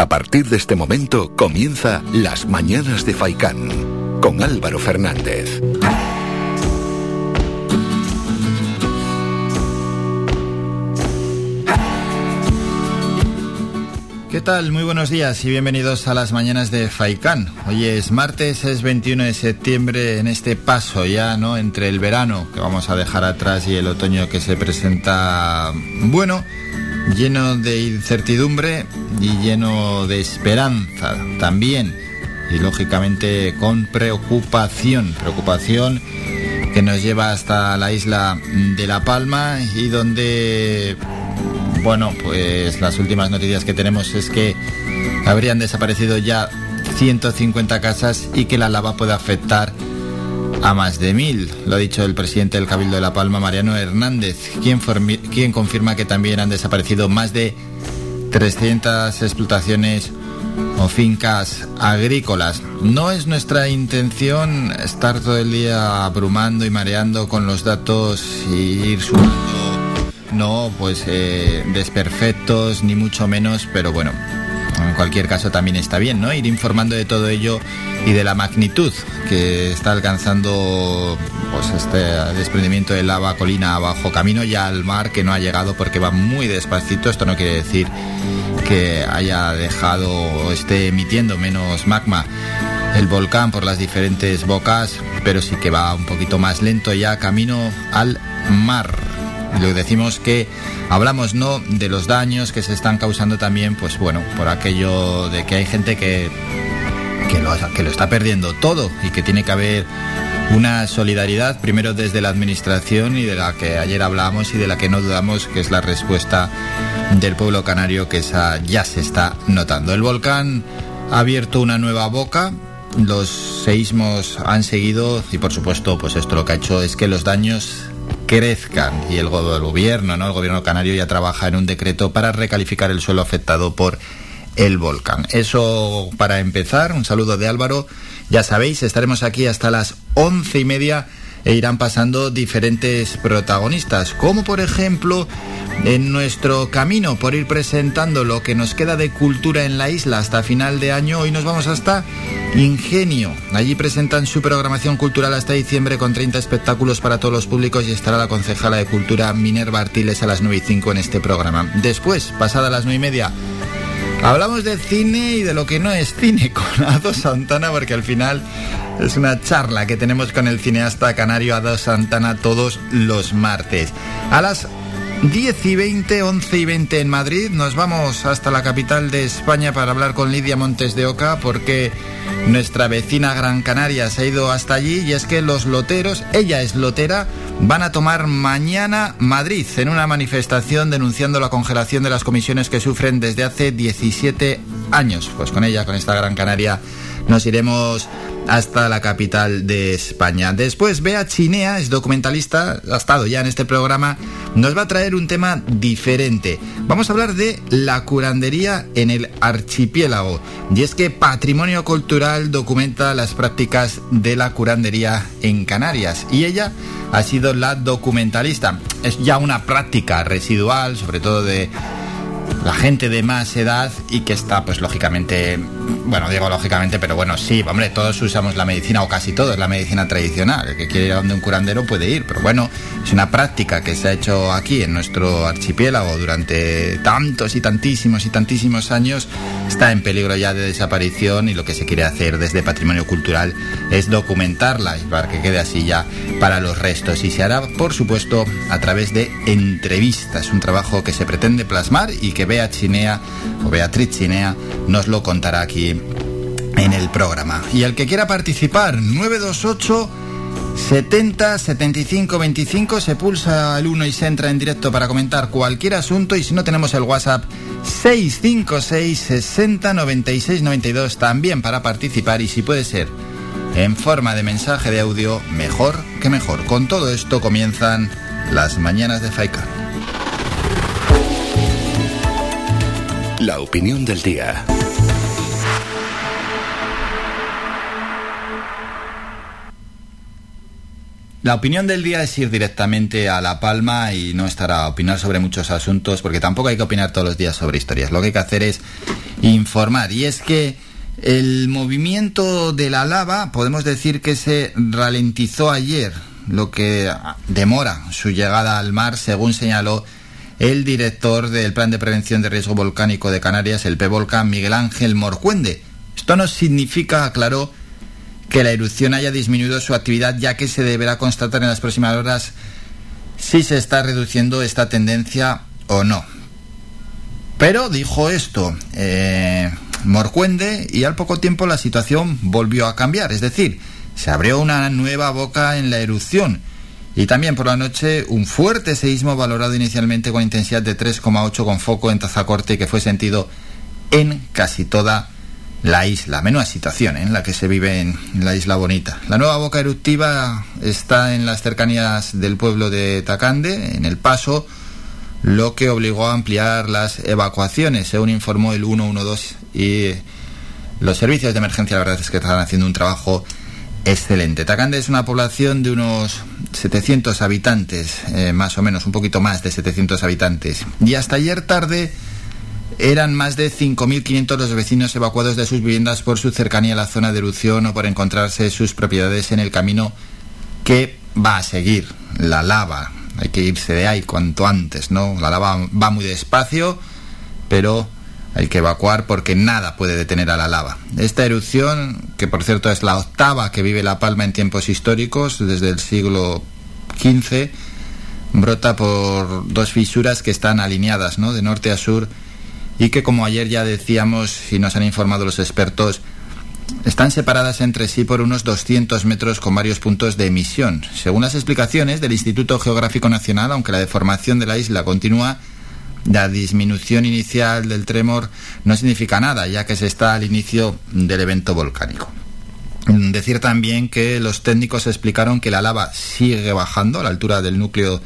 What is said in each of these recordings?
A partir de este momento comienza Las Mañanas de Faicán con Álvaro Fernández. ¿Qué tal? Muy buenos días y bienvenidos a las mañanas de Faicán. Hoy es martes, es 21 de septiembre en este paso ya, ¿no? Entre el verano que vamos a dejar atrás y el otoño que se presenta bueno, lleno de incertidumbre y lleno de esperanza también. Y lógicamente con preocupación, preocupación que nos lleva hasta la isla de La Palma y donde bueno, pues las últimas noticias que tenemos es que habrían desaparecido ya 150 casas y que la lava puede afectar a más de mil. Lo ha dicho el presidente del Cabildo de La Palma, Mariano Hernández, quien, confirma que también han desaparecido más de 300 explotaciones o fincas agrícolas. No es nuestra intención estar todo el día abrumando y mareando con los datos y ir sumando no pues eh, desperfectos ni mucho menos, pero bueno, en cualquier caso también está bien, ¿no? Ir informando de todo ello y de la magnitud que está alcanzando pues este desprendimiento de lava colina abajo, camino ya al mar que no ha llegado porque va muy despacito. Esto no quiere decir que haya dejado o esté emitiendo menos magma el volcán por las diferentes bocas, pero sí que va un poquito más lento ya camino al mar. Lo decimos que hablamos no de los daños que se están causando también, pues bueno, por aquello de que hay gente que, que, lo, que lo está perdiendo todo y que tiene que haber una solidaridad, primero desde la administración y de la que ayer hablábamos y de la que no dudamos que es la respuesta del pueblo canario que esa ya se está notando. El volcán ha abierto una nueva boca, los seísmos han seguido y por supuesto pues esto lo que ha hecho es que los daños crezcan y el, gobierno, ¿no? El gobierno canario ya trabaja en un decreto para recalificar el suelo afectado por el volcán. Eso para empezar, un saludo de Álvaro. Ya sabéis, estaremos aquí hasta las once y media e irán pasando diferentes protagonistas, como por ejemplo en nuestro camino por ir presentando lo que nos queda de cultura en la isla hasta final de año. Hoy nos vamos hasta Ingenio. Allí presentan su programación cultural hasta diciembre con 30 espectáculos para todos los públicos y estará la concejala de Cultura Minerva Artiles a las 9 y 5 en este programa. Después, pasada las 9 y media, hablamos de cine y de lo que no es cine con Ado Santana porque al final es una charla que tenemos con el cineasta canario Ado Santana todos los martes. A las 10 y 20, 11 y 20 en Madrid. Nos vamos hasta la capital de España para hablar con Lidia Montes de Oca porque nuestra vecina Gran Canaria se ha ido hasta allí y es que los loteros, ella es lotera, van a tomar mañana Madrid en una manifestación denunciando la congelación de las comisiones que sufren desde hace 17 años. Pues con ella, con esta Gran Canaria, nos iremos hasta la capital de España. Después, Bea Chinea, es documentalista, ha estado ya en este programa, nos va a traer un tema diferente. Vamos a hablar de la curandería en el archipiélago. Y es que Patrimonio Cultural documenta las prácticas de la curandería en Canarias. Y ella ha sido la documentalista. Es ya una práctica residual, sobre todo de la gente de más edad y que está, pues lógicamente, bueno, digo lógicamente, pero bueno, sí, hombre, todos usamos la medicina, o casi todos, la medicina tradicional. El que quiere ir a donde un curandero puede ir, pero bueno, es una práctica que se ha hecho aquí en nuestro archipiélago durante tantos y tantísimos y tantísimos años, está en peligro ya de desaparición y lo que se quiere hacer desde Patrimonio Cultural es documentarla y para que quede así ya para los restos. Y se hará, por supuesto, a través de entrevistas, un trabajo que se pretende plasmar y que Bea Chinea o Beatriz Chinea nos lo contará aquí en el programa. Y el que quiera participar, 928 70 75 25 se pulsa el 1 y se entra en directo para comentar cualquier asunto y si no tenemos el WhatsApp 656 60 96 92 también para participar y si puede ser en forma de mensaje de audio mejor que mejor. Con todo esto comienzan las mañanas de Faika. La opinión del día. la opinión del día es ir directamente a La Palma y no estar a opinar sobre muchos asuntos, porque tampoco hay que opinar todos los días sobre historias. Lo que hay que hacer es informar. Y es que el movimiento de la lava, podemos decir que se ralentizó ayer, lo que demora su llegada al mar, según señaló el director del Plan de Prevención de Riesgo Volcánico de Canarias, el P-Volcán, Miguel Ángel Morcuende. Esto no significa, aclaró, que la erupción haya disminuido su actividad, ya que se deberá constatar en las próximas horas si se está reduciendo esta tendencia o no. Pero dijo esto eh, Morcuende y al poco tiempo la situación volvió a cambiar, es decir, se abrió una nueva boca en la erupción y también por la noche un fuerte seísmo valorado inicialmente con intensidad de 3,8 con foco en Tazacorte que fue sentido en casi toda la isla. Menuda situación ¿eh? en la que se vive en, la isla bonita. La nueva boca eruptiva está en las cercanías del pueblo de Tacande, en el paso, lo que obligó a ampliar las evacuaciones, según informó el 112 y los servicios de emergencia la verdad es que están haciendo un trabajo excelente. Tacande es una población de unos 700 habitantes, eh, más o menos, un poquito más de 700 habitantes. Y hasta ayer tarde eran más de 5.500 los vecinos evacuados de sus viviendas por su cercanía a la zona de erupción o por encontrarse sus propiedades en el camino que va a seguir la lava. Hay que irse de ahí cuanto antes, ¿no? La lava va muy despacio, pero hay que evacuar porque nada puede detener a la lava. Esta erupción, que por cierto es la octava que vive La Palma en tiempos históricos, desde el siglo XV, brota por dos fisuras que están alineadas, ¿no? De norte a sur y que como ayer ya decíamos y nos han informado los expertos, están separadas entre sí por unos 200 metros con varios puntos de emisión. Según las explicaciones del Instituto Geográfico Nacional, aunque la deformación de la isla continúa, la disminución inicial del tremor no significa nada, ya que se está al inicio del evento volcánico. Decir también que los técnicos explicaron que la lava sigue bajando a la altura del núcleo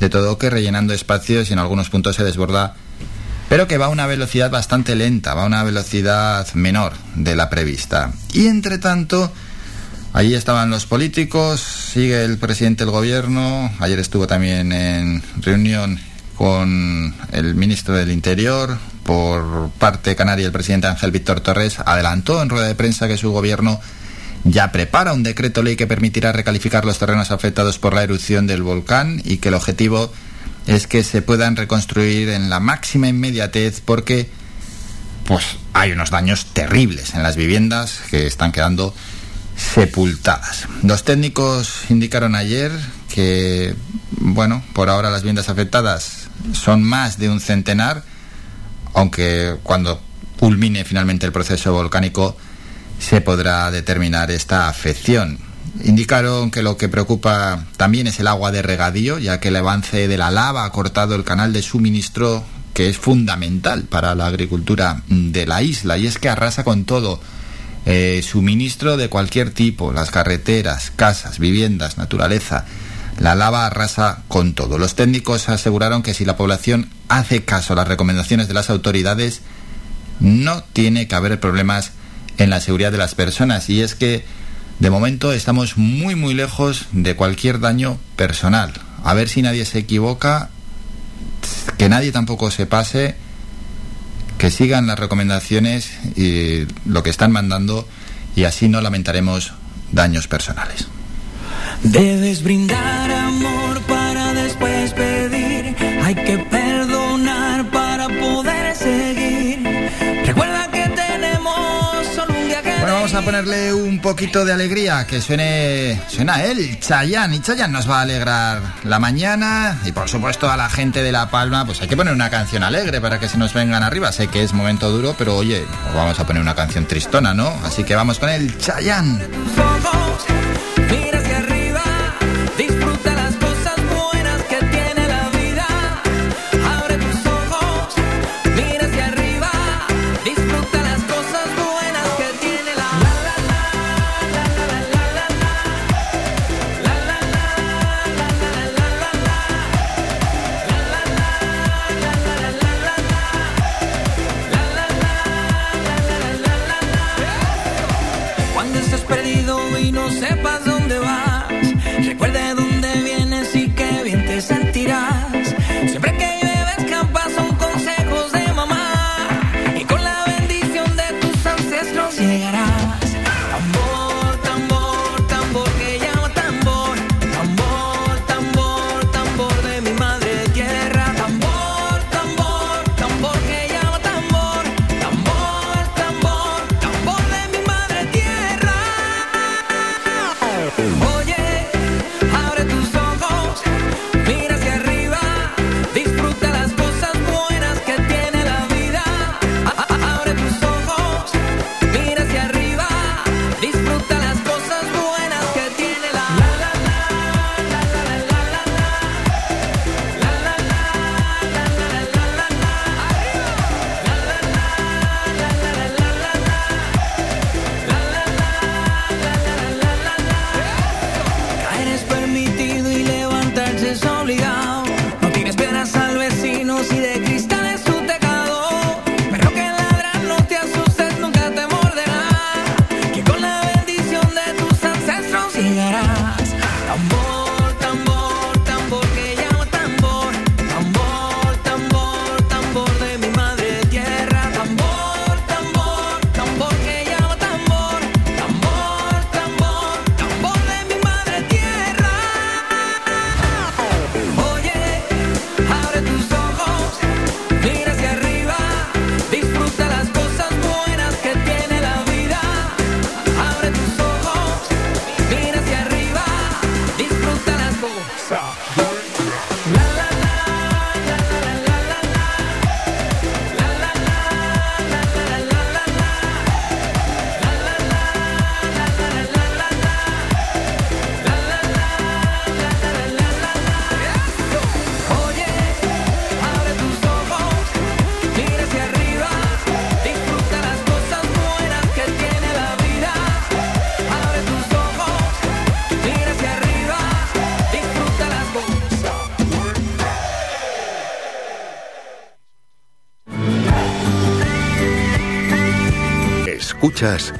de Todoque, rellenando espacios y en algunos puntos se desborda pero que va a una velocidad bastante lenta, va a una velocidad menor de la prevista. Y entre tanto, allí estaban los políticos, sigue el presidente del gobierno, ayer estuvo también en reunión con el ministro del Interior, por parte canaria el presidente Ángel Víctor Torres adelantó en rueda de prensa que su gobierno ya prepara un decreto ley que permitirá recalificar los terrenos afectados por la erupción del volcán y que el objetivo es que se puedan reconstruir en la máxima inmediatez porque pues hay unos daños terribles en las viviendas que están quedando sepultadas. Los técnicos indicaron ayer que, bueno, por ahora las viviendas afectadas son más de un centenar, aunque cuando culmine finalmente el proceso volcánico se podrá determinar esta afección. Indicaron que lo que preocupa también es el agua de regadío, ya que el avance de la lava ha cortado el canal de suministro que es fundamental para la agricultura de la isla y es que arrasa con todo. Eh, suministro de cualquier tipo, las carreteras, casas, viviendas, naturaleza. La lava arrasa con todo. Los técnicos aseguraron que si la población hace caso a las recomendaciones de las autoridades, no tiene que haber problemas en la seguridad de las personas. Y es que de momento estamos muy muy lejos de cualquier daño personal. A ver si nadie se equivoca, que nadie tampoco se pase, que sigan las recomendaciones y lo que están mandando y así no lamentaremos daños personales. Debes brindar amor para después pedir, hay que perdonar para poder seguir. Recuerda que vamos a ponerle un poquito de alegría, que suene, suena él, Chayanne, y Chayanne nos va a alegrar la mañana, y por supuesto a la gente de La Palma, pues hay que poner una canción alegre para que se nos vengan arriba, sé que es momento duro, pero oye, vamos a poner una canción tristona, ¿no? Así que vamos con el Chayanne. y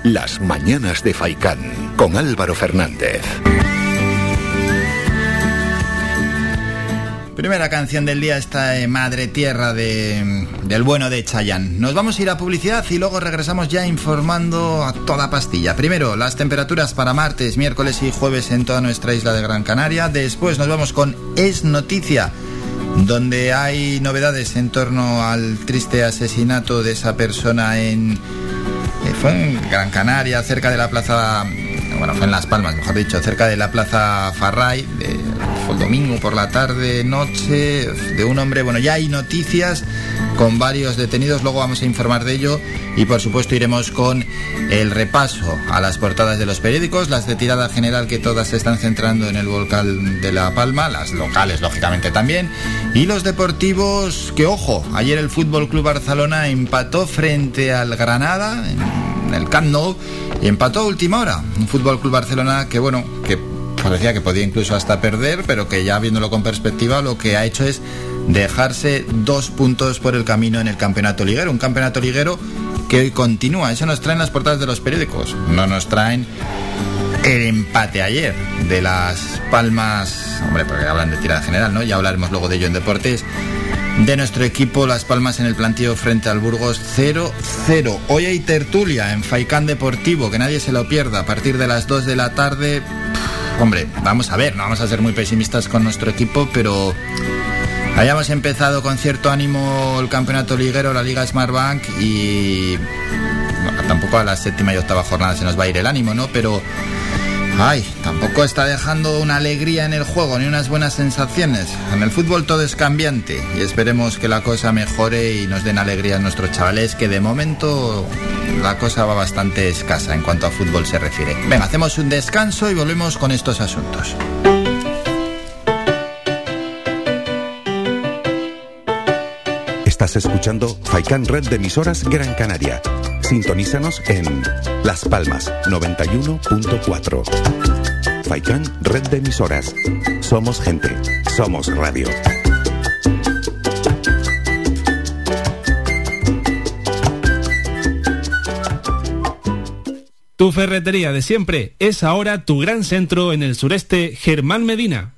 Las Mañanas de Faicán con Álvaro Fernández. Primera canción del día está Madre Tierra de, del bueno de Chayán. Nos vamos a ir a publicidad y luego regresamos ya informando a toda pastilla. Primero, las temperaturas para martes, miércoles y jueves en toda nuestra isla de Gran Canaria. Después nos vamos con Es Noticia, donde hay novedades en torno al triste asesinato de esa persona en... Fue en Gran Canaria, cerca de la plaza... Bueno, fue en Las Palmas, mejor dicho, cerca de la plaza Farray, de el domingo por la tarde, noche, de un hombre. Bueno, ya hay noticias con varios detenidos, luego vamos a informar de ello y por supuesto iremos con el repaso a las portadas de los periódicos, las de tirada general que todas se están centrando en el volcán de La Palma, las locales lógicamente también, y los deportivos que ojo, ayer el Fútbol Club Barcelona empató frente al Granada el Camp Nou y empató a última hora. Un Fútbol Club Barcelona que bueno, que parecía que podía incluso hasta perder, pero que ya viéndolo con perspectiva lo que ha hecho es dejarse dos puntos por el camino en el campeonato liguero. Un campeonato liguero que hoy continúa. Eso nos traen las portadas de los periódicos. No nos traen el empate ayer de las Palmas, hombre, porque hablan de tirada general, ¿no? Ya hablaremos luego de ello en deportes. De nuestro equipo, Las Palmas en el plantío frente al Burgos 0-0. Hoy hay tertulia en Faicán Deportivo, que nadie se lo pierda. A partir de las 2 de la tarde, Hombre, vamos a ver, no vamos a ser muy pesimistas con nuestro equipo, pero hayamos empezado con cierto ánimo el campeonato liguero, la Liga Smartbank y tampoco a la séptima y octava jornada se nos va a ir el ánimo, ¿no? Pero Ay, tampoco está dejando una alegría en el juego ni unas buenas sensaciones. En el fútbol todo es cambiante y esperemos que la cosa mejore y nos den alegría a nuestros chavales, que de momento la cosa va bastante escasa en cuanto a fútbol se refiere. Venga, hacemos un descanso y volvemos con estos asuntos. Estás escuchando Faikan Red de emisoras Gran Canaria Sintonízanos en Las Palmas 91.4. Faikán, red de emisoras. Somos gente, somos radio. Tu ferretería de siempre es ahora tu gran centro en el sureste Germán Medina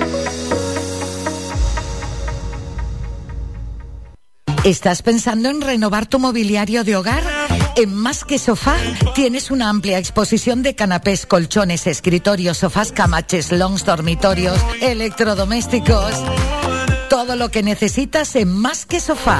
¿Estás pensando en renovar tu mobiliario de hogar? En Más que Sofá tienes una amplia exposición de canapés, colchones, escritorios, sofás, camaches, longs, dormitorios, electrodomésticos. Todo lo que necesitas en Más que Sofá.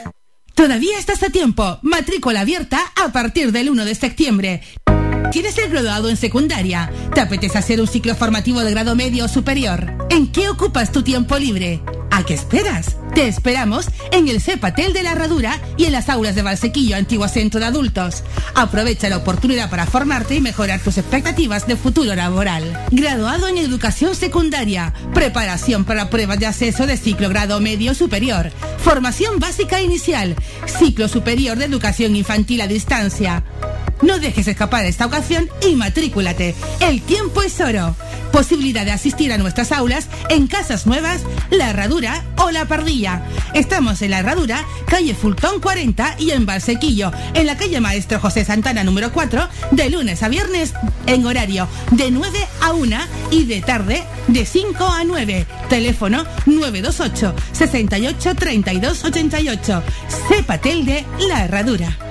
Todavía estás a tiempo. Matrícula abierta a partir del 1 de septiembre. ¿Tienes el graduado en secundaria? ¿Te apetece hacer un ciclo formativo de grado medio o superior? ¿En qué ocupas tu tiempo libre? ¿A qué esperas? Te esperamos en el CEPATEL de la Herradura y en las aulas de Valsequillo, antiguo centro de adultos. Aprovecha la oportunidad para formarte y mejorar tus expectativas de futuro laboral. Graduado en educación secundaria, preparación para pruebas de acceso de ciclo grado medio superior, formación básica inicial, ciclo superior de educación infantil a distancia. No dejes escapar esta ocasión y matrículate. El tiempo es oro. Posibilidad de asistir a nuestras aulas en Casas Nuevas, La Herradura o La Pardilla. Estamos en La Herradura, calle Fultón 40 y en Valsequillo, en la calle Maestro José Santana número 4, de lunes a viernes en horario de 9 a 1 y de tarde de 5 a 9. Teléfono 928 68 32 88. Cepatel de La Herradura.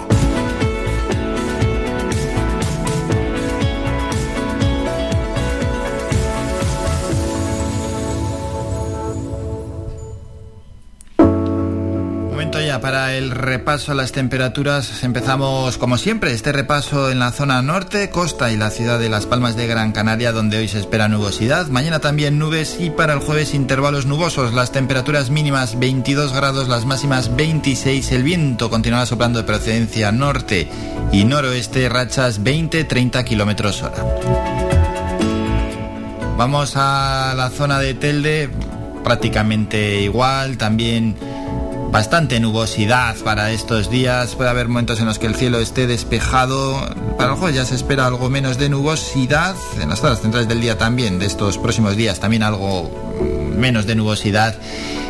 El repaso a las temperaturas. Empezamos, como siempre, este repaso en la zona norte, costa y la ciudad de Las Palmas de Gran Canaria, donde hoy se espera nubosidad. Mañana también nubes y para el jueves intervalos nubosos. Las temperaturas mínimas 22 grados, las máximas 26. El viento continuará soplando de procedencia norte y noroeste, rachas 20-30 kilómetros hora. Vamos a la zona de Telde, prácticamente igual, también bastante nubosidad para estos días. Puede haber momentos en los que el cielo esté despejado. Para el jueves ya se espera algo menos de nubosidad. En las zonas centrales del día también, de estos próximos días, también algo mm, menos de nubosidad.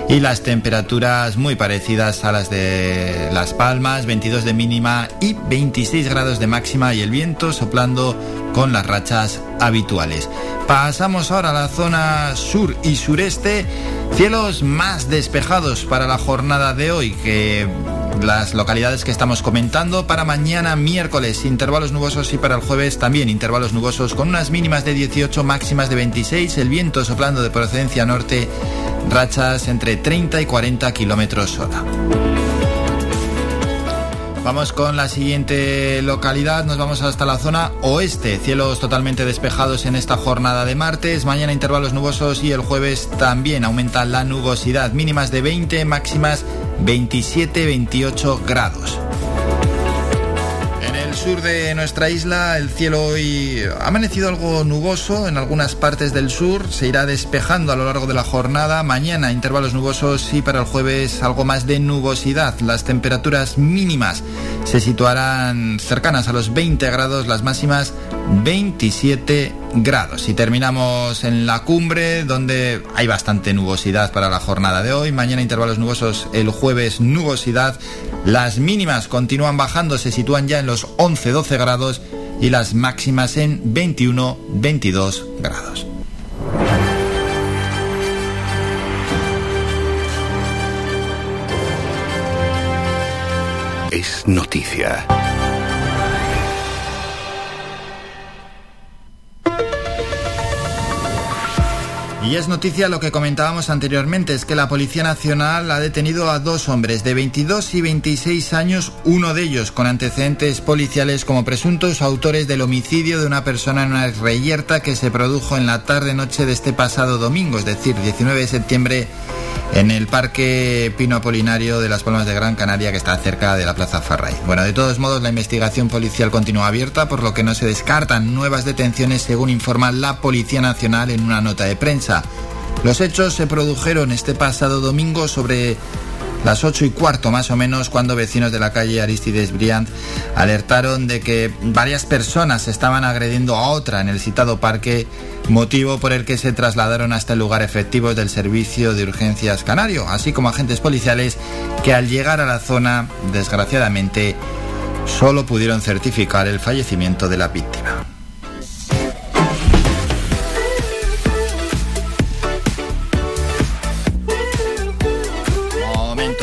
Y las temperaturas muy parecidas a las de Las Palmas, 22 de mínima y 26 grados de máxima y el viento soplando con las rachas habituales. Pasamos ahora a la zona sur y sureste, cielos más despejados para la jornada de hoy que las localidades que estamos comentando para mañana miércoles. Intervalos nubosos y para el jueves también intervalos nubosos con unas mínimas de 18 máximas de 26 el viento soplando de procedencia norte rachas entre 30 y 40 kilómetros hora Vamos con la siguiente localidad, nos vamos hasta la zona oeste, cielos totalmente despejados en esta jornada de martes, mañana intervalos nubosos y el jueves también aumenta la nubosidad, mínimas de 20, máximas 27-28 grados. El sur de nuestra isla el cielo hoy ha amanecido algo nuboso en algunas partes del sur, se irá despejando a lo largo de la jornada, mañana intervalos nubosos y para el jueves algo más de nubosidad, las temperaturas mínimas se situarán cercanas a los 20 grados, las máximas 27 grados. Y terminamos en la cumbre, donde hay bastante nubosidad para la jornada de hoy. Mañana intervalos nubosos, el jueves nubosidad. Las mínimas continúan bajando, se sitúan ya en los 11-12 grados y las máximas en 21-22 grados. Es noticia. Y es noticia lo que comentábamos anteriormente, es que la Policía Nacional ha detenido a dos hombres de 22 y 26 años, uno de ellos con antecedentes policiales como presuntos autores del homicidio de una persona en una reyerta que se produjo en la tarde-noche de este pasado domingo, es decir, 19 de septiembre, en el Parque Pino Apolinario de las Palmas de Gran Canaria, que está cerca de la Plaza Farray. Bueno, de todos modos, la investigación policial continúa abierta, por lo que no se descartan nuevas detenciones, según informa la Policía Nacional en una nota de prensa. Los hechos se produjeron este pasado domingo sobre las ocho y cuarto más o menos cuando vecinos de la calle Aristides Briand alertaron de que varias personas estaban agrediendo a otra en el citado parque, motivo por el que se trasladaron hasta el lugar efectivos del servicio de urgencias canario, así como agentes policiales que al llegar a la zona, desgraciadamente, solo pudieron certificar el fallecimiento de la víctima.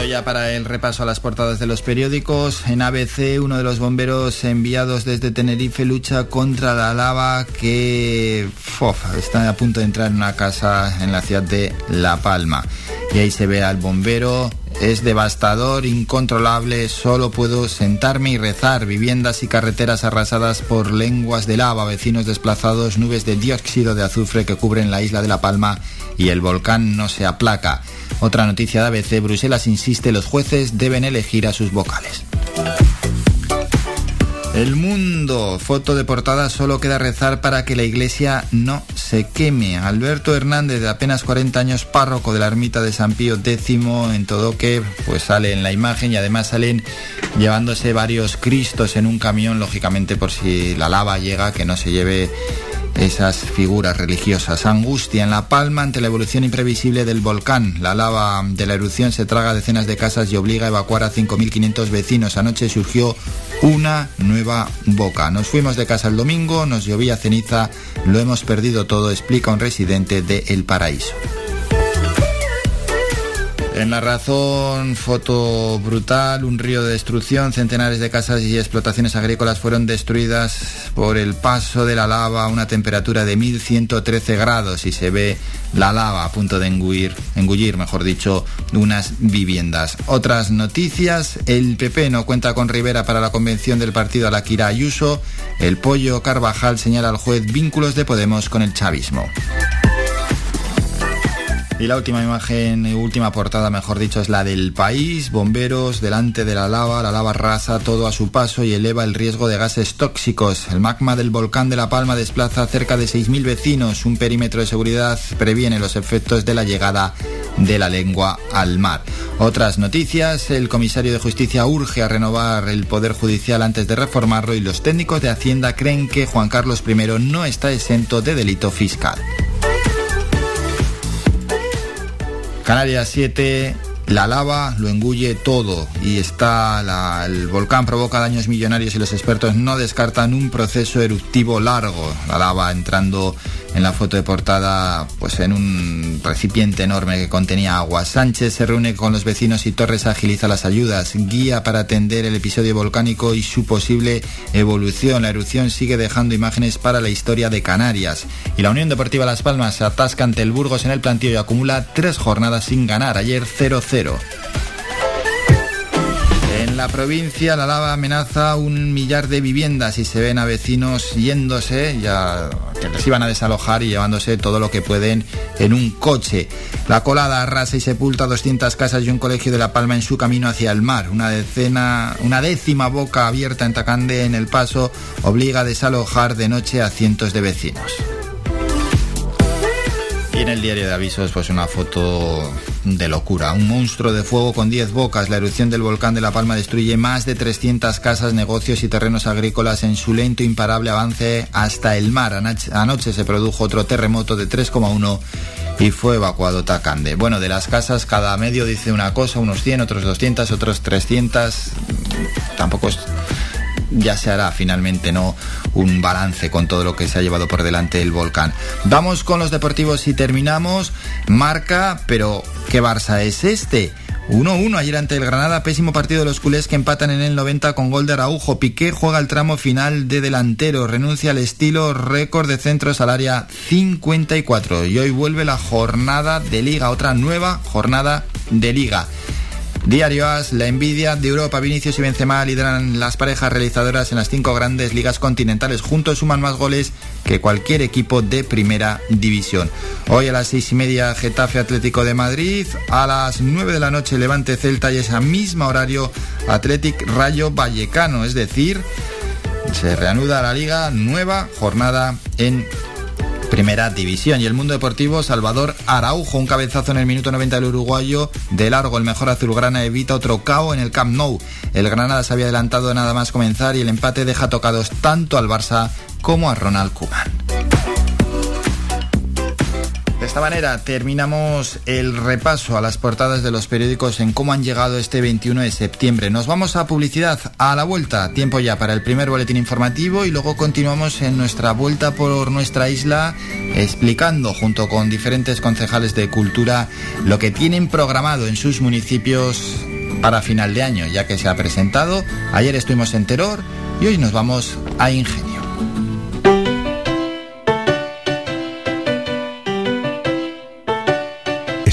Ya para el repaso a las portadas de los periódicos. En ABC, uno de los bomberos enviados desde Tenerife lucha contra la lava que está a punto de entrar en una casa en la ciudad de La Palma. Y ahí se ve al bombero es devastador, incontrolable, solo puedo sentarme y rezar. Viviendas y carreteras arrasadas por lenguas de lava, vecinos desplazados, nubes de dióxido de azufre que cubren la isla de La Palma y el volcán no se aplaca. Otra noticia de ABC, Bruselas insiste, los jueces deben elegir a sus vocales. El mundo, foto de portada, solo queda rezar para que la iglesia no se queme. Alberto Hernández, de apenas 40 años, párroco de la ermita de San Pío X en Todoque, pues sale en la imagen y además salen llevándose varios cristos en un camión, lógicamente por si la lava llega, que no se lleve esas figuras religiosas. Angustia en La Palma ante la evolución imprevisible del volcán. La lava de la erupción se traga decenas de casas y obliga a evacuar a 5.500 vecinos. Anoche surgió una nueva boca. Nos fuimos de casa el domingo, nos llovía ceniza, lo hemos perdido todo, explica un residente de El Paraíso. En la razón, foto brutal, un río de destrucción, centenares de casas y explotaciones agrícolas fueron destruidas por el paso de la lava a una temperatura de 1113 grados y se ve la lava a punto de engullir, engullir, mejor dicho, unas viviendas. Otras noticias, el PP no cuenta con Rivera para la convención del partido Alaquira Ayuso, el pollo Carvajal señala al juez vínculos de Podemos con el chavismo. Y la última imagen, última portada, mejor dicho, es la del país. Bomberos delante de la lava, la lava rasa todo a su paso y eleva el riesgo de gases tóxicos. El magma del volcán de La Palma desplaza cerca de 6.000 vecinos. Un perímetro de seguridad previene los efectos de la llegada de la lengua al mar. Otras noticias, el comisario de justicia urge a renovar el Poder Judicial antes de reformarlo y los técnicos de Hacienda creen que Juan Carlos I no está exento de delito fiscal. Canarias 7, la lava lo engulle todo y está el volcán provoca daños millonarios y los expertos no descartan un proceso eruptivo largo. La lava entrando en la foto de portada, pues en un recipiente enorme que contenía agua. Sánchez se reúne con los vecinos y Torres agiliza las ayudas, guía para atender el episodio volcánico y su posible evolución. La erupción sigue dejando imágenes para la historia de Canarias. Y la Unión Deportiva Las Palmas se atasca ante el Burgos en el plantío y acumula tres jornadas sin ganar. Ayer 0-0 la provincia la lava amenaza un millar de viviendas y se ven a vecinos yéndose, ya que les iban a desalojar y llevándose todo lo que pueden en un coche. La colada arrasa y sepulta 200 casas y un colegio de La Palma en su camino hacia el mar. Una decena, una décima boca abierta en Tacande en el paso obliga a desalojar de noche a cientos de vecinos. Y en el diario de avisos, pues una foto de locura. Un monstruo de fuego con 10 bocas. La erupción del volcán de La Palma destruye más de 300 casas, negocios y terrenos agrícolas en su lento imparable avance hasta el mar. Anoche se produjo otro terremoto de 3,1 y fue evacuado Tacande. Bueno, de las casas cada medio dice una cosa, unos 100, otros 200, otros 300. Tampoco es ya se hará finalmente no un balance con todo lo que se ha llevado por delante el volcán. Vamos con los deportivos y terminamos. Marca, pero ¿qué Barça es este? 1-1 ayer ante el Granada, pésimo partido de los culés que empatan en el 90 con gol de Araujo. Piqué juega el tramo final de delantero, renuncia al estilo récord de centros al área 54. Y hoy vuelve la jornada de liga, otra nueva jornada de liga. Diario As, la envidia de Europa, Vinicius y Benzema lideran las parejas realizadoras en las cinco grandes ligas continentales. Juntos suman más goles que cualquier equipo de primera división. Hoy a las seis y media Getafe Atlético de Madrid, a las nueve de la noche Levante Celta y ese mismo horario Athletic Rayo Vallecano, es decir, se reanuda la liga, nueva jornada en Primera División. Y el mundo deportivo, Salvador Araujo, un cabezazo en el minuto 90 del uruguayo. De largo, el mejor azulgrana evita otro cao en el Camp Nou. El Granada se había adelantado nada más comenzar y el empate deja tocados tanto al Barça como a Ronald Koeman. Esta manera terminamos el repaso a las portadas de los periódicos en cómo han llegado este 21 de septiembre. Nos vamos a publicidad a la vuelta, tiempo ya para el primer boletín informativo y luego continuamos en nuestra vuelta por nuestra isla explicando junto con diferentes concejales de cultura lo que tienen programado en sus municipios para final de año, ya que se ha presentado. Ayer estuvimos en Teror y hoy nos vamos a Ingenio.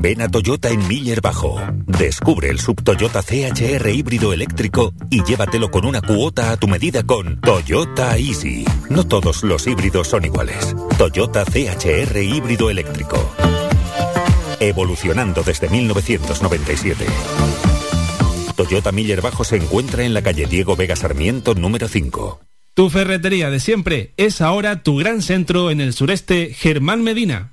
Ven a Toyota en Miller Bajo. Descubre el sub Toyota CHR híbrido eléctrico y llévatelo con una cuota a tu medida con Toyota Easy. No todos los híbridos son iguales. Toyota CHR híbrido eléctrico. Evolucionando desde 1997. Toyota Miller Bajo se encuentra en la calle Diego Vega Sarmiento número 5. Tu ferretería de siempre es ahora tu gran centro en el sureste Germán Medina.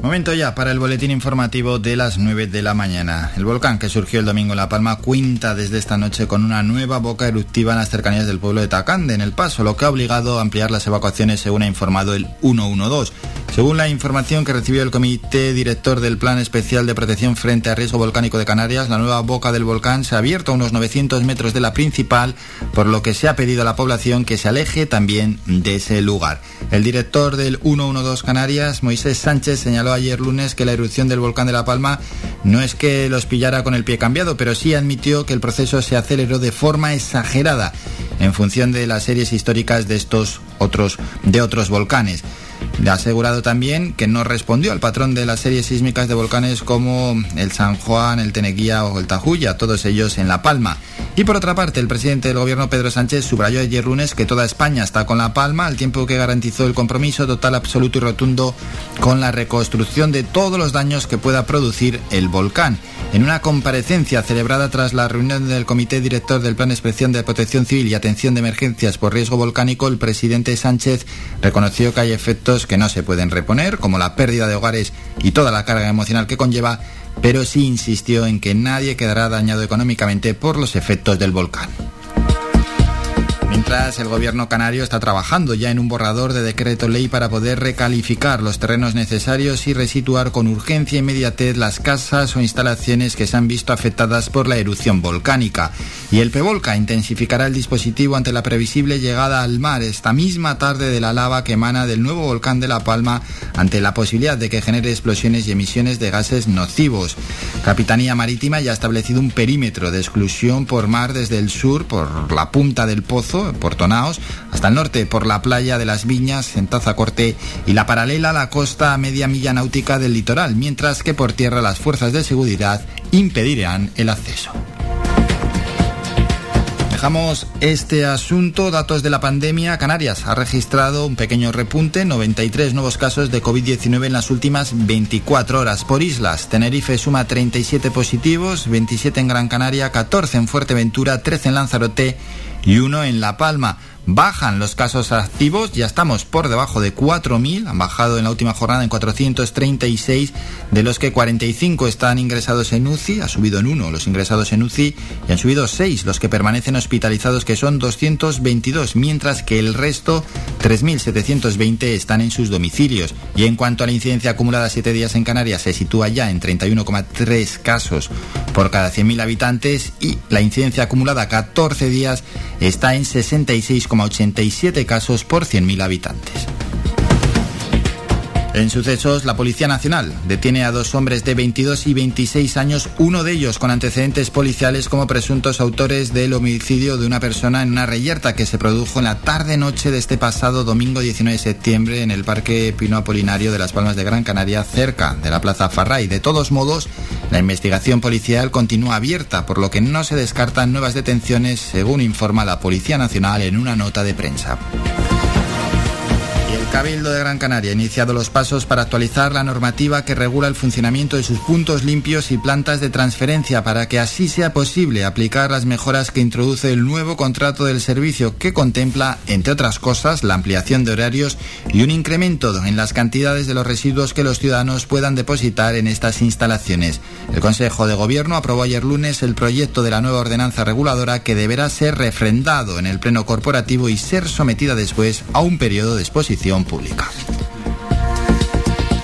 Momento ya para el boletín informativo de las 9 de la mañana. El volcán que surgió el domingo en La Palma cuenta desde esta noche con una nueva boca eruptiva en las cercanías del pueblo de Tacande, en El Paso, lo que ha obligado a ampliar las evacuaciones según ha informado el 112. Según la información que recibió el Comité Director del Plan Especial de Protección frente a Riesgo Volcánico de Canarias, la nueva boca del volcán se ha abierto a unos 900 metros de la principal, por lo que se ha pedido a la población que se aleje también de ese lugar. El director del 112 Canarias, Moisés Sánchez, señaló ayer lunes que la erupción del volcán de La Palma no es que los pillara con el pie cambiado, pero sí admitió que el proceso se aceleró de forma exagerada en función de las series históricas de estos otros de otros volcanes. Ha asegurado también que no respondió al patrón de las series sísmicas de volcanes como el San Juan, el Teneguía o el Tajuya, todos ellos en La Palma. Y por otra parte, el presidente del gobierno Pedro Sánchez subrayó ayer lunes que toda España está con La Palma, al tiempo que garantizó el compromiso total, absoluto y rotundo con la reconstrucción de todos los daños que pueda producir el volcán. En una comparecencia celebrada tras la reunión del Comité Director del Plan Especial de Protección Civil y Atención de Emergencias por Riesgo Volcánico, el presidente Sánchez reconoció que hay efectos que no se pueden reponer, como la pérdida de hogares y toda la carga emocional que conlleva, pero sí insistió en que nadie quedará dañado económicamente por los efectos del volcán. Mientras, el gobierno canario está trabajando ya en un borrador de decreto ley para poder recalificar los terrenos necesarios y resituar con urgencia e inmediatez las casas o instalaciones que se han visto afectadas por la erupción volcánica. Y el PEVOLCA intensificará el dispositivo ante la previsible llegada al mar esta misma tarde de la lava que emana del nuevo volcán de La Palma ante la posibilidad de que genere explosiones y emisiones de gases nocivos. Capitanía Marítima ya ha establecido un perímetro de exclusión por mar desde el sur, por la punta del pozo, por Tonaos, hasta el norte por la playa de las Viñas, en Tazacorte, y la paralela a la costa media milla náutica del litoral, mientras que por tierra las fuerzas de seguridad impedirán el acceso. Dejamos este asunto, datos de la pandemia. Canarias ha registrado un pequeño repunte, 93 nuevos casos de COVID-19 en las últimas 24 horas. Por islas, Tenerife suma 37 positivos, 27 en Gran Canaria, 14 en Fuerteventura, 13 en Lanzarote y 1 en La Palma. Bajan los casos activos, ya estamos por debajo de 4.000, han bajado en la última jornada en 436, de los que 45 están ingresados en UCI, ha subido en uno los ingresados en UCI y han subido 6 los que permanecen hospitalizados, que son 222, mientras que el resto, 3.720, están en sus domicilios. Y en cuanto a la incidencia acumulada 7 días en Canarias, se sitúa ya en 31,3 casos por cada 100.000 habitantes y la incidencia acumulada 14 días está en 66,87 casos por 100.000 habitantes. En sucesos, la Policía Nacional detiene a dos hombres de 22 y 26 años, uno de ellos con antecedentes policiales como presuntos autores del homicidio de una persona en una reyerta que se produjo en la tarde-noche de este pasado domingo 19 de septiembre en el Parque Pino Apolinario de Las Palmas de Gran Canaria, cerca de la Plaza Farray. De todos modos, la investigación policial continúa abierta, por lo que no se descartan nuevas detenciones, según informa la Policía Nacional en una nota de prensa. Cabildo de Gran Canaria ha iniciado los pasos para actualizar la normativa que regula el funcionamiento de sus puntos limpios y plantas de transferencia para que así sea posible aplicar las mejoras que introduce el nuevo contrato del servicio que contempla, entre otras cosas, la ampliación de horarios y un incremento en las cantidades de los residuos que los ciudadanos puedan depositar en estas instalaciones. El Consejo de Gobierno aprobó ayer lunes el proyecto de la nueva ordenanza reguladora que deberá ser refrendado en el Pleno Corporativo y ser sometida después a un periodo de exposición pública.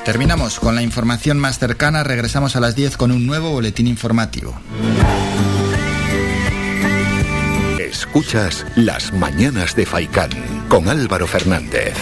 Terminamos con la información más cercana, regresamos a las 10 con un nuevo boletín informativo. Escuchas las mañanas de Faicán con Álvaro Fernández.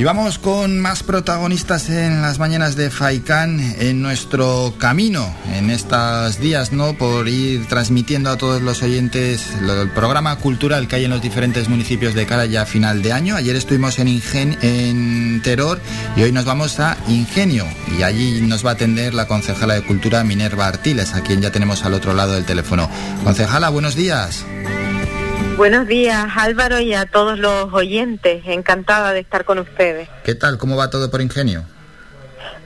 Y vamos con más protagonistas en las mañanas de Faikán en nuestro camino en estos días, ¿no? Por ir transmitiendo a todos los oyentes el programa cultural que hay en los diferentes municipios de cara ya a final de año. Ayer estuvimos en, Ingen en Teror y hoy nos vamos a Ingenio y allí nos va a atender la concejala de Cultura Minerva Artiles, a quien ya tenemos al otro lado del teléfono. Concejala, buenos días. Buenos días Álvaro y a todos los oyentes, encantada de estar con ustedes. ¿Qué tal? ¿Cómo va todo por Ingenio?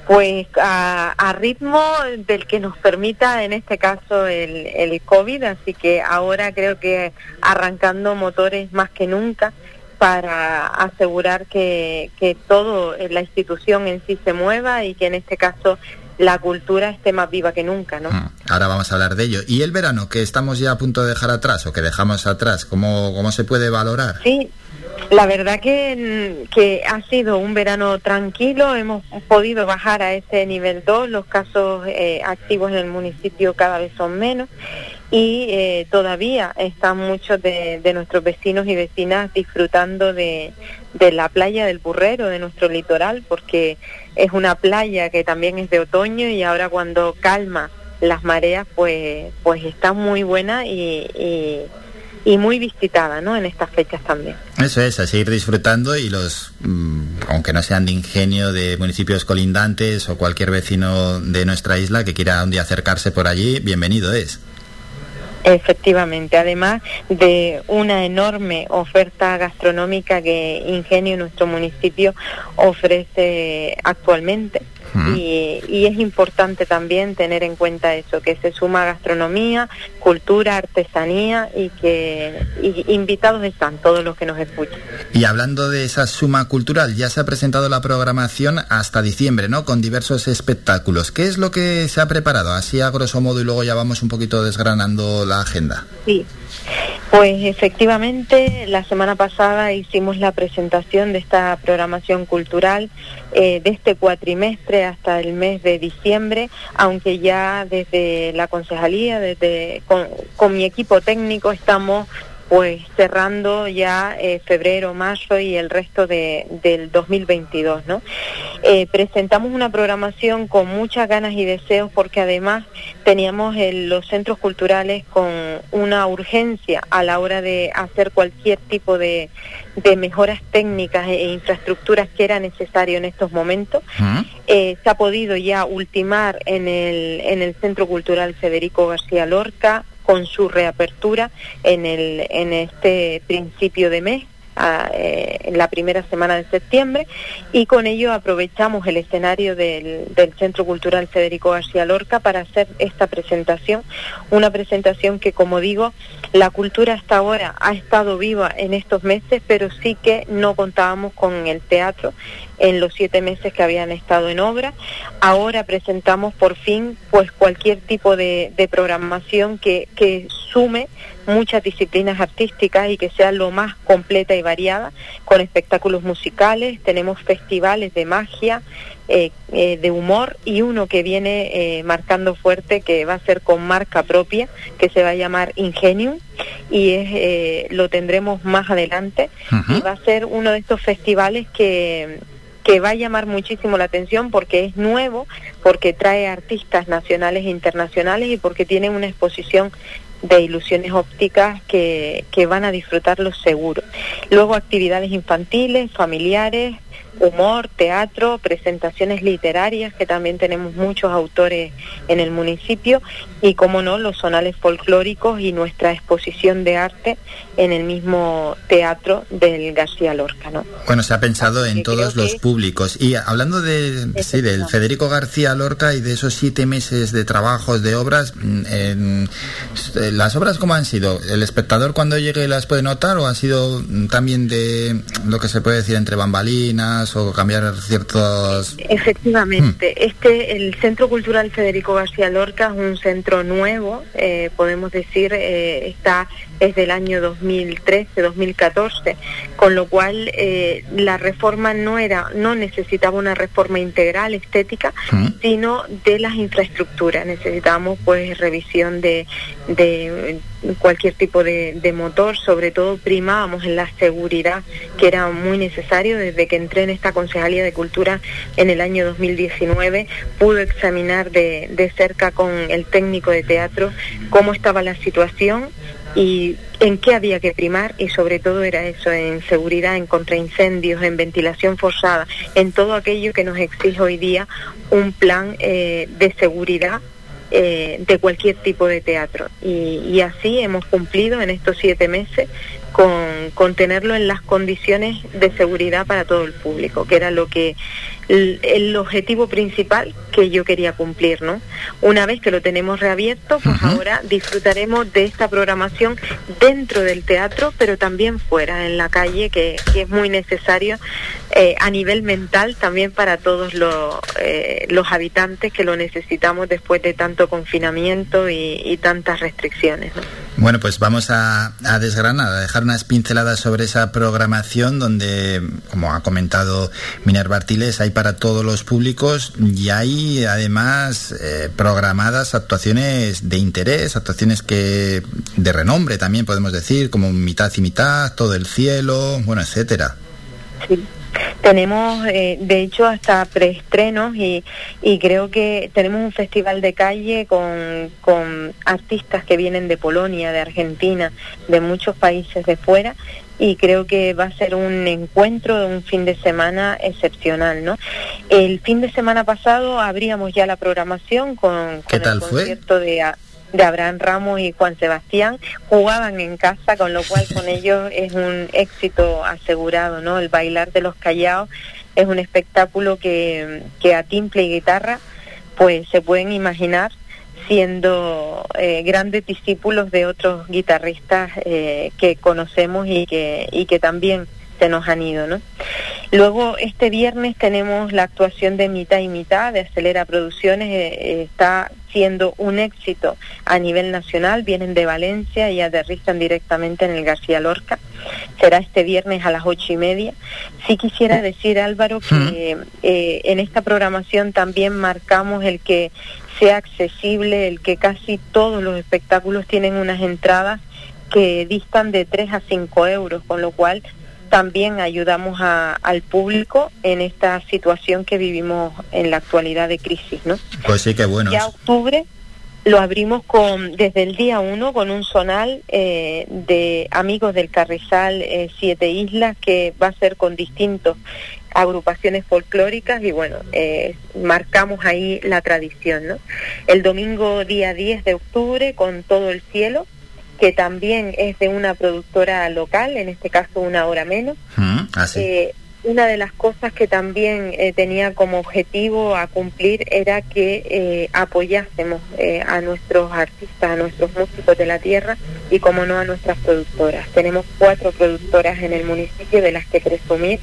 Pues a, ritmo del que nos permita en este caso el, el COVID, así que ahora creo que arrancando motores más que nunca para asegurar que, que todo la institución en sí se mueva y que en este caso la cultura esté más viva que nunca, ¿no? Mm, ahora vamos a hablar de ello. ¿Y el verano que estamos ya a punto de dejar atrás o que dejamos atrás, cómo, cómo se puede valorar? Sí, la verdad que, que ha sido un verano tranquilo, hemos podido bajar a ese nivel 2, los casos eh, activos en el municipio cada vez son menos y eh, todavía están muchos de, de, nuestros vecinos y vecinas disfrutando de, de la playa del Burrero, de nuestro litoral, porque es una playa que también es de otoño y ahora cuando calma las mareas, pues, pues está muy buena y, y, muy visitada, ¿no? En estas fechas también. Eso es, a seguir disfrutando y los, mm, aunque no sean de ingenio, de municipios colindantes o cualquier vecino de nuestra isla que quiera un día acercarse por allí, bienvenido es. Efectivamente, además de una enorme oferta gastronómica que Ingenio, nuestro municipio, ofrece actualmente. Y, es importante también tener en cuenta eso, que se suma gastronomía, cultura, artesanía y que invitados están todos los que nos escuchan. Y hablando de esa suma cultural, ya se ha presentado la programación hasta diciembre, ¿no? Con diversos espectáculos. ¿Qué es lo que se ha preparado? Así a grosso modo y luego ya vamos un poquito desgranando la agenda. Sí. Pues efectivamente, la semana pasada hicimos la presentación de esta programación cultural eh, de este cuatrimestre hasta el mes de diciembre, aunque ya desde la concejalía, desde con, con mi equipo técnico estamos pues cerrando ya eh, febrero, mayo y el resto de, del 2022, ¿no? Eh, presentamos una programación con muchas ganas y deseos porque además teníamos los centros culturales con una urgencia a la hora de hacer cualquier tipo de, de mejoras técnicas e infraestructuras que era necesario en estos momentos. Eh, se ha podido ya ultimar en el, en el Centro Cultural Federico García Lorca con su reapertura en, el, en este principio de mes eh, en la primera semana de septiembre y con ello aprovechamos el escenario del, Centro Cultural Federico García Lorca para hacer esta presentación, una presentación que como digo, la cultura hasta ahora ha estado viva en estos meses, pero sí que no contábamos con el teatro en los siete meses que habían estado en obra. Ahora presentamos por fin pues cualquier tipo de, de programación que, que sume muchas disciplinas artísticas y que sea lo más completa y variada, con espectáculos musicales, tenemos festivales de magia, eh, eh, de humor y uno que viene eh, marcando fuerte que va a ser con marca propia, que se va a llamar Ingenium y es, lo tendremos más adelante y va a ser uno de estos festivales que que va a llamar muchísimo la atención porque es nuevo, porque trae artistas nacionales e internacionales y porque tiene una exposición de ilusiones ópticas que, que van a disfrutarlos seguro. Luego actividades infantiles, familiares, humor, teatro, presentaciones literarias, que también tenemos muchos autores en el municipio, y como no, los sonales folclóricos y nuestra exposición de arte en el mismo teatro del García Lorca. ¿no? Bueno, se ha pensado en todos los públicos. Y hablando de, sí, del Federico García Lorca y de esos siete meses de trabajos, de obras, mm, en, ¿las obras cómo han sido? ¿El espectador cuando llegue las puede notar o ha sido también de lo que se puede decir entre bambalinas? O cambiar ciertos... Efectivamente, hmm. este el Centro Cultural Federico García Lorca es un centro nuevo, eh, podemos decir, eh, está es del año 2013-2014, con lo cual eh, la reforma no era, no necesitaba una reforma integral estética, hmm. sino de las infraestructuras. Necesitábamos pues revisión de, de cualquier tipo de, motor, sobre todo primábamos en la seguridad, que era muy necesario. Desde que entré en esta Concejalía de Cultura en el año 2019, pude examinar de, de cerca con el técnico de teatro cómo estaba la situación y en qué había que primar y sobre todo era eso, en seguridad, en contraincendios, en ventilación forzada, en todo aquello que nos exige hoy día un plan eh, de seguridad eh, de cualquier tipo de teatro. Y, así hemos cumplido en estos siete meses con, con tenerlo en las condiciones de seguridad para todo el público, que era lo que el, objetivo principal que yo quería cumplir, ¿no? Una vez que lo tenemos reabierto, pues ahora disfrutaremos de esta programación dentro del teatro, pero también fuera, en la calle, que, es muy necesario eh, a nivel mental también para todos los, eh, los habitantes que lo necesitamos después de tanto confinamiento y, tantas restricciones, ¿no? Bueno, pues vamos a, a, desgranar, a dejar unas pinceladas sobre esa programación donde, como ha comentado Minerva Artiles, hay para todos los públicos y hay además eh, programadas actuaciones de interés, actuaciones que de renombre también podemos decir, como mitad y mitad, todo el cielo, bueno, etcétera. Sí. Tenemos, eh, de hecho, hasta preestrenos y, y creo que tenemos un festival de calle con, con artistas que vienen de Polonia, de Argentina, de muchos países de fuera y creo que va a ser un encuentro de un fin de semana excepcional, ¿no? El fin de semana pasado abríamos ya la programación con, el concierto de de Abraham Ramos y Juan Sebastián jugaban en casa, con lo cual con ellos es un éxito asegurado, ¿no? El bailar de los callados es un espectáculo que, que a timple y guitarra pues se pueden imaginar siendo eh, grandes discípulos de otros guitarristas eh, que conocemos y que, y que también se nos han ido, ¿no? Luego, este viernes tenemos la actuación de mitad y mitad de Acelera Producciones, eh, está siendo un éxito a nivel nacional, vienen de Valencia y aterrizan directamente en el García Lorca. Será este viernes a las ocho y media. Sí quisiera decir, Álvaro, que en esta programación también marcamos el que sea accesible, el que casi todos los espectáculos tienen unas entradas que distan de 3 a 5 euros, con lo cual también ayudamos al público en esta situación que vivimos en la actualidad de crisis, ¿no? Pues sí, que bueno. Ya octubre lo abrimos con desde el día 1 con un sonal eh, de amigos del Carrizal eh, Siete Islas que va a ser con distintos agrupaciones folclóricas y bueno, eh, marcamos ahí la tradición. ¿no? El domingo día 10 de octubre con todo el cielo, que también es de una productora local, en este caso una hora menos. Mm, así. Eh, una de las cosas que también eh, tenía como objetivo a cumplir era que eh, apoyásemos eh, a nuestros artistas, a nuestros músicos de la tierra y como no a nuestras productoras. Tenemos cuatro productoras en el municipio de las que presumir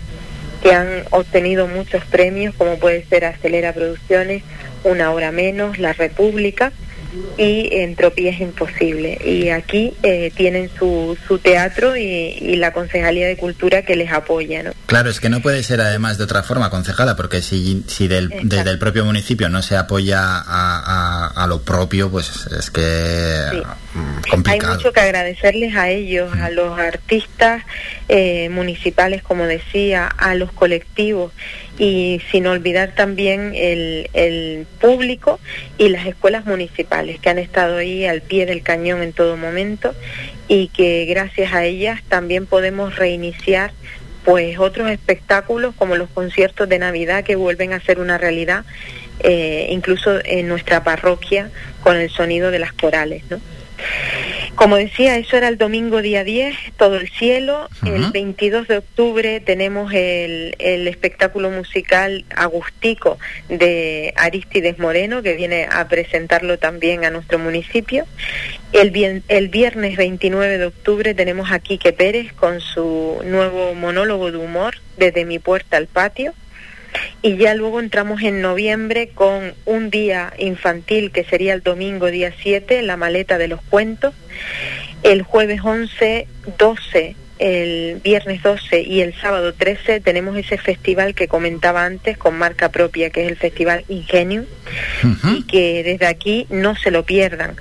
que han obtenido muchos premios, como puede ser Acelera Producciones, Una Hora Menos, La República y Entropía es Imposible. Y aquí eh, tienen su, su teatro y, y la Concejalía de Cultura que les apoya. ¿no? Claro, es que no puede ser además de otra forma, concejala, porque si, si del, desde el propio municipio no se apoya a, a- a lo propio, pues es que Sí. mm, Hay complicado. mucho que agradecerles a ellos, a los artistas eh, municipales, como decía, a los colectivos y sin olvidar también el, público y las escuelas municipales que han estado ahí al pie del cañón en todo momento y que gracias a ellas también podemos reiniciar pues otros espectáculos como los conciertos de Navidad que vuelven a ser una realidad eh, incluso en nuestra parroquia con el sonido de las corales, ¿no? Como decía, eso era el domingo día 10, todo el cielo. El Ujú. 22 de octubre tenemos el, el espectáculo musical Agustico de Aristides Moreno, que viene a presentarlo también a nuestro municipio. El, bien- el viernes 29 de octubre tenemos a Quique Pérez con su nuevo monólogo de humor, desde mi puerta al patio. Y ya luego entramos en noviembre con un día infantil que sería el domingo día 7, la maleta de los cuentos. El jueves 11, 12, el viernes 12 y el sábado 13 tenemos ese festival que comentaba antes con marca propia, que es el Festival Ingenio y que desde aquí no se lo pierdan.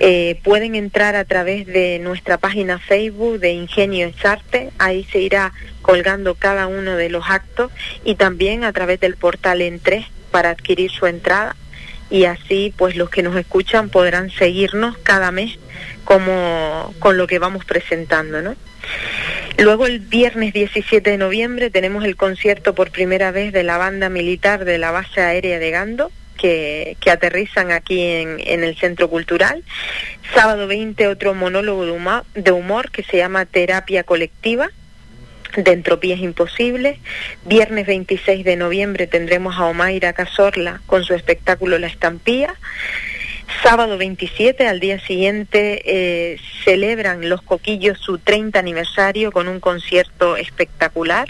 Eh, pueden entrar a través de nuestra página Facebook de Ingenio es Arte, ahí se irá colgando cada uno de los actos y también a través del portal en 3 para adquirir su entrada y así pues los que nos escuchan podrán seguirnos cada mes como con lo que vamos presentando, ¿no? Luego el viernes 17 de noviembre tenemos el concierto por primera vez de la banda militar de la base aérea de Gando, que, que aterrizan aquí en, en el Centro Cultural. Sábado 20 otro monólogo de humor, de humor que se llama Terapia Colectiva de Entropías Imposibles. Viernes 26 de noviembre tendremos a Omaira Cazorla con su espectáculo La Estampía. Sábado 27, al día siguiente, eh, celebran los Coquillos su 30 aniversario con un concierto espectacular.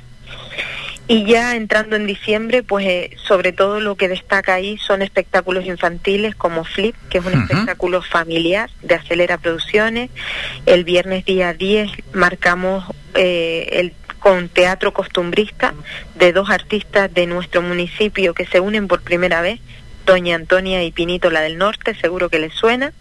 Y ya entrando en diciembre, pues eh, sobre todo lo que destaca ahí son espectáculos infantiles como Flip, que es un espectáculo familiar de Acelera Producciones. El viernes día 10 marcamos eh, el con teatro costumbrista de dos artistas de nuestro municipio que se unen por primera vez, Doña Antonia y Pinito la del Norte, seguro que les suena.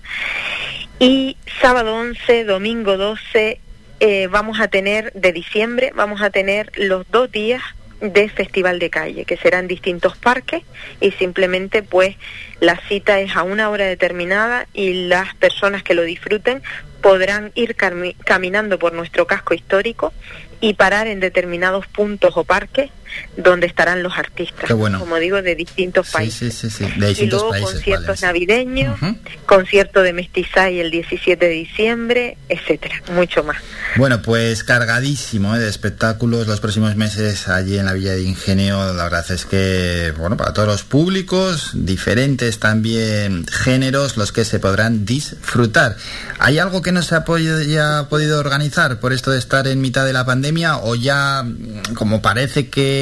Y sábado 11, domingo 12, eh, vamos a tener, de diciembre, vamos a tener los dos días de Festival de Calle, que serán distintos parques y simplemente pues la cita es a una hora determinada y las personas que lo disfruten podrán ir cami- caminando por nuestro casco histórico y parar en determinados puntos o parques donde estarán los artistas, Qué bueno. como digo, de distintos países sí, sí, sí, de y distintos luego países. conciertos vale. navideños, concierto de Mestizay el 17 de diciembre, etcétera, mucho más. Bueno, pues cargadísimo ¿eh? de espectáculos los próximos meses allí en la Villa de Ingenio. La verdad es que, bueno, para todos los públicos, diferentes también géneros, los que se podrán disfrutar. ¿Hay algo que no se ha podido, ya podido organizar por esto de estar en mitad de la pandemia o ya, mm, como parece que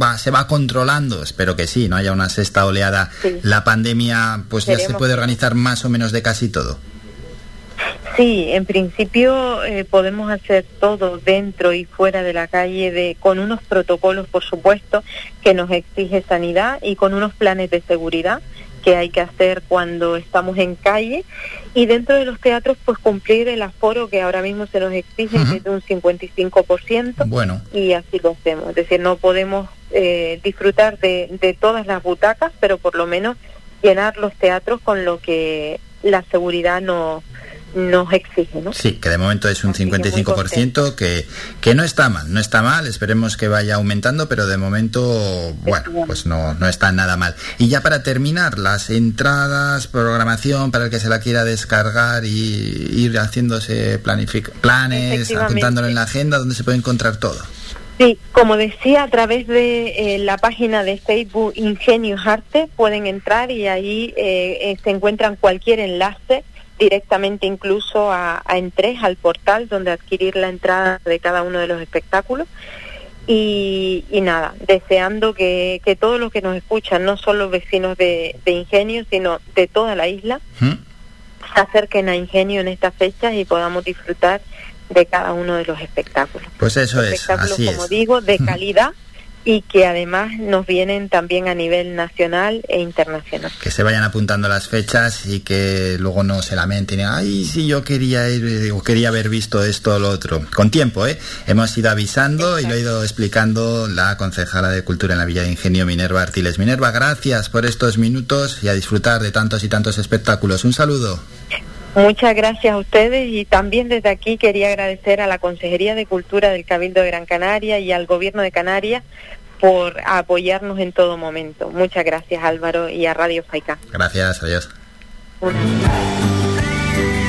va, se va controlando, espero que sí, no haya una sexta oleada, Sí. la pandemia, pues ya se puede organizar más o menos de casi todo? Sí, en principio eh, podemos hacer todo dentro y fuera de la calle de, con unos protocolos, por supuesto, que nos exige sanidad y con unos planes de seguridad que hay que hacer cuando estamos en calle. Y dentro de los teatros pues cumplir el aforo que ahora mismo se nos exige que es de un 55% Bueno, y así lo hacemos. Es decir, no podemos eh, disfrutar de, de todas las butacas, pero por lo menos llenar los teatros con lo que la seguridad nos, nos exige, ¿no? Sí, que de momento es un 55% que, que no está mal, no está mal, esperemos que vaya aumentando, pero de momento, bueno, pues no, no está nada mal. Y ya para terminar, las entradas, programación para el que se la quiera descargar y ir haciéndose planes, apuntándolo en la agenda, donde se puede encontrar todo. Sí, como decía, a través de eh, la página de Facebook Ingenios Arte pueden entrar y ahí eh, eh, se encuentran cualquier enlace directamente incluso a, a Entres, al portal donde adquirir la entrada de cada uno de los espectáculos. Y, nada, deseando que, todos los que nos escuchan, no solo vecinos de, Ingenio, sino de toda la isla, ¿Mm? se acerquen a Ingenio en estas fechas y podamos disfrutar de cada uno de los espectáculos. Pues eso es, así como digo, de calidad y que además nos vienen también a nivel nacional e internacional. Que se vayan apuntando las fechas y que luego no se lamenten, ay, si yo quería ir o quería haber visto esto o lo otro. Con tiempo, ¿eh? Hemos ido avisando y lo ha ido explicando la concejala de Cultura en la Villa de Ingenio, Minerva Artiles. Minerva, gracias por estos minutos y a disfrutar de tantos y tantos espectáculos. Un saludo. Muchas gracias a ustedes y también desde aquí quería agradecer a la Consejería de Cultura del Cabildo de Gran Canaria y al Gobierno de Canarias por apoyarnos en todo momento. Muchas gracias Álvaro y a Radio Faica. Gracias, adiós.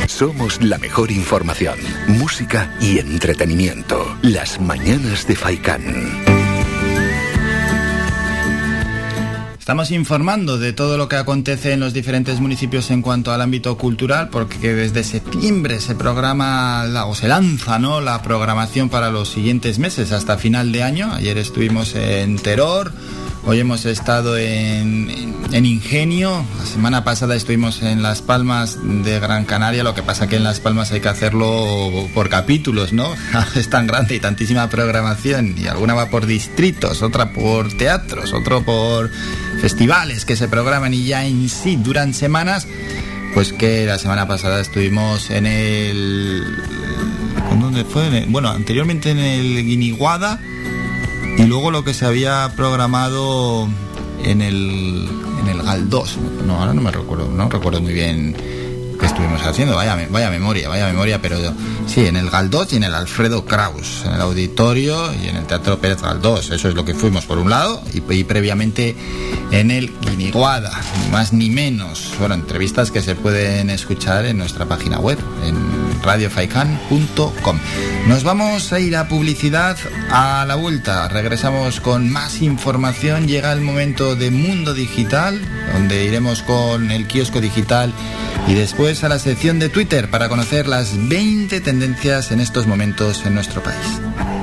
Somos la mejor información, música y entretenimiento. Las mañanas de Faikán. Estamos informando de todo lo que acontece en los diferentes municipios en cuanto al ámbito cultural, porque desde septiembre se programa o se lanza ¿no? la programación para los siguientes meses hasta final de año. Ayer estuvimos en Teror, Hoy hemos estado en, Ingenio, la semana pasada estuvimos en Las Palmas de Gran Canaria, lo que pasa que en Las Palmas hay que hacerlo por capítulos, ¿no? es tan grande y tantísima programación, y alguna va por distritos, otra por teatros, otro por festivales que se programan y ya en sí duran semanas, pues que la semana pasada estuvimos en el... ¿Dónde fue? Bueno, anteriormente en el Guiniguada y luego lo que se había programado en el, en el Galdós, no, ahora no me recuerdo, no recuerdo muy bien qué estuvimos haciendo, vaya, vaya memoria, vaya memoria, pero sí, en el Galdós y en el Alfredo Kraus, en el auditorio y en el Teatro Pérez Galdós, eso es lo que fuimos por un lado, y, previamente en el Guiniguada, ni más ni menos, bueno, entrevistas que se pueden escuchar en nuestra página web, en radiofaikan.com. Nos vamos a ir a publicidad a la vuelta. Regresamos con más información. Llega el momento de Mundo Digital, donde iremos con el kiosco digital y después a la sección de Twitter para conocer las 20 tendencias en estos momentos en nuestro país.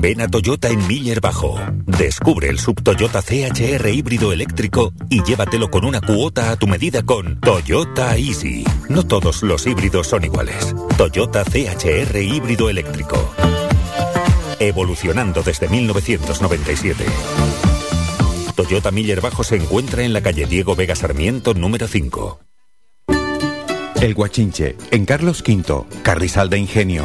Ven a Toyota en Miller Bajo. Descubre el sub Toyota CHR híbrido eléctrico y llévatelo con una cuota a tu medida con Toyota Easy. No todos los híbridos son iguales. Toyota CHR híbrido eléctrico. Evolucionando desde 1997. Toyota Miller Bajo se encuentra en la calle Diego Vega Sarmiento número 5. El Guachinche, en Carlos V, Carrizal de Ingenio.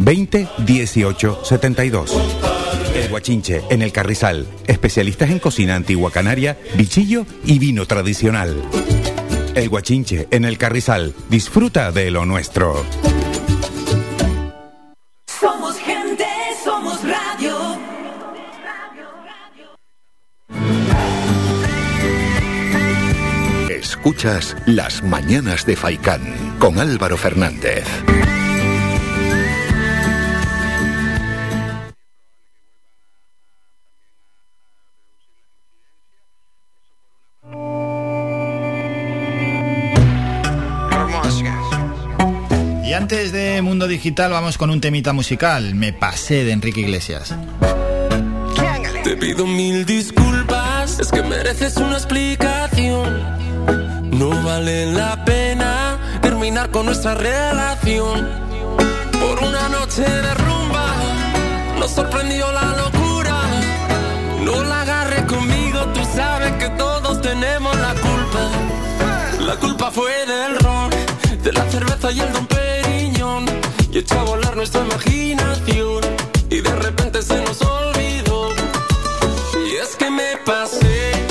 20 18 72. El Guachinche, en el Carrizal, especialistas en cocina antigua canaria, bichillo y vino tradicional. El Guachinche, en el Carrizal, disfruta de lo nuestro. Somos gente, somos radio. Escuchas Las Mañanas de Faicán con Álvaro Fernández. Y antes de Mundo Digital vamos con un temita musical. Me pasé de Enrique Iglesias. Te pido mil disculpas, es que mereces una explicación. No vale la pena terminar con nuestra relación. Por una noche de rumba, nos sorprendió la locura. No la agarres conmigo, tú sabes que todos tenemos la culpa. La culpa fue del ron, de la cerveza y el don. Y echó a volar nuestra imaginación. Y de repente se nos olvidó. Y es que me pasé,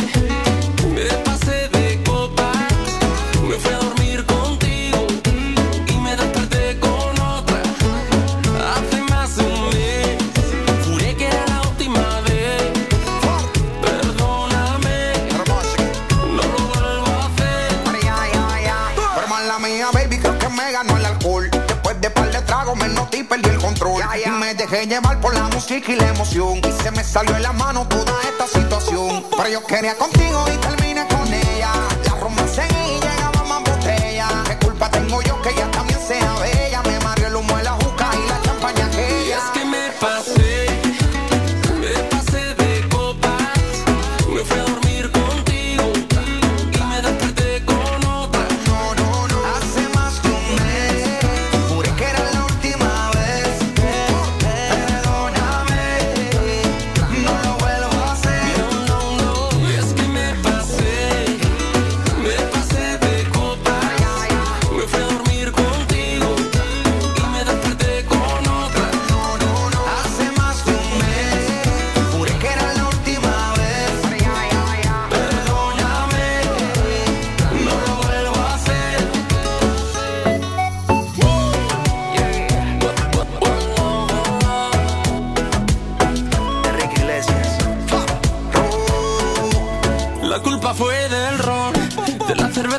dejé llevar por la música y la emoción. Y se me salió en la mano toda esta situación. Pero yo quería contigo y terminé con ella. La seguía y llegaba más botella. ¿Qué culpa tengo yo que ella también sea bella?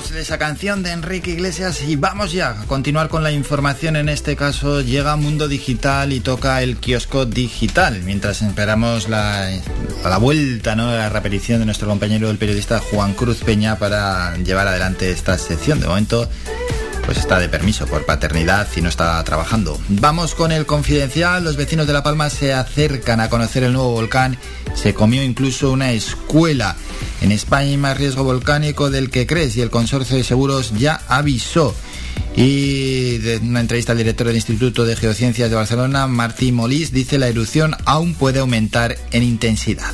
Dejamos esa canción de Enrique Iglesias y vamos ya a continuar con la información. En este caso llega Mundo Digital y toca el kiosco digital. Mientras esperamos la, la vuelta, ¿no? la repetición de nuestro compañero el periodista Juan Cruz Peña para llevar adelante esta sección. De momento pues está de permiso por paternidad y no está trabajando. Vamos con el confidencial. Los vecinos de La Palma se acercan a conocer el nuevo volcán. Se comió incluso una escuela. En España hay más riesgo volcánico del que crees y el consorcio de seguros ya avisó. Y de una entrevista al director del Instituto de Geociencias de Barcelona, Martí Molís, dice la erupción aún puede aumentar en intensidad.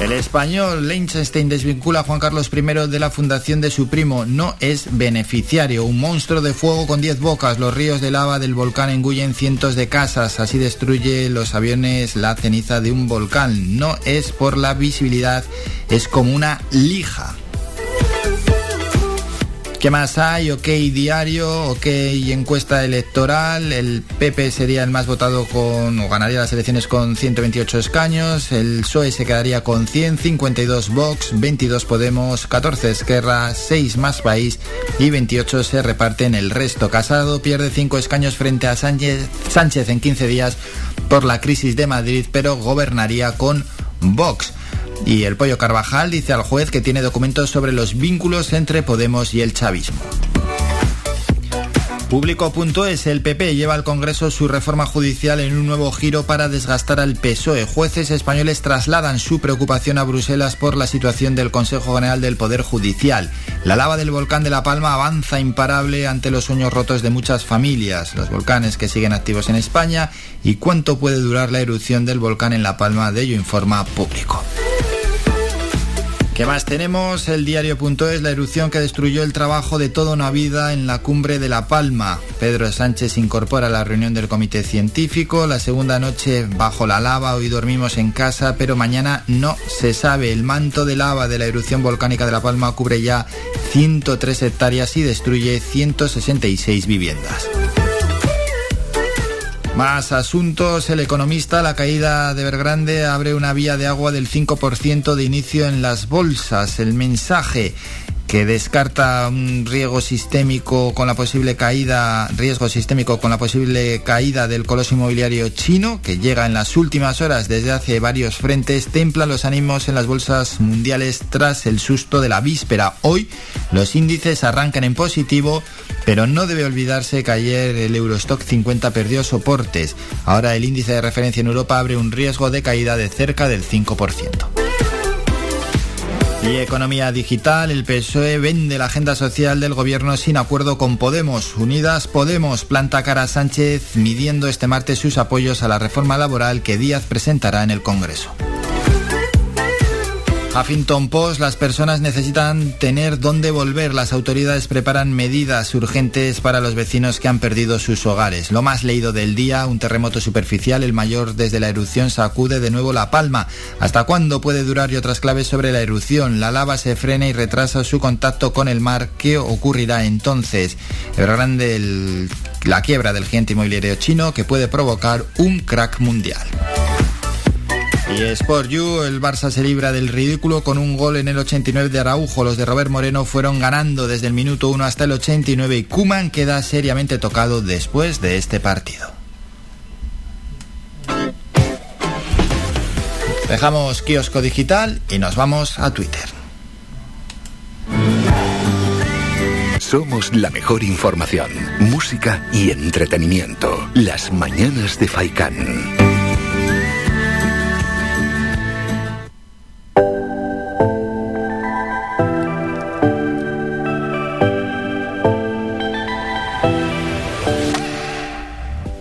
El español Liechtenstein desvincula a Juan Carlos I de la fundación de su primo. No es beneficiario. Un monstruo de fuego con 10 bocas. Los ríos de lava del volcán engullen cientos de casas. Así destruye los aviones la ceniza de un volcán. No es por la visibilidad, es como una lija. ¿Qué más hay? OK diario, OK encuesta electoral. El PP sería el más votado con, o ganaría las elecciones con 128 escaños. El PSOE se quedaría con 100, 52 Vox, 22 Podemos, 14 Esquerra, 6 Más País y 28 se reparten el resto. Casado pierde 5 escaños frente a Sánchez, Sánchez en 15 días por la crisis de Madrid, pero gobernaría con Vox. Y el Pollo Carvajal dice al juez que tiene documentos sobre los vínculos entre Podemos y el chavismo. Público.es, el PP lleva al Congreso su reforma judicial en un nuevo giro para desgastar al PSOE. Jueces españoles trasladan su preocupación a Bruselas por la situación del Consejo General del Poder Judicial. La lava del volcán de La Palma avanza imparable ante los sueños rotos de muchas familias, los volcanes que siguen activos en España y cuánto puede durar la erupción del volcán en La Palma, de ello informa Público. ¿Qué más tenemos? El diario.es, la erupción que destruyó el trabajo de toda una vida en la cumbre de La Palma. Pedro Sánchez incorpora la reunión del comité científico. La segunda noche bajo la lava, hoy dormimos en casa, pero mañana no se sabe. El manto de lava de la erupción volcánica de La Palma cubre ya 103 hectáreas y destruye 166 viviendas. Más asuntos. El economista, la caída de Vergrande abre una vía de agua del 5% de inicio en las bolsas. El mensaje que descarta un riesgo sistémico con la posible caída, riesgo sistémico con la posible caída del coloso inmobiliario chino, que llega en las últimas horas desde hace varios frentes, templa los ánimos en las bolsas mundiales tras el susto de la víspera. Hoy los índices arrancan en positivo, pero no debe olvidarse que ayer el Eurostock 50 perdió soportes. Ahora el índice de referencia en Europa abre un riesgo de caída de cerca del 5%. Y economía digital, el PSOE vende la agenda social del gobierno sin acuerdo con Podemos. Unidas Podemos planta cara a Sánchez midiendo este martes sus apoyos a la reforma laboral que Díaz presentará en el Congreso. Huffington Post, las personas necesitan tener dónde volver. Las autoridades preparan medidas urgentes para los vecinos que han perdido sus hogares. Lo más leído del día, un terremoto superficial, el mayor desde la erupción, sacude de nuevo La Palma. ¿Hasta cuándo puede durar y otras claves sobre la erupción? La lava se frena y retrasa su contacto con el mar. ¿Qué ocurrirá entonces? El grande, la quiebra del gigante inmobiliario chino que puede provocar un crack mundial. Y Sport You, el Barça se libra del ridículo con un gol en el 89 de Araujo. Los de Robert Moreno fueron ganando desde el minuto 1 hasta el 89 y Kuman queda seriamente tocado después de este partido. Dejamos kiosco digital y nos vamos a Twitter. Somos la mejor información, música y entretenimiento. Las mañanas de Faikán.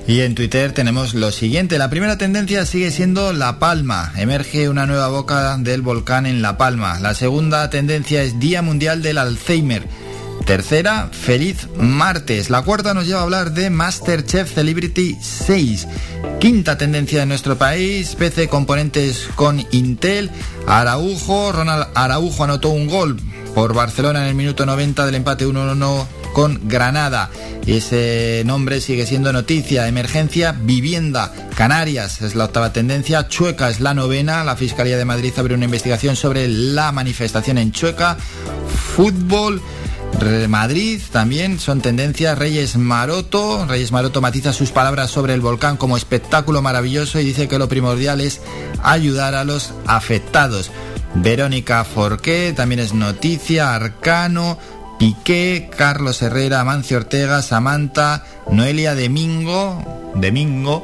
Y en Twitter tenemos lo siguiente. La primera tendencia sigue siendo La Palma. Emerge una nueva boca del volcán en La Palma. La segunda tendencia es Día Mundial del Alzheimer. Tercera, feliz martes. La cuarta nos lleva a hablar de Masterchef Celebrity 6. Quinta tendencia en nuestro país, PC componentes con Intel. Araujo, Ronald Araujo anotó un gol por Barcelona en el minuto 90 del empate 1-1 con Granada. Ese nombre sigue siendo noticia. Emergencia, vivienda. Canarias es la octava tendencia. Chueca es la novena. La Fiscalía de Madrid abre una investigación sobre la manifestación en Chueca. Fútbol. Madrid también son tendencias. Reyes Maroto. Reyes Maroto matiza sus palabras sobre el volcán como espectáculo maravilloso y dice que lo primordial es ayudar a los afectados. Verónica Forqué también es noticia. Arcano. Piqué, Carlos Herrera, Amancio Ortega, Samantha, Noelia Domingo, Domingo,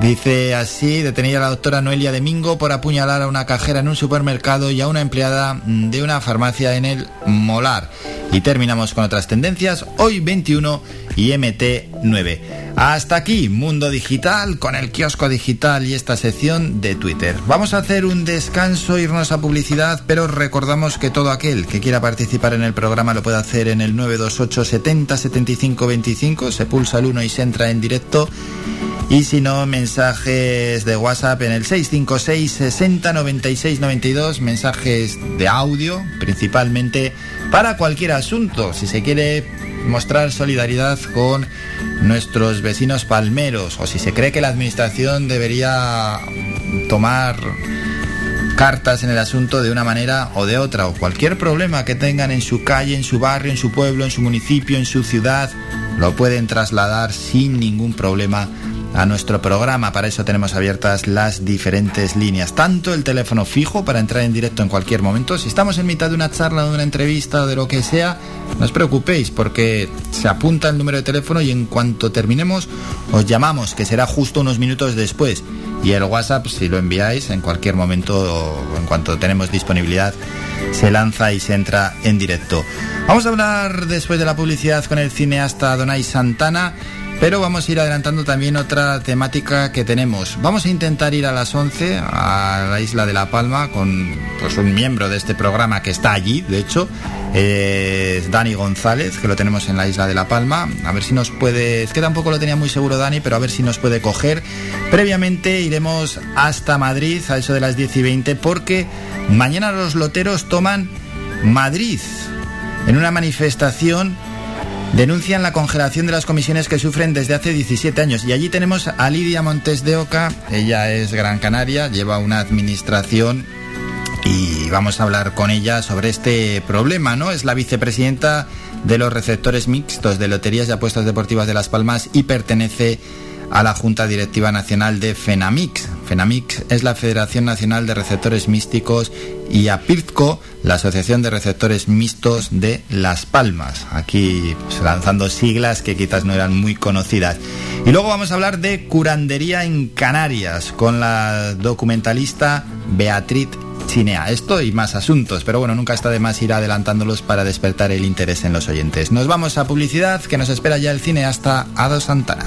dice así, detenida la doctora Noelia Domingo por apuñalar a una cajera en un supermercado y a una empleada de una farmacia en el Molar. Y terminamos con otras tendencias, hoy 21 y MT9. Hasta aquí, Mundo Digital, con el kiosco digital y esta sección de Twitter. Vamos a hacer un descanso, irnos a publicidad, pero recordamos que todo aquel que quiera participar en el programa lo puede hacer en el 928 70 75 25, se pulsa el 1 y se entra en directo. Y si no, mensajes de WhatsApp en el 656 60 96 92, mensajes de audio principalmente para cualquier asunto. Si se quiere mostrar solidaridad con nuestros vecinos palmeros o si se cree que la administración debería tomar cartas en el asunto de una manera o de otra, o cualquier problema que tengan en su calle, en su barrio, en su pueblo, en su municipio, en su ciudad, lo pueden trasladar sin ningún problema a nuestro programa. Para eso tenemos abiertas las diferentes líneas, tanto el teléfono fijo para entrar en directo en cualquier momento. Si estamos en mitad de una charla, de una entrevista o de lo que sea, no os preocupéis porque se apunta el número de teléfono y en cuanto terminemos os llamamos, que será justo unos minutos después. Y el WhatsApp, si lo enviáis en cualquier momento o en cuanto tenemos disponibilidad, se lanza y se entra en directo. Vamos a hablar después de la publicidad con el cineasta Donay Santana pero vamos a ir adelantando también otra temática que tenemos. Vamos a intentar ir a las 11 a la isla de La Palma con pues, un miembro de este programa que está allí, de hecho, es Dani González, que lo tenemos en la isla de La Palma. A ver si nos puede, es que tampoco lo tenía muy seguro Dani, pero a ver si nos puede coger. Previamente iremos hasta Madrid a eso de las 10 y 20 porque mañana los loteros toman Madrid en una manifestación denuncian la congelación de las comisiones que sufren desde hace 17 años. Y allí tenemos a Lidia Montes de Oca, ella es Gran Canaria, lleva una administración y vamos a hablar con ella sobre este problema, ¿no? Es la vicepresidenta de los receptores mixtos de loterías y apuestas deportivas de Las Palmas y pertenece a la Junta Directiva Nacional de FENAMIX. FENAMIX es la Federación Nacional de Receptores Místicos y APIRTCO, la Asociación de Receptores Mixtos de Las Palmas. Aquí pues, lanzando siglas que quizás no eran muy conocidas. Y luego vamos a hablar de curandería en Canarias con la documentalista Beatriz Chinea. Esto y más asuntos, pero bueno, nunca está de más ir adelantándolos para despertar el interés en los oyentes. Nos vamos a publicidad que nos espera ya el cineasta Ado Santana.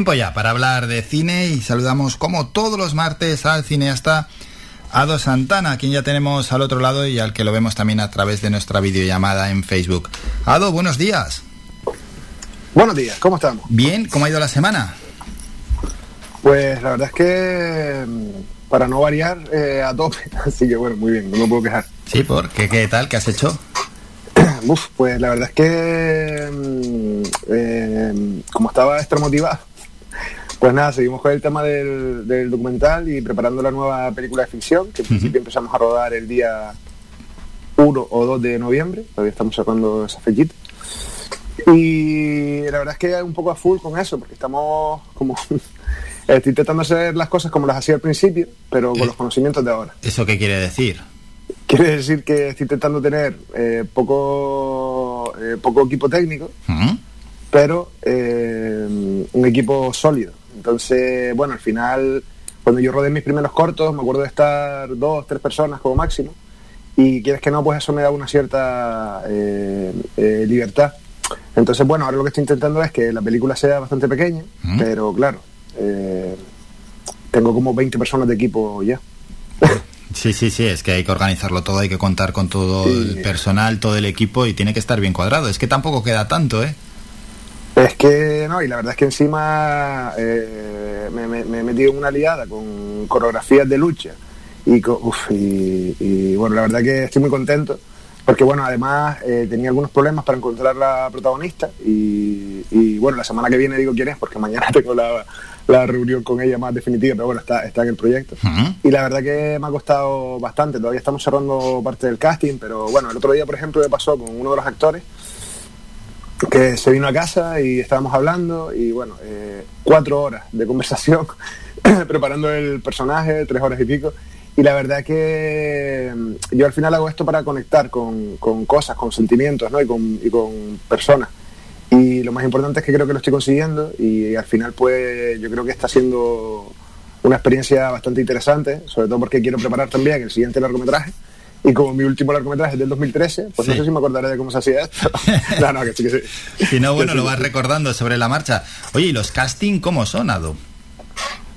Tiempo ya para hablar de cine y saludamos como todos los martes al cineasta Ado Santana, a quien ya tenemos al otro lado y al que lo vemos también a través de nuestra videollamada en Facebook. Ado, buenos días. Buenos días, ¿cómo estamos? Bien, ¿cómo ha ido la semana? Pues la verdad es que mm, para no variar eh, a tope, así que bueno, muy bien, no me puedo quejar. Sí, ¿por qué? ¿Qué tal? ¿Qué has hecho? Uf, pues la verdad es que mm, eh, como estaba extramotivado, pues nada, seguimos con el tema del, del documental y preparando la nueva película de ficción, que en principio empezamos a rodar el día 1 o 2 de noviembre, todavía estamos sacando esa fechita. Y la verdad es que un poco a full con eso, porque estamos como... Estoy intentando hacer las cosas como las hacía al principio, pero con los conocimientos de ahora. ¿Eso qué quiere decir? Quiere decir que estoy intentando tener eh, poco, eh, poco equipo técnico, pero eh, un equipo sólido. Entonces, bueno, al final, cuando yo rodé mis primeros cortos, me acuerdo de estar dos, tres personas como máximo, y quieres que no, pues eso me da una cierta eh, eh, libertad. Entonces, bueno, ahora lo que estoy intentando es que la película sea bastante pequeña, pero claro, eh, tengo como 20 personas de equipo ya. Sí, sí, sí, es que hay que organizarlo todo, hay que contar con todo el personal, todo el equipo y tiene que estar bien cuadrado. Es que tampoco queda tanto, ¿eh? Es que no, y la verdad es que encima eh, me, me- me he metido en una liada con coreografías de lucha. Y, uf, y, y, bueno, la verdad que estoy muy contento porque bueno, además eh, tenía algunos problemas para encontrar la protagonista. Y, y, bueno, la semana que viene digo quién es porque mañana tengo la, la reunión con ella más definitiva, pero bueno, está, está en el proyecto. Y la verdad que me ha costado bastante, todavía estamos cerrando parte del casting, pero bueno, el otro día, por ejemplo, me pasó con uno de los actores que se vino a casa y estábamos hablando y bueno, eh, cuatro horas de conversación preparando el personaje, tres horas y pico. Y la verdad que mm, yo al final hago esto para conectar con, con cosas, con sentimientos ¿no? y, con, y con personas. Y lo más importante es que creo que lo estoy consiguiendo y al final pues yo creo que está siendo una experiencia bastante interesante, sobre todo porque quiero preparar también el siguiente largometraje. Y como mi último largometraje es del 2013, pues no Sí. sé si me acordaré de cómo se hacía esto. no, no, que sí, que sí. Si no, bueno, sí, lo vas sí. recordando sobre la marcha. Oye, ¿y los casting cómo son, Ado?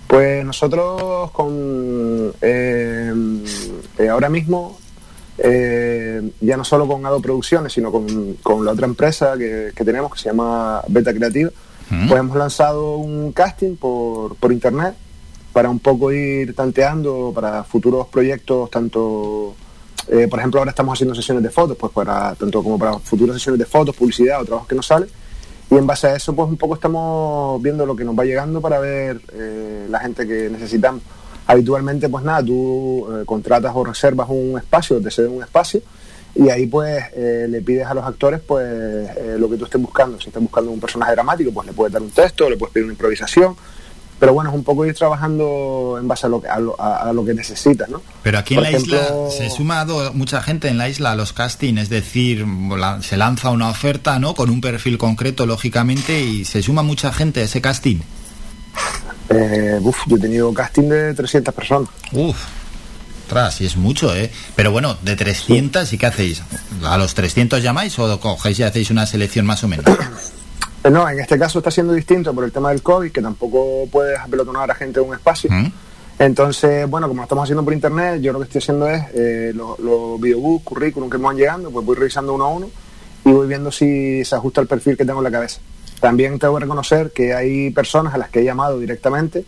Pues nosotros con eh, eh, ahora mismo, eh, ya no solo con Ado Producciones, sino con, con la otra empresa que, que tenemos, que se llama Beta Creativa, pues hemos lanzado un casting por, por internet para un poco ir tanteando para futuros proyectos, tanto, eh, por ejemplo, ahora estamos haciendo sesiones de fotos, pues para tanto como para futuras sesiones de fotos, publicidad o trabajos que nos salen. Y en base a eso, pues un poco estamos viendo lo que nos va llegando para ver eh, la gente que necesitamos. Habitualmente, pues nada, tú eh, contratas o reservas un espacio, te ceden un espacio y ahí pues le pides a los actores pues lo que tú estés buscando. Si estás buscando un personaje dramático, pues le puedes dar un texto, le puedes pedir una improvisación. Pero bueno, es un poco ir trabajando en base a lo que, a lo, a- lo que necesitas, ¿no? Pero aquí en la ejemplo- isla se suma mucha gente en la isla a los castings, es decir, la- se lanza una oferta, ¿no? Con un perfil concreto, lógicamente, y se suma mucha gente a ese casting. Eh, uf, yo he tenido casting de 300 personas. Uf, tras, y es mucho, ¿eh? Pero bueno, de 300, ¿y qué hacéis? ¿A los 300 llamáis o cogéis y hacéis una selección más o menos? Eh, No, en este caso está siendo distinto por el tema del COVID, que tampoco puedes apelotonar a gente en un espacio. Entonces, bueno, como lo estamos haciendo por internet, yo lo que estoy haciendo es eh, los los videobooks, currículum que me van llegando, pues voy revisando uno a uno y voy viendo si se ajusta al perfil que tengo en la cabeza. También tengo que reconocer que hay personas a las que he llamado directamente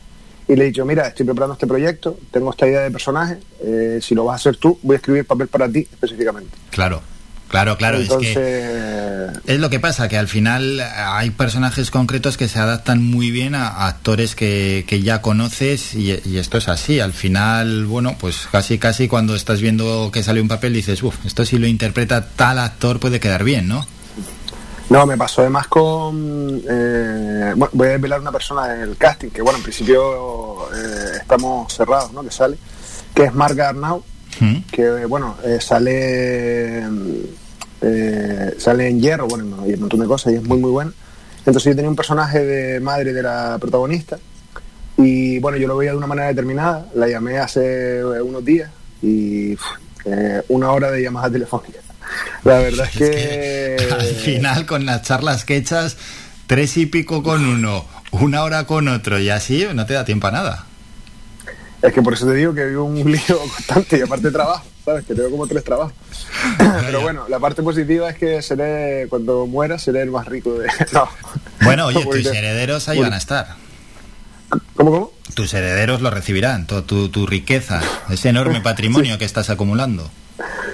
y le he dicho, mira, estoy preparando este proyecto, tengo esta idea de personaje, eh, si lo vas a hacer tú, voy a escribir papel para ti específicamente. Claro, claro, claro, es que... Entonces, Es lo que pasa, que al final hay personajes concretos que se adaptan muy bien a, a actores que, que ya conoces y, y esto es así. Al final, bueno, pues casi casi cuando estás viendo que sale un papel dices, uff, esto si lo interpreta tal actor puede quedar bien, ¿no? No, me pasó además con... eh, bueno, voy a desvelar una persona en el casting, que bueno, en principio eh, estamos cerrados, ¿no? Que sale, que es Marga Arnau, que bueno, eh, sale eh, sale en Hierro, bueno, y un montón de cosas, y es muy muy buena. Entonces yo tenía un personaje de madre de la protagonista, y bueno, yo lo veía de una manera determinada, la llamé hace eh, unos días, y eh, una hora de llamada telefónica. La verdad es que... Al final con las charlas que echas, tres y pico con uno, una hora con otro y así no te da tiempo a nada. Es que por eso te digo que vivo un lío constante y aparte trabajo, ¿sabes? Que tengo como tres trabajos. Pero bueno, la parte positiva es que seré, cuando muera, seré el más rico de... No. Bueno, oye, tus herederos ahí van a estar. ¿Cómo, cómo? Tus herederos lo recibirán, tu, tu, tu riqueza, ese enorme patrimonio que estás acumulando.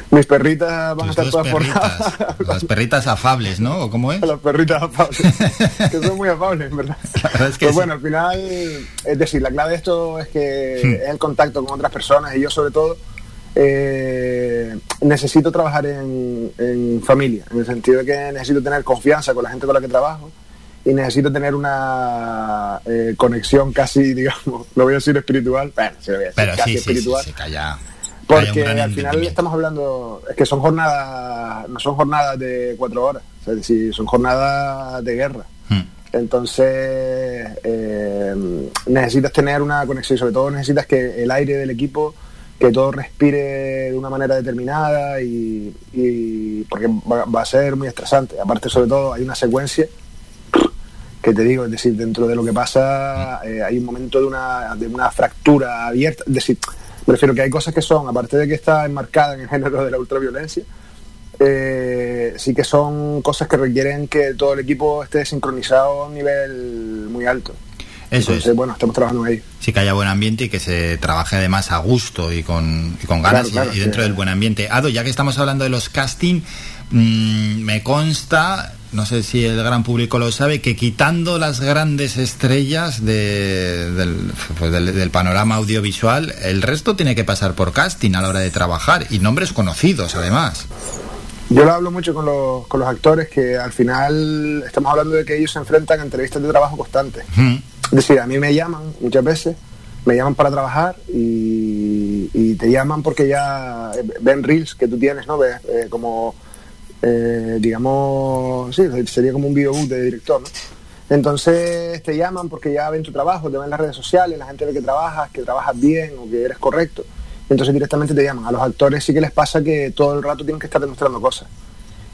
Mis perritas van a estar todas perritas, las perritas afables, ¿no? ¿O ¿Cómo es? Las perritas afables. que son muy afables, verdad. verdad es que pues sí. bueno, al final, es decir, la clave de esto es que Hmm. es el contacto con otras personas y yo sobre todo eh, necesito trabajar en, en familia, en el sentido de que necesito tener confianza con la gente con la que trabajo y necesito tener una eh, conexión casi, digamos, lo voy a decir espiritual, bueno, se lo voy a decir, Pero casi sí, espiritual. sí, calla. Porque al final estamos hablando, es que son jornadas, no son jornadas de cuatro horas, o sea, es decir, son jornadas de guerra. Hmm. Entonces, eh, necesitas tener una conexión y sobre todo necesitas que el aire del equipo que todo respire de una manera determinada y, y porque va, va a ser muy estresante. Aparte, sobre todo, hay una secuencia que te digo, es decir, dentro de lo que pasa eh, hay un momento de una, de una fractura abierta, es decir, me refiero que hay cosas que son, aparte de que está enmarcada en el género de la ultraviolencia, eh, sí que son cosas que requieren que todo el equipo esté sincronizado a un nivel muy alto. Eso Entonces, bueno, estamos trabajando ahí. Sí que haya buen ambiente y que se trabaje además a gusto y con, y con ganas Claro, claro, y, y dentro sí. del buen ambiente. Ado, ya que estamos hablando de los casting, mm, me consta, no sé si el gran público lo sabe, que quitando las grandes estrellas de- del, pues del- del panorama audiovisual, el resto tiene que pasar por casting a la hora de trabajar y nombres conocidos además. Yo lo hablo mucho con los, con los actores que al final estamos hablando de que ellos se enfrentan a entrevistas de trabajo constantes. Es decir, a mí me llaman muchas veces, me llaman para trabajar y, y te llaman porque ya ven reels que tú tienes, ¿no? Ves, eh, como, eh, digamos, sí, sería como un videobook de director, ¿no? Entonces te llaman porque ya ven tu trabajo, te ven en las redes sociales, la gente ve que trabajas, que trabajas bien o que eres correcto. Entonces directamente te llaman. A los actores sí que les pasa que todo el rato tienen que estar demostrando cosas.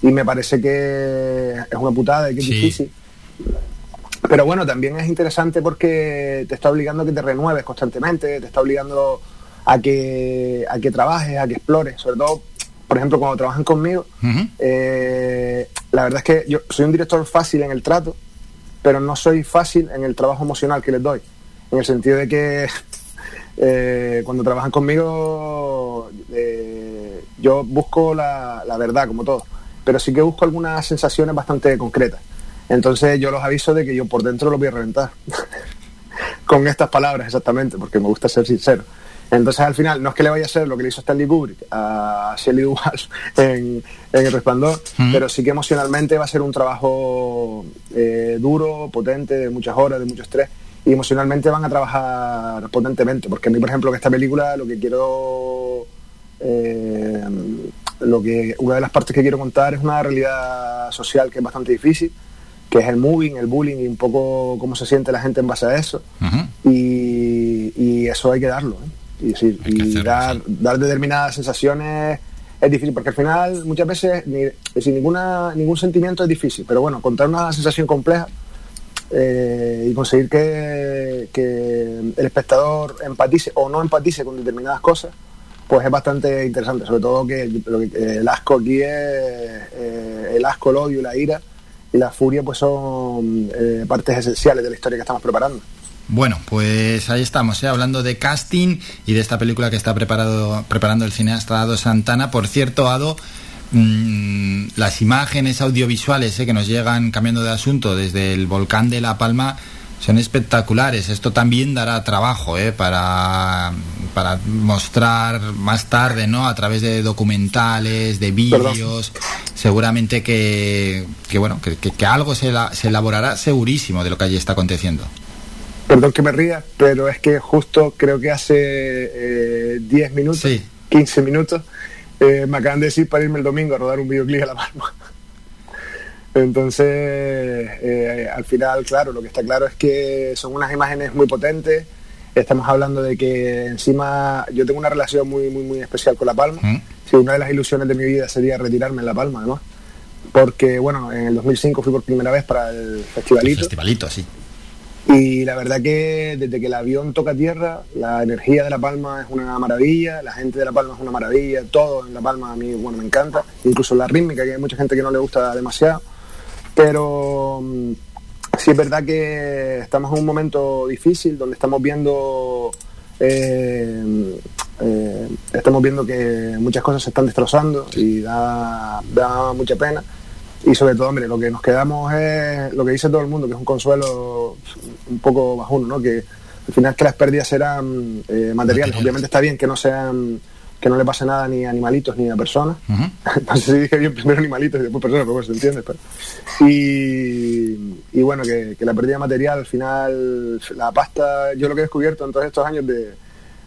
Y me parece que es una putada y que es Sí. difícil. Pero bueno, también es interesante porque te está obligando a que te renueves constantemente, te está obligando a que, a que trabajes, a que explores. Sobre todo, por ejemplo, cuando trabajan conmigo, eh, la verdad es que yo soy un director fácil en el trato, pero no soy fácil en el trabajo emocional que les doy. En el sentido de que eh, cuando trabajan conmigo, eh, yo busco la, la verdad, como todo, pero sí que busco algunas sensaciones bastante concretas. Entonces yo los aviso de que yo por dentro los voy a reventar. Con estas palabras exactamente, porque me gusta ser sincero. Entonces al final no es que le vaya a hacer lo que le hizo Stanley Kubrick a Shelley Duvall en, en El Resplandor, pero sí que emocionalmente va a ser un trabajo eh, duro, potente, de muchas horas, de mucho estrés. Y emocionalmente van a trabajar potentemente, porque a mí, por ejemplo, en esta película lo que quiero eh, lo que una de las partes que quiero contar es una realidad social que es bastante difícil, que es el moving, el bullying y un poco cómo se siente la gente en base a eso. y, y eso hay que darlo. ¿eh? Y, decir, y dar, dar determinadas sensaciones es difícil, porque al final muchas veces ni, decir, ninguna, ningún sentimiento es difícil, pero bueno, contar una sensación compleja eh, y conseguir que, que el espectador empatice o no empatice con determinadas cosas, pues es bastante interesante, sobre todo que, lo que- eh, el asco aquí es eh, el asco, el odio, la ira y la furia pues son eh, partes esenciales de la historia que estamos preparando. Bueno, pues ahí estamos, ¿eh? hablando de casting y de esta película que está preparado, preparando el cineasta Ado Santana. Por cierto, Ado, mm, las imágenes audiovisuales ¿eh? que nos llegan cambiando de asunto desde el volcán de La Palma son espectaculares. Esto también dará trabajo ¿eh? para, para mostrar más tarde, ¿no? A través de documentales, de vídeos. Seguramente que, que bueno, que, que- que algo se, la- se elaborará segurísimo de lo que allí está aconteciendo. Perdón que me ría, pero es que justo creo que hace eh, 10 minutos, 15 minutos, eh, me acaban de decir para irme el domingo a rodar un videoclip a La Palma. Entonces, eh, al final, claro, lo que está claro es que son unas imágenes muy potentes. Estamos hablando de que encima yo tengo una relación muy, muy, muy especial con La Palma. Sí, una de las ilusiones de mi vida sería retirarme en La Palma, además. Porque, bueno, en el 2005 fui por primera vez para el festivalito. Festivalito, sí. Y la verdad que desde que el avión toca tierra, la energía de La Palma es una maravilla, la gente de La Palma es una maravilla, todo en La Palma a mí bueno, me encanta, incluso la rítmica, que hay mucha gente que no le gusta demasiado. Pero mm, sí es verdad que estamos en un momento difícil donde estamos viendo eh, eh, estamos viendo que muchas cosas se están destrozando y da, da mucha pena. Y sobre todo, hombre, lo que nos quedamos es lo que dice todo el mundo, que es un consuelo un poco bajuno, ¿no? Que al final que las pérdidas serán eh, materiales. Obviamente está bien que no sean que no le pase nada ni a animalitos ni a personas. no sé si dije bien primero animalitos y después personas, pero bueno, se entiende. Pero. Y, y bueno, que, que la pérdida material al final, la pasta, yo lo que he descubierto en todos estos años de,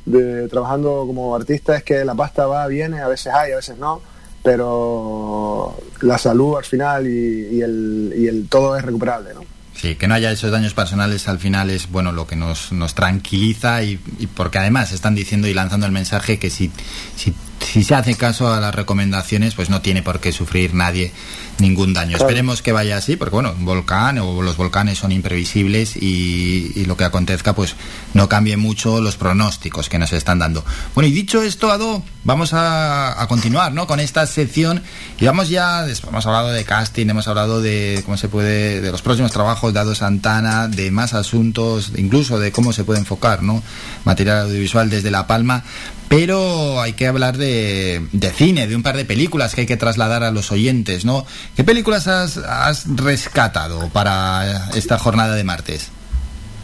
de trabajando como artista es que la pasta va, viene, a veces hay, a veces no, pero la salud al final y, y el, y el todo es recuperable, ¿no? Sí, que no haya esos daños personales al final es bueno lo que nos, nos tranquiliza y, y porque además están diciendo y lanzando el mensaje que si, si, si se hace caso a las recomendaciones pues no tiene por qué sufrir nadie ningún daño. Claro. Esperemos que vaya así, porque bueno, un volcán o los volcanes son imprevisibles y, y lo que acontezca pues no cambie mucho los pronósticos que nos están dando. Bueno, y dicho esto, Ado, vamos a, a continuar ¿no? con esta sección y vamos ya, hemos hablado de casting, hemos hablado de cómo se puede, de los próximos trabajos de Ado Santana, de más asuntos, incluso de cómo se puede enfocar ¿no? material audiovisual desde La Palma, pero hay que hablar de, de cine, de un par de películas que hay que trasladar a los oyentes, ¿no? ¿Qué películas has, has rescatado para esta jornada de martes?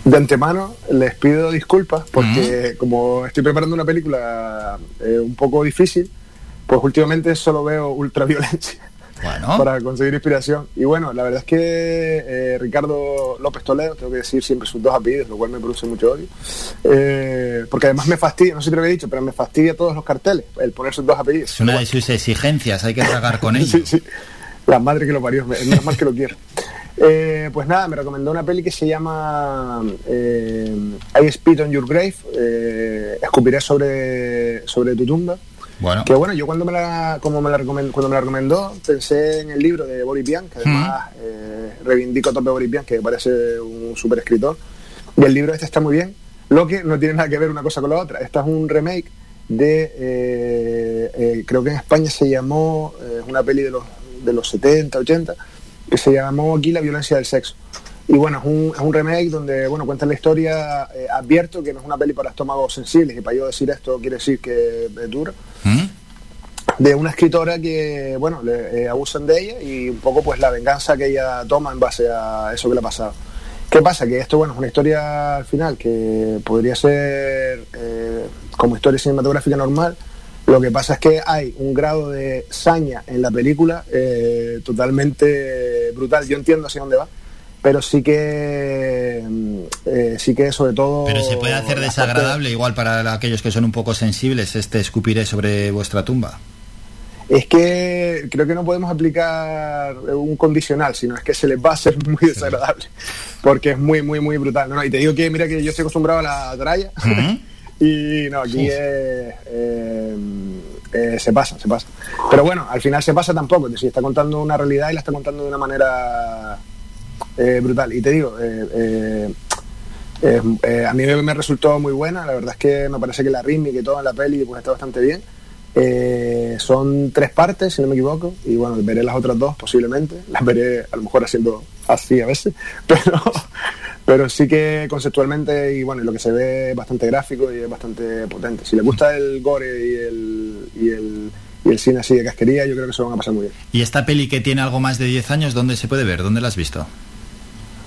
De antemano les pido disculpas porque como estoy preparando una película eh, un poco difícil, pues últimamente solo veo ultraviolencia para conseguir inspiración. Y bueno, la verdad es que eh, Ricardo López Toledo, tengo que decir siempre sus dos apellidos, lo cual me produce mucho odio, eh, porque además me fastidia, no sé si te lo había dicho, pero me fastidia todos los carteles, el poner sus dos apellidos. Es una de sus exigencias, hay que tragar con ello. Sí, sí. La madre que lo parió, es mal que lo quiero. Eh, pues nada, me recomendó una peli que se llama eh, I Spit on Your Grave, eh, escupiré sobre, sobre tu tumba. Bueno. Que bueno, yo cuando me la, como me la recomendó, cuando me la recomendó pensé en el libro de Boris que además eh, reivindico a tope Boris Vian, que me parece un súper escritor. Y el libro este está muy bien, lo que no tiene nada que ver una cosa con la otra. Esta es un remake de, creo que en España se llamó, una peli de los, de los 70, 80, que se llamó aquí La violencia del sexo. Y bueno, es un, es un remake donde, bueno, cuenta la historia, eh, advierto que no es una peli para estómagos sensibles, y para yo decir esto quiere decir que es duro, de una escritora que, bueno, le eh, abusan de ella y un poco pues la venganza que ella toma en base a eso que le ha pasado. ¿Qué pasa? Que esto, bueno, es una historia al final que podría ser eh, como historia cinematográfica normal. Lo que pasa es que hay un grado de saña en la película eh, totalmente brutal. Yo entiendo hacia dónde va, pero sí que mm, eh, sí que sobre todo. Pero se puede hacer desagradable, igual para aquellos que son un poco sensibles, este escupiré sobre vuestra tumba. Es que creo que no podemos aplicar un condicional, sino es que se les va a hacer muy desagradable, porque es muy, muy, muy brutal. No, no, y te digo que, mira, que yo estoy acostumbrado a la tralla, y no, aquí es, eh, eh, se pasa, se pasa. Pero bueno, al final se pasa tampoco, es decir, está contando una realidad y la está contando de una manera eh, brutal. Y te digo, a mí me resultó muy buena, la verdad es que me parece que la rítmica y todo en la peli pues está bastante bien. Eh, son tres partes, si no me equivoco, y bueno, veré las otras dos posiblemente, las veré a lo mejor haciendo así a veces, pero, pero sí que conceptualmente y bueno, lo que se ve es bastante gráfico y es bastante potente. Si les gusta el gore y el, y el, y el cine así de casquería, yo creo que se lo van a pasar muy bien. ¿Y esta peli que tiene algo más de 10 años, dónde se puede ver? ¿Dónde la has visto?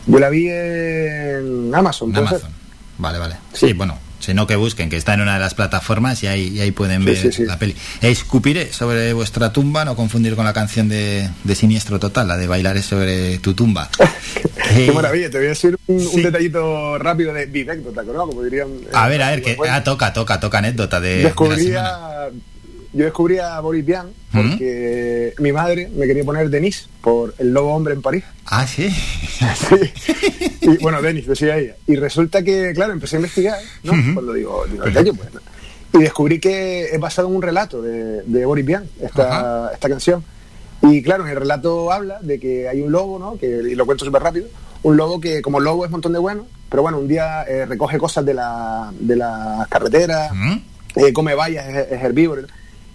Yo la vi en Amazon, En. Amazon. Vale, vale. Sí, bueno, si no que busquen, que está en una de las plataformas y ahí, y ahí pueden Sí, ver sí, sí. la peli. Escupiré sobre vuestra tumba, no confundir con la canción de, de Siniestro Total, la de Bailaré sobre tu tumba. Qué maravilla, te voy a decir un, un detallito rápido de vivécdota, ¿no? Como dirían. eh, A ver, a ver, que ah, toca, toca, toca anécdota de, de la descubrí semana. a- yo descubrí a Boris Vian porque mi madre me quería poner Denise por el lobo hombre en París. Ah, sí. Y bueno, Denis, decía ella. Y resulta que, claro, empecé a investigar, ¿no? Cuando digo, digo "¿En serio, pues, no?". Y descubrí que es basado en un relato de, de Boris Vian, esta, esta canción. Y claro, en el relato habla de que hay un lobo, ¿no? Que, y lo cuento súper rápido. Un lobo que, como lobo, es un montón de bueno, pero bueno, un día eh, recoge cosas de la, de la carretera, eh, come bayas, es, es herbívoro.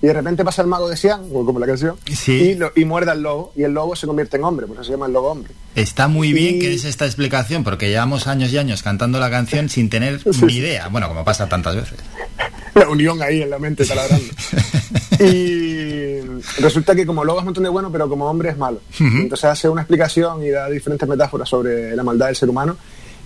Y de repente pasa el mago de Siam, como la canción, y, lo- y muerde al lobo, y el lobo se convierte en hombre, por eso se llama el lobo hombre. Está muy bien que es esta explicación, porque llevamos años y años cantando la canción sin tener ni idea. Bueno, como pasa tantas veces. la unión ahí en la mente taladrando. y resulta que como lobo es un montón de bueno, pero como hombre es malo. Entonces hace una explicación y da diferentes metáforas sobre la maldad del ser humano.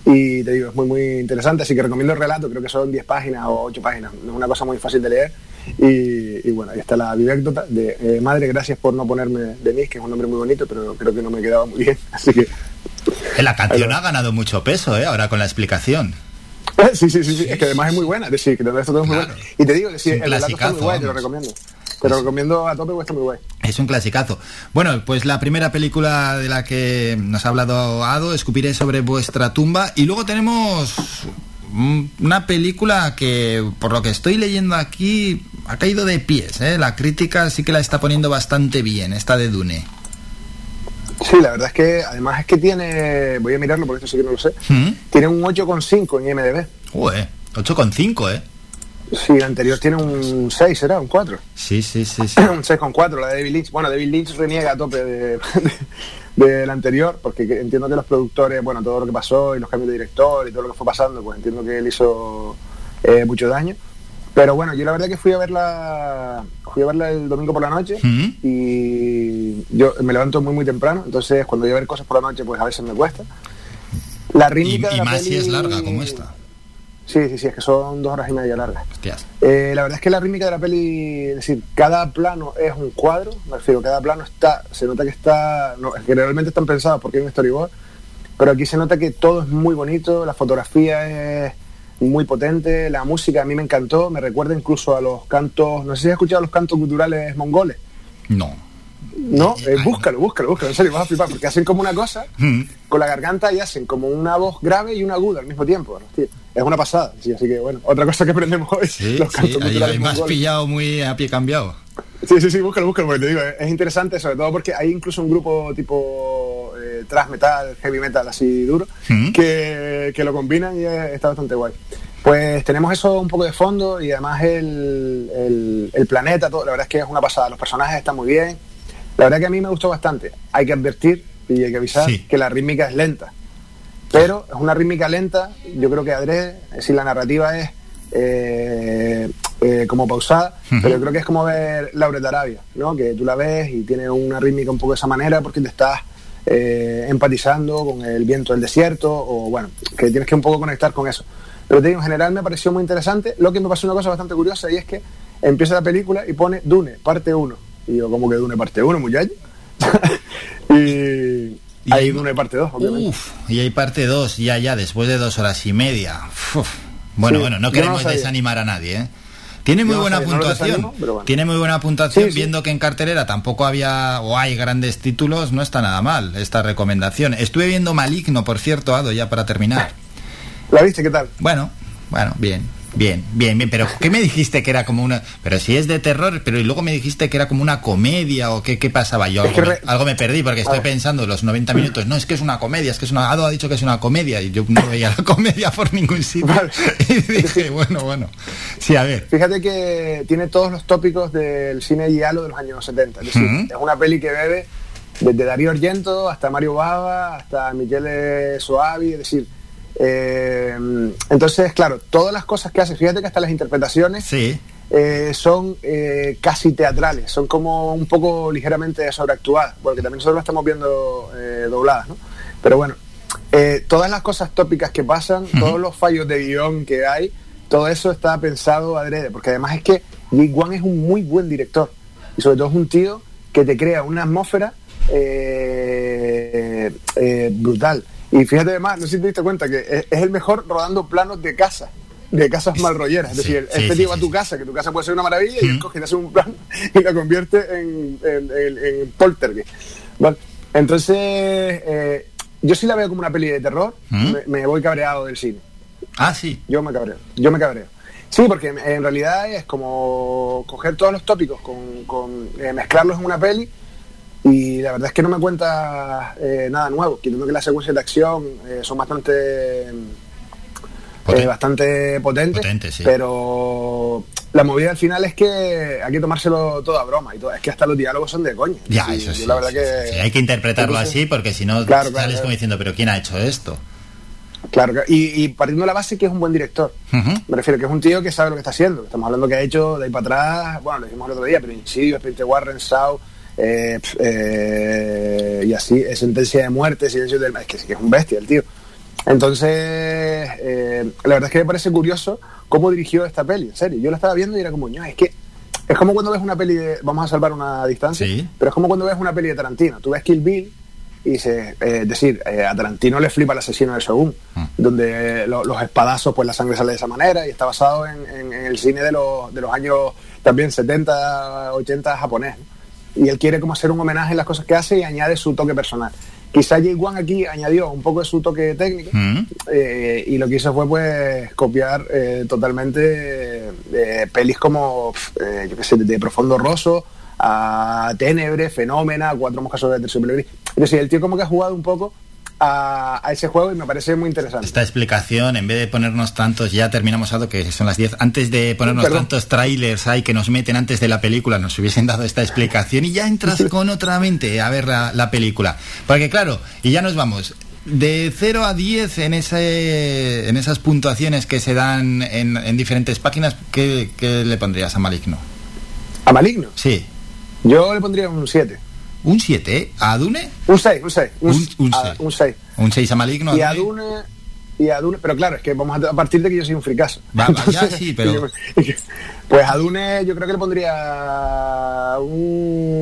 Y te digo, es muy, muy interesante. Así que recomiendo el relato, creo que son 10 páginas o 8 páginas. Es una cosa muy fácil de leer. Y, y bueno, ahí está la vivécdota de eh, madre, gracias por no ponerme Denise, que es un nombre muy bonito, pero creo que no me quedaba muy bien. Así que Eh, La canción ha ganado mucho peso, ¿eh? Ahora con la explicación. Sí, sí, sí, sí, es que además es muy buena, es decir, que todo esto es muy bueno. Y te digo, que sí, el relato está muy guay, te lo recomiendo. Te lo recomiendo a tope está muy guay. Es un clasicazo. Bueno, pues la primera película de la que nos ha hablado Ado, Escupiré sobre vuestra tumba. Y luego tenemos una película que, por lo que estoy leyendo aquí, ha caído de pies. ¿eh? La crítica sí que la está poniendo bastante bien, esta de Dune. Sí, la verdad es que además es que tiene, voy a mirarlo porque esto sí que no lo sé, ¿Mm? tiene un 8,5 en IMDB. Ué, 8,5, ¿eh? Sí, la anterior tiene un 6, ¿será? ¿Un 4? Sí, sí, sí. sí. un 6,4, la de David Lynch. Bueno, David Lynch reniega a tope de, de, la anterior, porque entiendo que los productores, bueno, todo lo que pasó y los cambios de director y todo lo que fue pasando, pues entiendo que él hizo eh, mucho daño. Pero bueno, yo la verdad que fui a verla fui a verla el domingo por la noche y yo me levanto muy muy temprano, entonces cuando voy a ver cosas por la noche pues a veces me cuesta. La Y, rítmica de y la más si es larga como esta. Sí, sí, sí, es que son dos horas y media largas. Hostias. Eh, la verdad es que la rítmica de la peli, es decir, cada plano es un cuadro, me refiero, cada plano está, se nota que está, no, realmente están pensados porque hay un storyboard, pero aquí se nota que todo es muy bonito, la fotografía es muy potente, la música a mí me encantó, me recuerda incluso a los cantos, no sé si has escuchado los cantos culturales mongoles. No. No, eh, búscalo, búscalo, búscalo, en serio, vas a flipar, porque hacen como una cosa Mm. con la garganta y hacen como una voz grave y una aguda al mismo tiempo. ¿no? Tío, es una pasada, sí, así que bueno, otra cosa que aprendemos hoy, Sí, los sí, ahí, ahí me has mongoles. pillado muy a pie cambiado. Sí, sí, sí, búscalo, búscalo, porque te digo, es, es interesante, sobre todo porque hay incluso un grupo tipo eh, thrash metal, heavy metal así duro, ¿Mm? que, que lo combinan y es- está bastante guay. Pues tenemos eso un poco de fondo y además el, el- el planeta, todo, la verdad es que es una pasada, los personajes están muy bien. La verdad que a mí me gustó bastante. Hay que advertir y hay que avisar Sí. que la rítmica es lenta. Pero es una rítmica lenta, yo creo que es decir, la narrativa es eh, eh, como pausada, pero yo creo que es como ver Laura de Arabia, ¿no? Que tú la ves y tiene una rítmica un poco de esa manera porque te estás eh, empatizando con el viento del desierto o bueno, que tienes que un poco conectar con eso. Pero te digo, en general me pareció muy interesante. Lo que me pasó una cosa bastante curiosa y es que empieza la película y pone Dune, parte 1. Y yo, como que Dune, parte 1, muchacho? y hay Dune, parte 2, obviamente. Uf, y hay parte 2, ya, ya, después de dos horas y media. Uf. Bueno, Sí, bueno, no queremos no desanimar a nadie, ¿eh? Tiene muy no buena no puntuación. desanimo, pero bueno. Tiene muy buena puntuación, Sí, viendo que en cartelera tampoco había o hay grandes títulos, no está nada mal esta recomendación. Estuve viendo Maligno, por cierto, Ado, ya para terminar. ¿La viste? ¿Qué tal? Bueno, bueno, bien, bien, bien, bien. Pero ¿qué me dijiste que era como una... Pero si es de terror, pero y luego me dijiste que era como una comedia o qué, qué pasaba yo. Es Algo, que me, algo me perdí porque estoy pensando los 90 minutos. No, es que es una comedia, es que es una... Ado ha dicho que es una comedia y yo no veía la comedia por ningún sitio. Vale. Y dije, bueno, bueno. Sí, a ver. Fíjate que tiene todos los tópicos del cine giallo de los años 70. Es decir, es una peli que bebe desde Darío Argento hasta Mario Bava, hasta Michele Soavi, es decir... eh, entonces, claro, todas las cosas que hace, fíjate que hasta las interpretaciones Sí. eh, son eh, casi teatrales, son como un poco ligeramente sobreactuadas, porque también nosotros las estamos viendo dobladas, ¿no? Pero bueno, todas las cosas tópicas que pasan, todos los fallos de guion que hay, todo eso está pensado adrede, porque además es que Jake Wan es un muy buen director, y sobre todo es un tío que te crea una atmósfera brutal. Y fíjate además, no sé si te diste cuenta que es, es el mejor rodando planos de casa, de casas mal rolleras. Es decir, sí, este sí, tío va a tu casa, que tu casa puede ser una maravilla, y él coge y te hace un plano y la convierte en, en, en- en poltergeist. ¿vale? Entonces, eh, yo sí la veo como una peli de terror, ¿Mm? me, me voy cabreado del cine. Ah, sí. Yo me cabreo, yo me cabreo. Sí, porque en realidad es como coger todos los tópicos, con, con, eh, mezclarlos en una peli y la verdad es que no me cuenta eh, nada nuevo, quitando que las secuencias de acción eh, son bastante eh, bastante potentes, Potentes, sí. pero la movida al final es que hay que tomárselo todo a broma y todo, es que hasta los diálogos son de coña. Ya, Sí, eso sí. la verdad sí, que sí. Hay que interpretarlo Entonces- así porque si no Claro, sales claro, como diciendo, pero ¿quién ha hecho esto? Claro. Y, y partiendo de la base que es un buen director. Ujú. Me refiero que es un tío que sabe lo que está haciendo. Estamos hablando que ha hecho de ahí para atrás, bueno, lo dijimos el otro día, pero Insidio, Expediente Warren, Shaw, eh, eh, y así, Sentencia de Muerte, Silencio del... Es que, que es un bestia el tío. Entonces, eh, la verdad es que me parece curioso cómo dirigió esta peli, en serio. Yo la estaba viendo y era como, no, es que es como cuando ves una peli de... Vamos a salvar una distancia, Sí. pero es como cuando ves una peli de Tarantino. Tú ves Kill Bill y dices, eh, es decir, eh, a Tarantino le flipa el asesino de Shogun, donde eh, lo- los espadazos, pues la sangre sale de esa manera y está basado en, en- en el cine de los, de los años también 70, 80 japonés. ¿no? Y él quiere como hacer un homenaje en las cosas que hace y añade su toque personal. Quizá Jay Wan aquí añadió un poco de su toque técnico Mm. eh, y lo que hizo fue pues copiar eh, totalmente eh, pelis como, yo qué sé, de Profundo Rosso a Ténebre, Fenómena, Cuatro Moscas sobre el Gris. Es decir, el tío como que ha jugado un poco a, a ese juego y me parece muy interesante. Esta explicación, en vez de ponernos tantos, ya terminamos algo que son las 10, antes de ponernos Perdón. tantos trailers ahí que nos meten antes de la película, nos hubiesen dado esta explicación y ya entras con otra mente a ver la, la película. Porque claro, y ya nos vamos. De 0 a 10 en, ese, en esas puntuaciones que se dan en, en diferentes páginas, ¿qué, qué le pondrías a Maligno? ¿A Maligno? Sí. Yo le pondría un 7. ¿Un 7? ¿eh? ¿A Dune? Un 6, un 6. Un, Un- un a- seis. un 6. ¿Un 6 a Maligno? Y a a Dune? Y a Dune, pero claro, es que vamos a, a partir de que yo soy un fricazo. Va, va, ya sí, pero- Pues a Dune yo creo que le pondría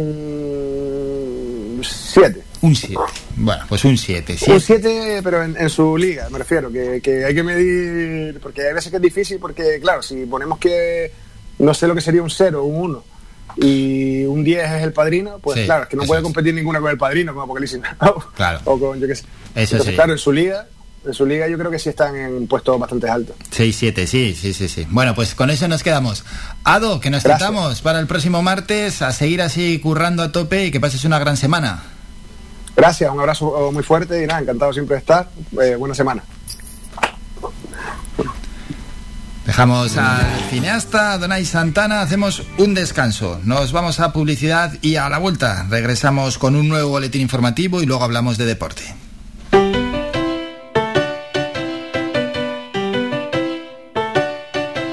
un 7. Un 7. Bueno, pues un 7. Un 7, pero en, en su liga, me refiero, que, que hay que medir, porque hay veces que es difícil, porque claro, si ponemos que no sé lo que sería un 0 un 1 y un 10 es el padrino, pues Sí, claro, es que no puede competir ninguna con el padrino, con Apocalipsis Now, Claro. o con yo qué sé. Eso Entonces, sí. claro, en su liga, en su liga yo creo que sí están en puestos bastante altos. 6-7, sí, sí, sí, sí. Bueno, pues con eso nos quedamos. Ado, que nos Gracias. tratamos para el próximo martes a seguir así currando a tope y que pases una gran semana. Gracias, un abrazo muy fuerte y nada, encantado siempre de estar. Eh, buena semana. Dejamos al cineasta Donay Santana, hacemos un descanso. Nos vamos a publicidad y a la vuelta regresamos con un nuevo boletín informativo y luego hablamos de deporte.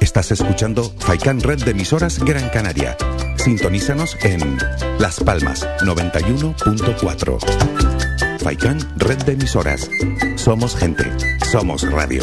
Estás escuchando Faikan Red de emisoras Gran Canaria. Sintonízanos en Las Palmas 91.4. Faikan Red de emisoras. Somos gente. Somos radio.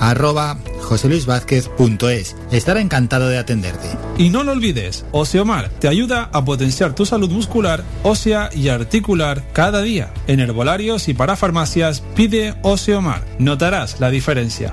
arroba joseluisvázquez.es. Estará encantado de atenderte. Y no lo olvides, Oseomar te ayuda a potenciar tu salud muscular, ósea y articular cada día. En herbolarios y para farmacias pide Oseomar. Notarás la diferencia.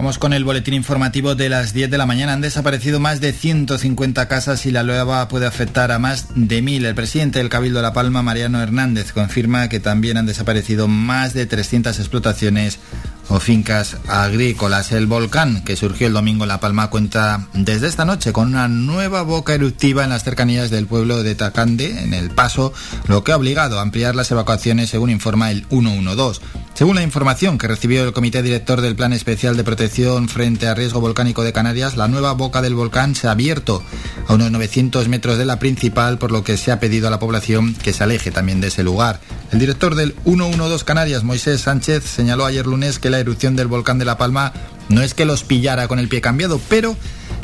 Vamos con el boletín informativo de las 10 de la mañana. Han desaparecido más de 150 casas y la nueva puede afectar a más de mil. El presidente del Cabildo de La Palma, Mariano Hernández, confirma que también han desaparecido más de 300 explotaciones o fincas agrícolas. El volcán que surgió el domingo en La Palma cuenta desde esta noche con una nueva boca eruptiva en las cercanías del pueblo de Tacande, en el paso, lo que ha obligado a ampliar las evacuaciones según informa el 112. Según la información que recibió el Comité Director del Plan Especial de Protección frente a Riesgo Volcánico de Canarias, la nueva boca del volcán se ha abierto a unos 900 metros de la principal, por lo que se ha pedido a la población que se aleje también de ese lugar. El director del 112 Canarias, Moisés Sánchez, señaló ayer lunes que la erupción del volcán de La Palma no es que los pillara con el pie cambiado, pero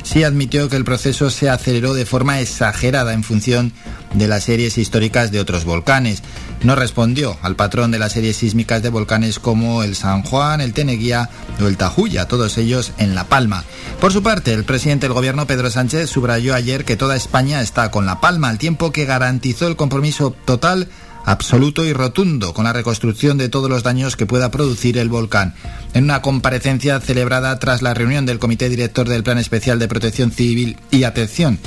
sí admitió que el proceso se aceleró de forma exagerada en función de las series históricas de otros volcanes. No respondió al patrón de las series sísmicas de volcanes como el San Juan, el Teneguía o el Tajuya, todos ellos en La Palma. Por su parte, el presidente del gobierno, Pedro Sánchez, subrayó ayer que toda España está con La Palma, al tiempo que garantizó el compromiso total absoluto y rotundo con la reconstrucción de todos los daños que pueda producir el volcán. En una comparecencia celebrada tras la reunión del Comité Director del Plan Especial de Protección Civil y Atención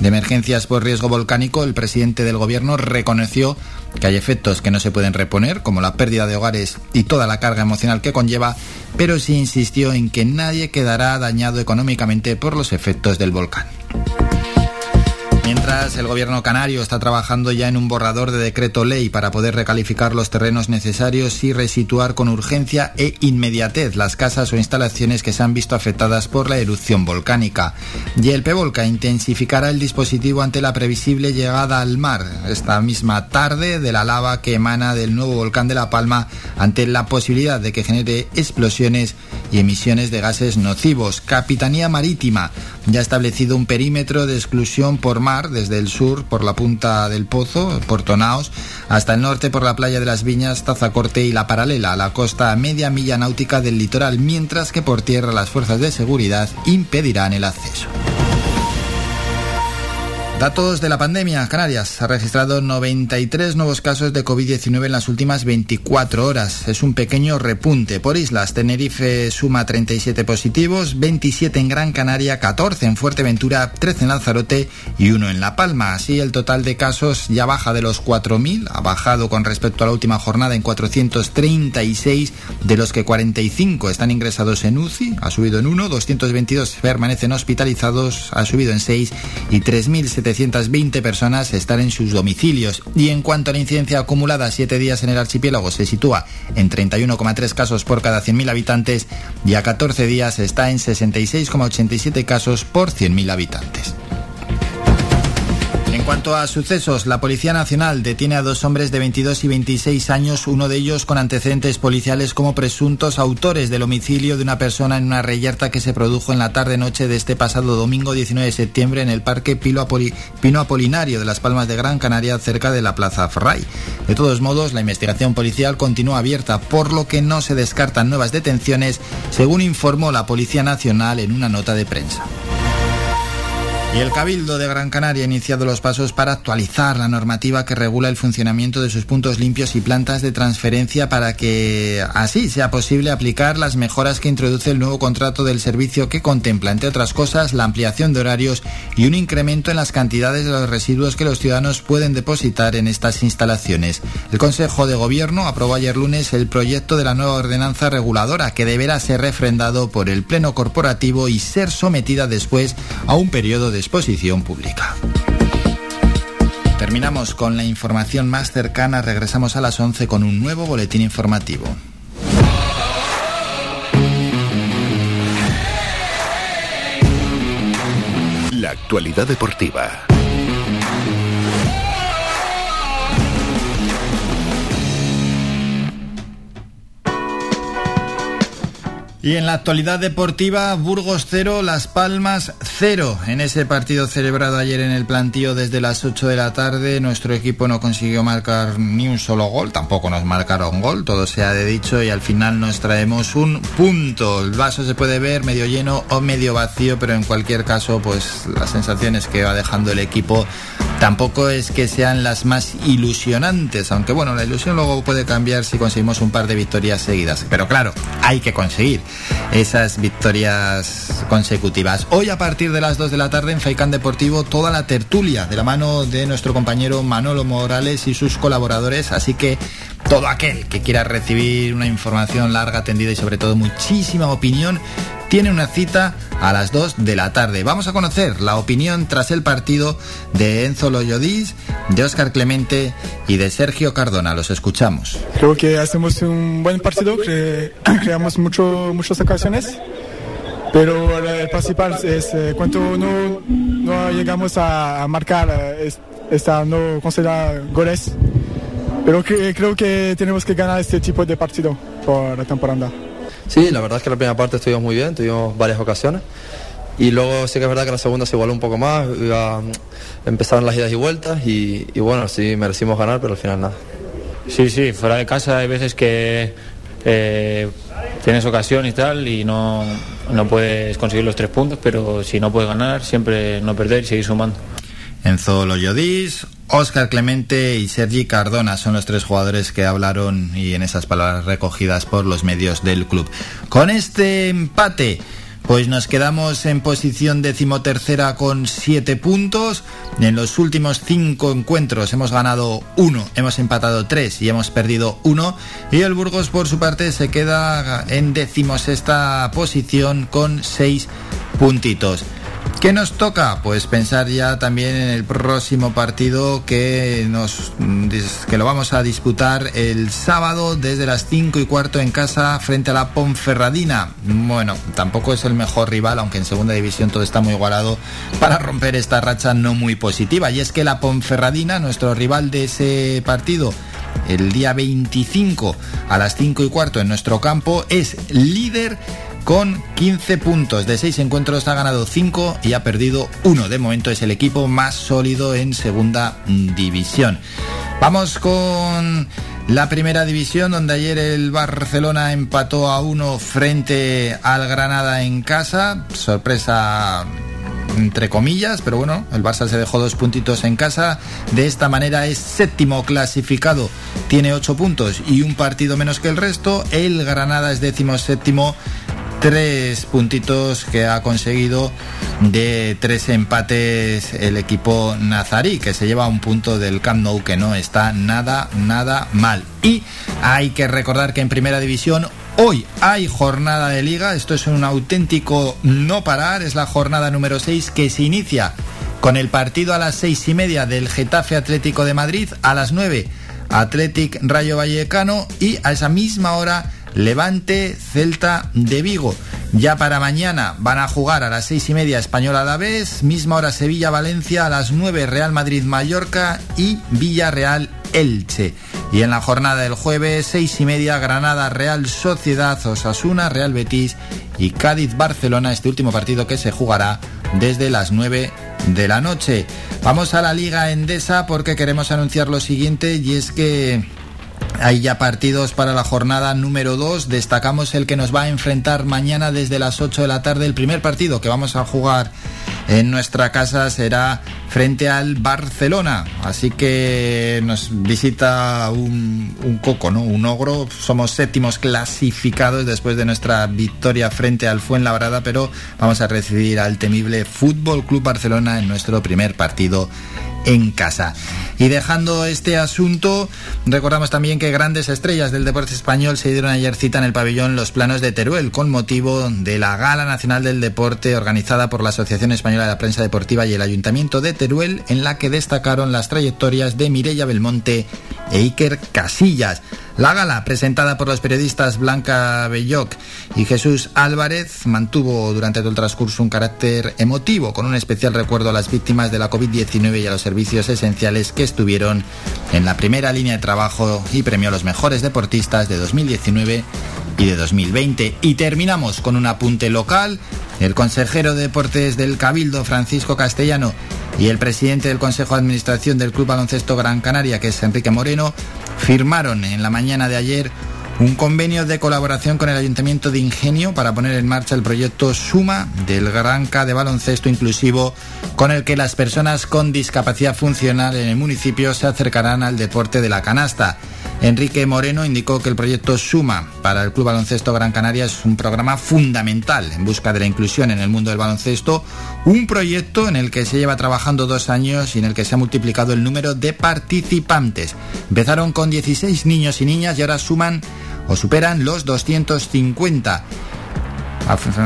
de Emergencias por Riesgo Volcánico, el presidente del Gobierno reconoció que hay efectos que no se pueden reponer, como la pérdida de hogares y toda la carga emocional que conlleva, pero sí insistió en que nadie quedará dañado económicamente por los efectos del volcán. Mientras, el gobierno canario está trabajando ya en un borrador de decreto ley para poder recalificar los terrenos necesarios y resituar con urgencia e inmediatez las casas o instalaciones que se han visto afectadas por la erupción volcánica. Y el PEVOLCA intensificará el dispositivo ante la previsible llegada al mar esta misma tarde de la lava que emana del nuevo volcán de La Palma ante la posibilidad de que genere explosiones y emisiones de gases nocivos. Capitanía Marítima ya ha establecido un perímetro de exclusión por mar desde el sur por la punta del Pozo, Puerto Naos, hasta el norte por la playa de las Viñas, Tazacorte y la paralela a la costa a media milla náutica del litoral, mientras que por tierra las fuerzas de seguridad impedirán el acceso. Datos de la pandemia. Canarias ha registrado 93 nuevos casos de COVID-19 en las últimas 24 horas. Es un pequeño repunte. Por islas, Tenerife suma 37 positivos, 27 en Gran Canaria, 14 en Fuerteventura, 13 en Lanzarote y 1 en La Palma. Así, el total de casos ya baja de los 4.000, ha bajado con respecto a la última jornada en 436, de los que 45 están ingresados en UCI, ha subido en 1, 222 permanecen hospitalizados, ha subido en 6 y 3.700 720 personas están en sus domicilios. Y en cuanto a la incidencia acumulada, 7 días en el archipiélago se sitúa en 31,3 casos por cada 100.000 habitantes y a 14 días está en 66,87 casos por 100.000 habitantes. Cuanto a sucesos, la Policía Nacional detiene a dos hombres de 22 y 26 años, uno de ellos con antecedentes policiales como presuntos autores del homicidio de una persona en una reyerta que se produjo en la tarde-noche de este pasado domingo 19 de septiembre en el Parque Pino, Apolinario de las Palmas de Gran Canaria, cerca de la Plaza Ferray. De todos modos, la investigación policial continúa abierta, por lo que no se descartan nuevas detenciones, según informó la Policía Nacional en una nota de prensa. Y el Cabildo de Gran Canaria ha iniciado los pasos para actualizar la normativa que regula el funcionamiento de sus puntos limpios y plantas de transferencia para que así sea posible aplicar las mejoras que introduce el nuevo contrato del servicio que contempla, entre otras cosas, la ampliación de horarios y un incremento en las cantidades de los residuos que los ciudadanos pueden depositar en estas instalaciones. El Consejo de Gobierno aprobó ayer lunes el proyecto de la nueva ordenanza reguladora que deberá ser refrendado por el Pleno Corporativo y ser sometida después a un periodo de exposición pública. Terminamos con la información más cercana, regresamos a las 11 con un nuevo boletín informativo. La actualidad deportiva. Y en la actualidad deportiva, Burgos 0, Las Palmas 0. En ese partido celebrado ayer en el plantío desde las 8 de la tarde, nuestro equipo no consiguió marcar ni un solo gol, tampoco nos marcaron gol, todo se ha de dicho y al final nos traemos un punto. El vaso se puede ver medio lleno o medio vacío, pero en cualquier caso, pues las sensaciones que va dejando el equipo tampoco es que sean las más ilusionantes, aunque bueno, la ilusión luego puede cambiar si conseguimos un par de victorias seguidas. Pero claro, hay que conseguir esas victorias consecutivas. Hoy a partir de las 2 de la tarde en Faicán Deportivo toda la tertulia de la mano de nuestro compañero Manolo Morales y sus colaboradores, así que todo aquel que quiera recibir una información larga, atendida y sobre todo muchísima opinión, tiene una cita a las 2 de la tarde. Vamos a conocer la opinión tras el partido de Enzo Loyodis, de Óscar Clemente y de Sergio Cardona. Los escuchamos. Creo que hacemos un buen partido, creamos mucho, muchas ocasiones, pero el principal es eh, cuando no, no, llegamos a, marcar, eh, no considerar goles. Pero que, creo que tenemos que ganar este tipo de partido por la temporada. Sí, la verdad es que la primera parte estuvimos muy bien, tuvimos varias ocasiones. Y luego sí que es verdad que la segunda se igualó un poco más, empezaron las idas y vueltas y, bueno, sí merecimos ganar, pero al final nada. Sí, sí, fuera de casa hay veces que eh, tienes ocasión y tal y no, no puedes conseguir los tres puntos, pero si no puedes ganar, siempre no perder y seguir sumando. Enzo Loyodis, Óscar Clemente y Sergi Cardona son los tres jugadores que hablaron y en esas palabras recogidas por los medios del club. Con este empate, pues nos quedamos en posición decimotercera con siete puntos. En los últimos cinco encuentros hemos ganado uno, hemos empatado tres y hemos perdido uno. Y el Burgos, por su parte, se queda en decimosexta posición con seis puntitos. ¿Qué nos toca? Pues pensar ya también en el próximo partido que, nos, que lo vamos a disputar el sábado desde las 5 y cuarto en casa frente a la Ponferradina. Bueno, tampoco es el mejor rival, aunque en segunda división todo está muy igualado para romper esta racha no muy positiva. Y es que la Ponferradina, nuestro rival de ese partido, el día 25 a las 5 y cuarto en nuestro campo, es líder con 15 puntos. De 6 encuentros ha ganado 5 y ha perdido 1. De momento es el equipo más sólido en segunda división. Vamos con la primera división, donde ayer el Barcelona empató a 1 frente al Granada en casa. Sorpresa entre comillas, pero bueno, el Barça se dejó dos puntitos en casa. De esta manera es séptimo clasificado, tiene ocho puntos y un partido menos que el resto. El Granada es décimo séptimo tres puntitos que ha conseguido de tres empates el equipo nazarí, que se lleva un punto del Camp Nou, que no está nada, nada mal. Y hay que recordar que en primera división hoy hay jornada de liga, esto es un auténtico no parar, es la jornada número 6 que se inicia con el partido a las seis y media del Getafe Atlético de Madrid, a las 9 Athletic Rayo Vallecano y a esa misma hora Levante, Celta de Vigo. Ya para mañana van a jugar a las seis y media Española a la vez, misma hora Sevilla, Valencia, a las 9 Real Madrid, Mallorca y Villarreal, Elche. Y en la jornada del jueves, seis y media, Granada, Real Sociedad, Osasuna, Real Betis y Cádiz, Barcelona, este último partido que se jugará desde las 9 de la noche. Vamos a la Liga Endesa porque queremos anunciar lo siguiente y es que hay ya partidos para la jornada número 2. Destacamos el que nos va a enfrentar mañana desde las 8 de la tarde. El primer partido que vamos a jugar en nuestra casa será frente al Barcelona. Así que nos visita un, coco, ¿no? Un ogro. Somos séptimos clasificados después de nuestra victoria frente al Fuenlabrada, pero vamos a recibir al temible Fútbol Club Barcelona en nuestro primer partido en casa. Y dejando este asunto, recordamos también que grandes estrellas del deporte español se dieron ayer cita en el pabellón Los Planos de Teruel con motivo de la Gala Nacional del Deporte organizada por la Asociación Española de la Prensa Deportiva y el Ayuntamiento de Teruel, en la que destacaron las trayectorias de Mireia Belmonte e Iker Casillas. La gala, presentada por los periodistas Blanca Belloc y Jesús Álvarez, mantuvo durante todo el transcurso un carácter emotivo, con un especial recuerdo a las víctimas de la COVID-19 y a los servicios esenciales que estuvieron en la primera línea de trabajo y premió a los mejores deportistas de 2019 y de 2020. Y terminamos con un apunte local. El consejero de deportes del Cabildo, Francisco Castellano, y el presidente del Consejo de Administración del Club Baloncesto Gran Canaria, que es Enrique Moreno, firmaron en la mañana de ayer un convenio de colaboración con el Ayuntamiento de Ingenio para poner en marcha el proyecto Suma del Granca de baloncesto inclusivo con el que las personas con discapacidad funcional en el municipio se acercarán al deporte de la canasta. Enrique Moreno indicó que el proyecto Suma para el Club Baloncesto Gran Canaria es un programa fundamental en busca de la inclusión en el mundo del baloncesto, un proyecto en el que se lleva trabajando dos años y en el que se ha multiplicado el número de participantes. Empezaron con 16 niños y niñas y ahora suman o superan los 250.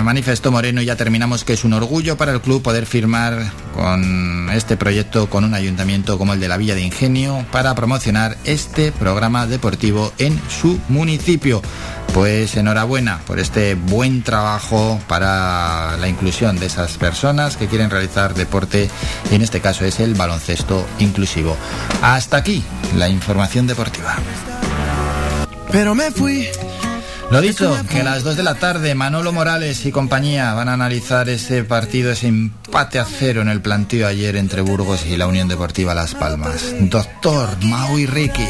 Manifestó Moreno y ya terminamos que es un orgullo para el club poder firmar con este proyecto con un ayuntamiento como el de la Villa de Ingenio para promocionar este programa deportivo en su municipio. Pues enhorabuena por este buen trabajo para la inclusión de esas personas que quieren realizar deporte y en este caso es el baloncesto inclusivo. Hasta aquí la información deportiva. Pero me fui. Lo dicho, que a las 2 de la tarde Manolo Morales y compañía van a analizar ese partido, ese empate a cero en el plantío ayer entre Burgos y la Unión Deportiva Las Palmas. Doctor Mau y Ricky.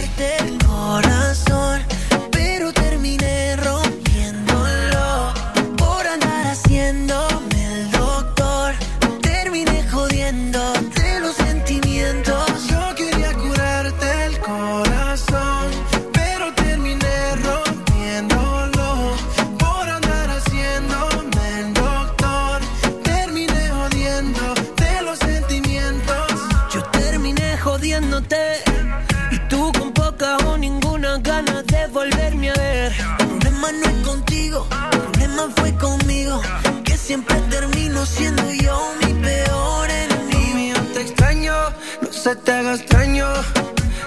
Siempre termino siendo yo mi peor enemigo. Te extraño, no se te haga extraño.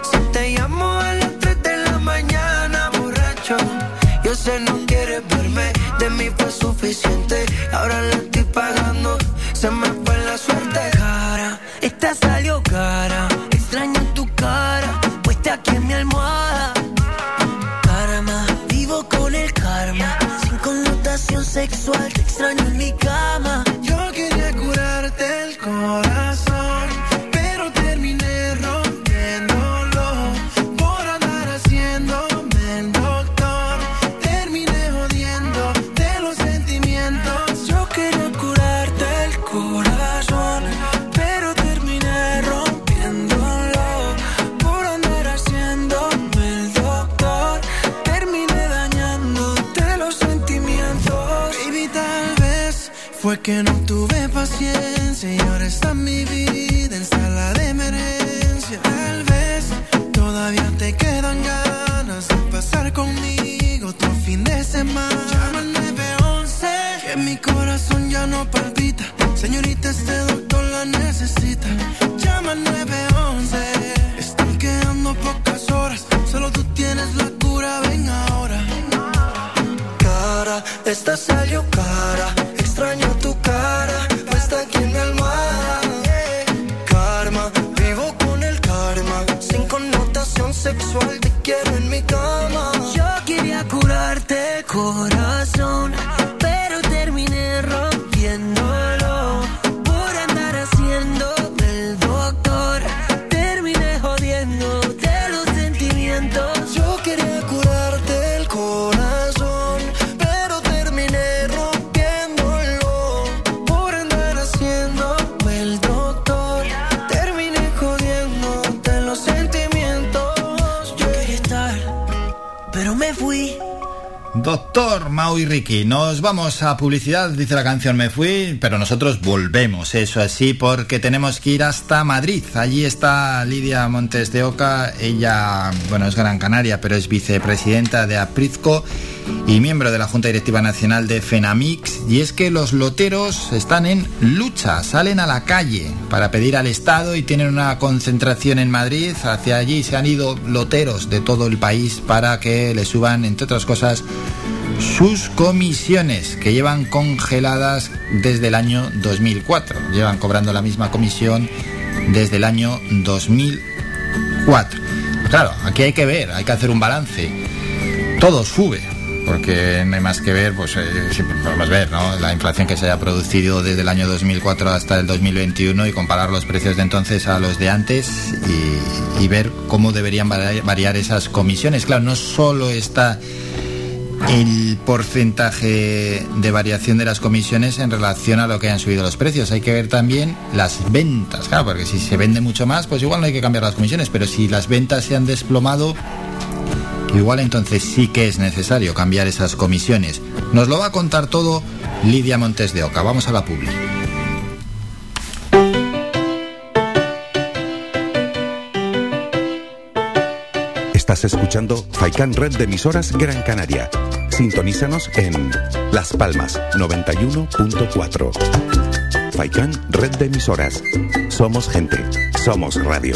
Si te llamo a las 3 de la mañana, borracho. Yo sé no quieres verme, de mí fue suficiente. Ahora la estoy pagando, se me sexual, te extraño en mi cama. Que no tuve paciencia y ahora está mi vida en sala de emergencia. Tal vez todavía te quedan ganas de pasar conmigo otro fin de semana. Llama al 911, que mi corazón ya no palpita. Señorita, este doctor la necesita. Llama al 911, están quedando pocas horas. Solo tú tienes la cura, ven ahora. Cara, esta salió cara. Curarte Doctor Mau y Ricky, nos vamos a publicidad, dice la canción Me Fui, pero nosotros volvemos, eso así, porque tenemos que ir hasta Madrid. Allí está Lidia Montes de Oca, ella, bueno, es Gran Canaria, pero es vicepresidenta de Aprizco y miembro de la Junta Directiva Nacional de Fenamix. Y es que los loteros están en lucha, salen a la calle para pedir al Estado y tienen una concentración en Madrid. Hacia allí se han ido loteros de todo el país para que le suban, entre otras cosas, sus comisiones que llevan congeladas desde el año 2004. Llevan cobrando la misma comisión desde el año 2004. Claro, aquí hay que ver, hay que hacer un balance. Todo sube, porque no hay más que ver, pues eh, siempre podemos ver, ¿no? La inflación que se haya producido desde el año 2004 hasta el 2021 y comparar los precios de entonces a los de antes y, ver cómo deberían variar esas comisiones. Claro, no solo está el porcentaje de variación de las comisiones en relación a lo que han subido los precios. Hay que ver también las ventas, claro, porque si se vende mucho más, pues igual no hay que cambiar las comisiones, pero si las ventas se han desplomado, igual entonces sí que es necesario cambiar esas comisiones. Nos lo va a contar todo Lidia Montes de Oca. Vamos a la publi. Estás escuchando Faikan Red de emisoras Gran Canaria. Sintonízanos en Las Palmas 91.4. Faikan Red de emisoras. Somos gente. Somos radio.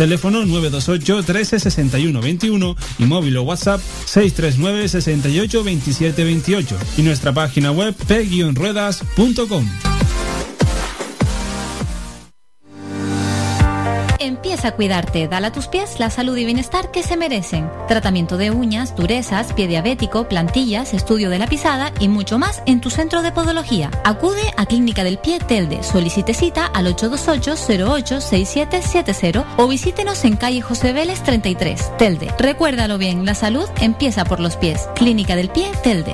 Teléfono 928 13 61 21 y móvil o WhatsApp 639 68 27 28 y nuestra página web p-ruedas.com. Empieza a cuidarte, dale a tus pies la salud y bienestar que se merecen. Tratamiento de uñas, durezas, pie diabético, plantillas, estudio de la pisada y mucho más en tu centro de podología. Acude a Clínica del Pie Telde, solicite cita al 828-086770 o visítenos en calle José Vélez 33, Telde. Recuérdalo bien, la salud empieza por los pies. Clínica del Pie Telde.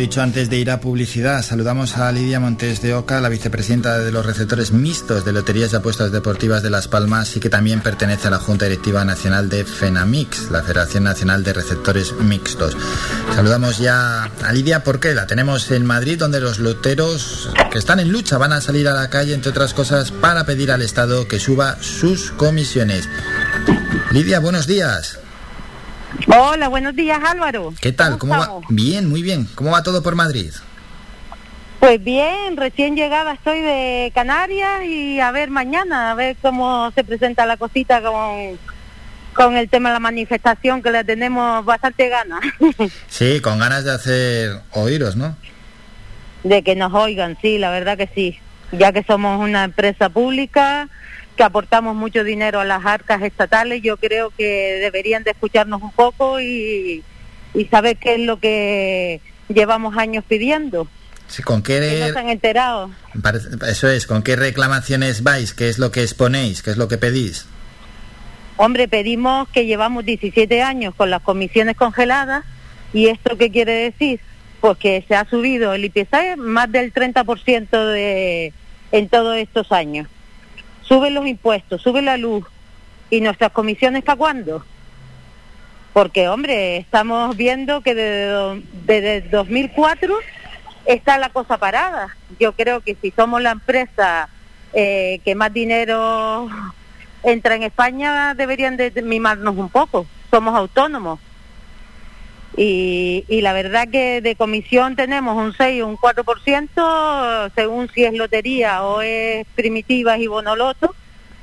Dicho antes de ir a publicidad, saludamos a Lidia Montes de Oca, la vicepresidenta de los receptores mixtos de Loterías y Apuestas Deportivas de Las Palmas y que también pertenece a la Junta Directiva Nacional de FENAMIX, la Federación Nacional de Receptores Mixtos. Saludamos ya a Lidia porque la tenemos en Madrid, donde los loteros que están en lucha van a salir a la calle, entre otras cosas, para pedir al Estado que suba sus comisiones. Lidia, buenos días. Hola, buenos días Álvaro. ¿Qué tal? ¿Cómo va? Bien, muy bien. ¿Cómo va todo por Madrid? Pues bien, recién llegada estoy de Canarias y a ver mañana, a ver cómo se presenta la cosita con, con el tema de la manifestación que le tenemos bastante ganas Sí, con ganas de hacer oíros, ¿no? de que nos oigan, sí, la verdad que sí, ya que somos una empresa pública que aportamos mucho dinero a las arcas estatales, yo creo que deberían de escucharnos un poco y, y saber qué es lo que llevamos años pidiendo. Sí, ¿con que qué, no se han enterado. eso es, ¿con qué reclamaciones vais? ¿Qué es lo que exponéis? ¿Qué es lo que pedís? Hombre, pedimos que llevamos 17 años con las comisiones congeladas y esto qué quiere decir? Pues que se ha subido el IPC más del 30% de, en todos estos años. Suben los impuestos, sube la luz y nuestras comisiones ¿para cuándo? Porque, hombre, estamos viendo que desde, do- desde 2004 está la cosa parada. Yo creo que si somos la empresa eh, que más dinero entra en España, deberían de mimarnos un poco. Somos autónomos. Y, y la verdad que de comisión tenemos un 6 o un 4%, según si es lotería o es primitivas y bonoloto.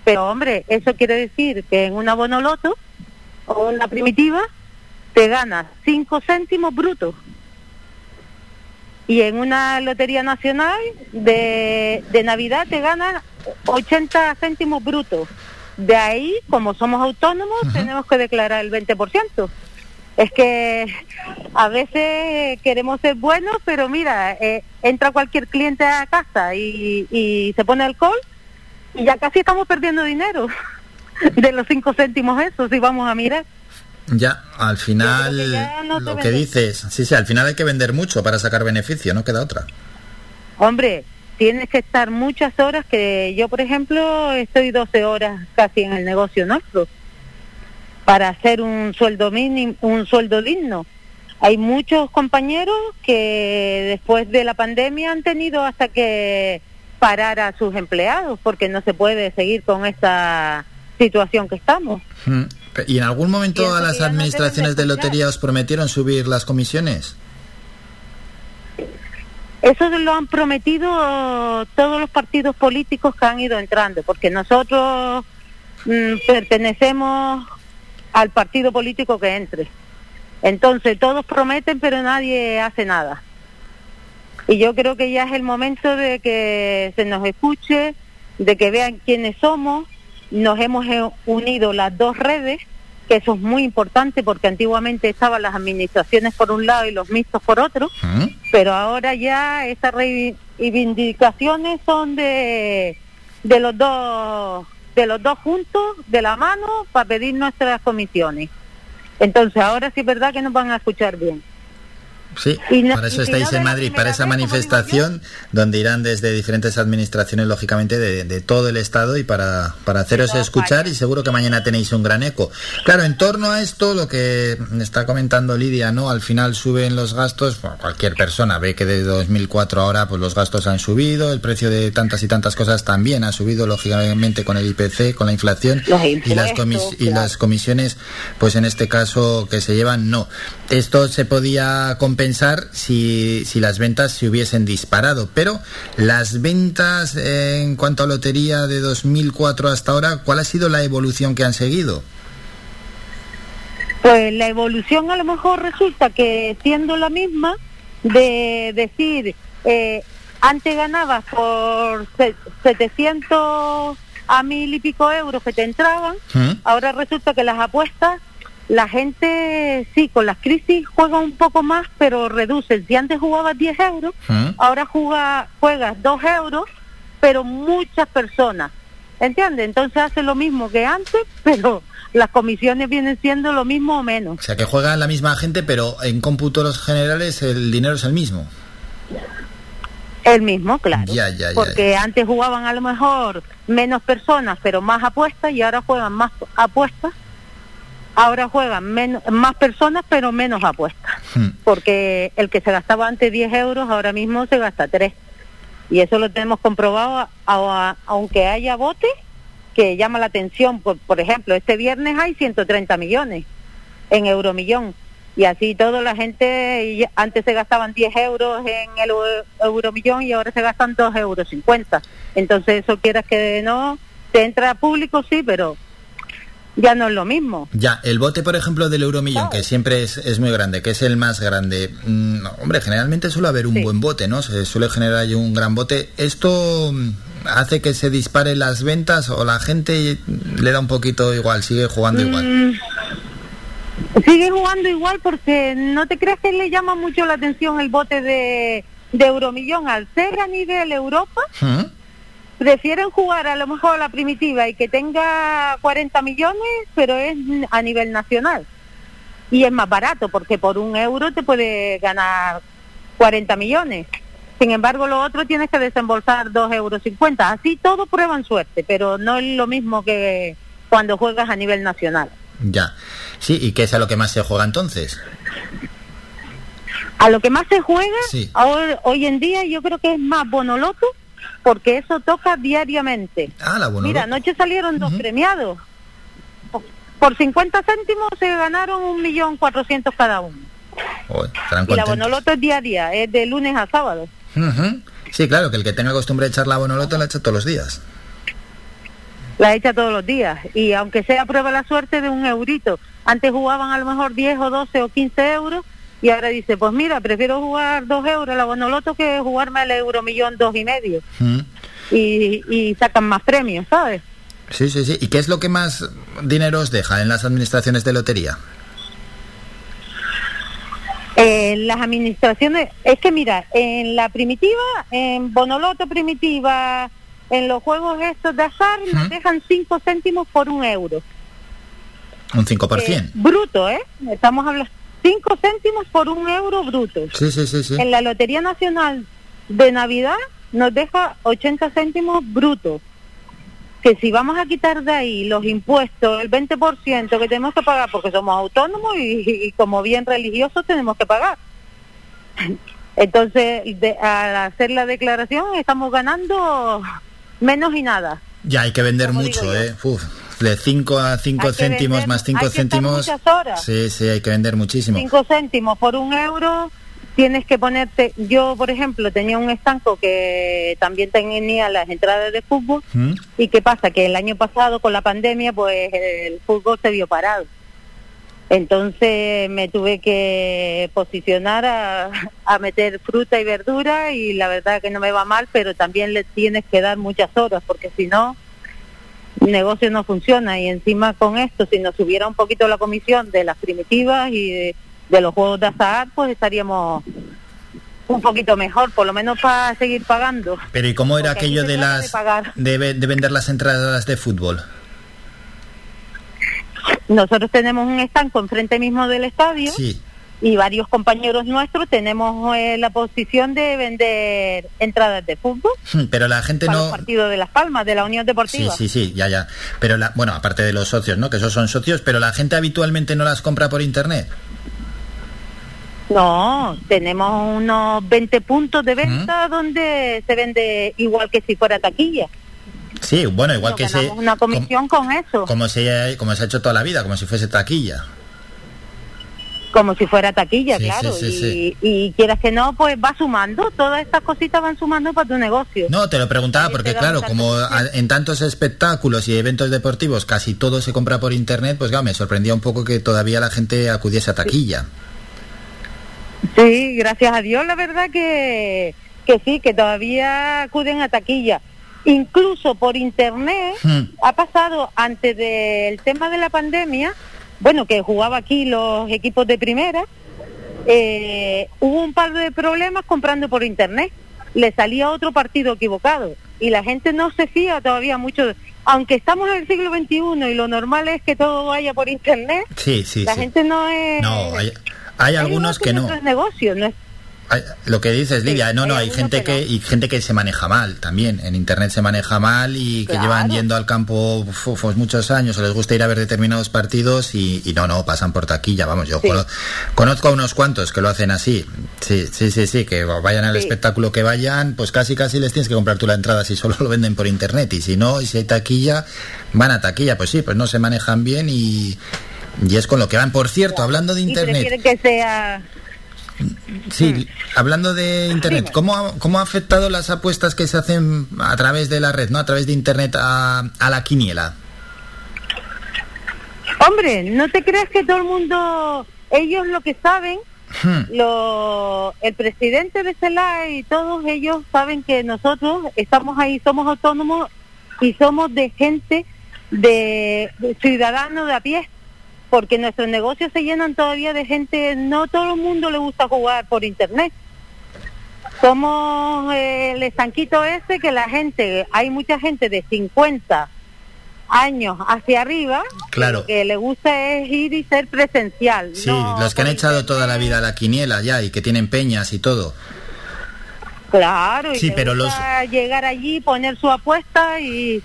Pero hombre, eso quiere decir que en una bonoloto o una primitiva te ganas 5 céntimos brutos. Y en una lotería nacional de, de Navidad te ganas 80 céntimos brutos. De ahí, como somos autónomos, tenemos que declarar el 20%. Es que a veces queremos ser buenos, pero mira, eh, entra cualquier cliente a casa y, y se pone alcohol y ya casi estamos perdiendo dinero de los 5 céntimos esos, si vamos a mirar. Ya, al final, Yo creo que ya no lo que dices, sí, sí, al final hay que vender mucho para sacar beneficio, no queda otra. Hombre, tienes que estar muchas horas, que yo, por ejemplo, estoy 12 horas casi en el negocio nuestro para hacer un sueldo mínimo, un sueldo digno. Hay muchos compañeros que después de la pandemia han tenido hasta que parar a sus empleados porque no se puede seguir con esta situación que estamos. Mm. ¿Y en algún momento a las administraciones de lotería os prometieron subir las comisiones? Eso lo han prometido todos los partidos políticos que han ido entrando, porque nosotros mm, pertenecemos al partido político que entre. Entonces todos prometen, pero nadie hace nada. Y yo creo que ya es el momento de que se nos escuche, de que vean quiénes somos. Nos hemos eh, unido las dos redes, que eso es muy importante porque antiguamente estaban las administraciones por un lado y los mixtos por otro pero ahora ya estas reivindicaciones son de, de los dos de los dos juntos de la mano para pedir nuestras comisiones. Entonces ahora sí es verdad que nos van a escuchar bien Sí, Y para eso estáis en Madrid, para esa manifestación donde irán desde diferentes administraciones, lógicamente, de, de todo el Estado y para, para haceros escuchar y seguro que mañana tenéis un gran eco. Claro, en torno a esto, lo que está comentando Lidia, ¿no? Al final suben los gastos, bueno, cualquier persona ve que de 2004 ahora pues los gastos han subido, el precio de tantas y tantas cosas también ha subido, lógicamente, con el IPC, con la inflación y las, comis- y las comisiones, pues en este caso que se llevan, no. Esto se podía compensar si, si las ventas se hubiesen disparado, pero las ventas en cuanto a lotería de 2004 hasta ahora, ¿cuál ha sido la evolución que han seguido? Pues la evolución a lo mejor resulta que siendo la misma de decir, eh, antes ganabas por se- 700 a mil y pico euros que te entraban, ahora resulta que las apuestas, la gente sí, con las crisis juega un poco más, pero reducen. Si antes jugabas 10 euros, ahora juega, juegas 2 euros, pero muchas personas. ¿Entiendes? Entonces hace lo mismo que antes, pero las comisiones vienen siendo lo mismo o menos. O sea, que juegan la misma gente, pero en cómputos generales el dinero es el mismo. El mismo, claro. Ya, ya, ya, Porque antes jugaban a lo mejor menos personas, pero más apuestas, y ahora juegan más apuestas. Ahora juegan menos, más personas, pero menos apuestas. Hmm. Porque el que se gastaba antes 10 euros, ahora mismo se gasta 3. Y eso lo tenemos comprobado, a- a- aunque haya botes, que llama la atención. Por, por ejemplo, este viernes hay 130 millones en Euromillón. Y así todo la gente, y antes se gastaban 10 euros en el eu- Euromillón y ahora se gastan 2 euros 50. Entonces eso quieras que no, te entra público sí, pero ya no es lo mismo. Ya, el bote, por ejemplo, del euromillón, que siempre es, es muy grande, que es el más grande. mm, hombre, generalmente suele haber un buen bote, ¿no? Se suele generar ahí un gran bote. ¿Esto mm, hace que se disparen las ventas o la gente le da un poquito igual, sigue jugando igual? Mm, sigue jugando igual porque no te creas que le llama mucho la atención el bote de, de Euromillón, al ser a nivel Europa, prefieren jugar a lo mejor la primitiva y que tenga 40 millones, pero es a nivel nacional. Y es más barato, porque por un euro te puede ganar 40 millones. Sin embargo, lo otro tienes que desembolsar 2,50 euros. Así todo prueban suerte, pero no es lo mismo que cuando juegas a nivel nacional. Ya. Sí, ¿y qué es a lo que más se juega entonces? A lo que más se juega ahora, hoy en día yo creo que es más Bonoloto, porque eso toca diariamente. Ah, la. Mira, anoche salieron dos premiados. Por 50 céntimos se ganaron un millón cuatrocientos cada uno. y la Bonoloto es diaria, es de lunes a sábado. Sí, claro, que el que tenga costumbre de echar la Bonoloto la echa todos los días. La echa todos los días. Y aunque sea prueba la suerte de un eurito. Antes jugaban a lo mejor 10 o 12 o 15 euros y ahora dice, pues mira, prefiero jugar dos euros la Bonoloto que jugarme el euro millón dos y medio. Y, y sacan más premios, ¿sabes? Sí, sí, sí. ¿Y qué es lo que más dinero os deja en las administraciones de lotería? En las administraciones, es que mira, en la primitiva, en Bonoloto primitiva, en los juegos estos de azar, nos dejan cinco céntimos por un euro. Un 5%. Eh, bruto, ¿eh? Estamos hablando 5 céntimos por un euro bruto. Sí, sí, sí, sí. En la Lotería Nacional de Navidad nos deja 80 céntimos brutos. Que si vamos a quitar de ahí los impuestos, el 20% que tenemos que pagar porque somos autónomos y, como bien religiosos tenemos que pagar. Entonces, al hacer la declaración estamos ganando menos y nada. Ya hay que vender mucho, ¿eh? De 5 a 5 céntimos más 5 céntimos. Sí, sí, hay que vender muchísimo. 5 céntimos por un euro tienes que ponerte, yo por ejemplo tenía un estanco que también tenía las entradas de fútbol ¿Mm? y qué pasa que el año pasado con la pandemia pues el fútbol se vio parado. Entonces me tuve que posicionar a, a meter fruta y verdura y la verdad que no me va mal, pero también le tienes que dar muchas horas porque si no negocio no funciona y encima con esto, si nos subiera un poquito la comisión de las primitivas y de, los juegos de azar, pues estaríamos un poquito mejor, por lo menos para seguir pagando. Pero ¿y cómo era aquello de las de, de, vender las entradas de fútbol? Nosotros tenemos un estanco enfrente mismo del estadio. Sí y varios compañeros nuestros tenemos eh, la posición de vender entradas de fútbol. Hmm, pero la gente para no. El partido de Las Palmas, de la Unión Deportiva. Sí, sí, sí, ya, ya. Pero la, bueno, aparte de los socios, ¿no? Que esos son socios, pero la gente habitualmente no las compra por internet. No, tenemos unos 20 puntos de venta donde se vende igual que si fuera taquilla. Sí, bueno, igual que se. una comisión con eso. Como se, como se ha hecho toda la vida, como si fuese taquilla como si fuera taquilla, claro. y, quieras que no, pues va sumando, todas estas cositas van sumando para tu negocio. No, te lo preguntaba porque claro, como en tantos espectáculos y eventos deportivos casi todo se compra por internet, pues me sorprendía un poco que todavía la gente acudiese a taquilla. Sí, gracias a Dios, la verdad que, que sí, que todavía acuden a taquilla. Incluso por internet hmm. ha pasado antes del tema de la pandemia, bueno, que jugaba aquí los equipos de primera, eh, hubo un par de problemas comprando por internet. Le salía otro partido equivocado y la gente no se fía todavía mucho. Aunque estamos en el siglo XXI y lo normal es que todo vaya por internet, sí, sí, la gente no es... No, hay, hay algunos que no. Es negocio, no es lo que dices, Lidia, no, no, hay gente que y gente que se maneja mal también. En internet se maneja mal y que llevan yendo al campo pues muchos años, o les gusta ir a ver determinados partidos y, no, no, pasan por taquilla. Vamos, yo conozco a unos cuantos que lo hacen así. Sí, sí, sí, sí, que vayan al espectáculo que vayan, pues casi, casi les tienes que comprar tú la entrada si solo lo venden por internet. Y si no, y si hay taquilla, van a taquilla. Pues sí, pues no se manejan bien y, y es con lo que van. Por cierto, hablando de internet. Y que sea Sí, hablando de Internet, ¿cómo ha, ¿cómo ha afectado las apuestas que se hacen a través de la red, no a través de Internet a, la quiniela? Hombre, no te creas que todo el mundo, ellos lo que saben, hmm. lo, el presidente de CELA y todos ellos saben que nosotros estamos ahí, somos autónomos y somos de gente, de, de ciudadanos de a pie porque nuestros negocios se llenan todavía de gente, no todo el mundo le gusta jugar por internet. somos eh, el estanquito ese que la gente, hay mucha gente de 50 años hacia arriba Claro. que le gusta es ir y ser presencial. Sí, no los que han echado toda la vida a la quiniela ya y que tienen peñas y todo. Claro, y Sí, pero gusta llegar allí, poner su apuesta y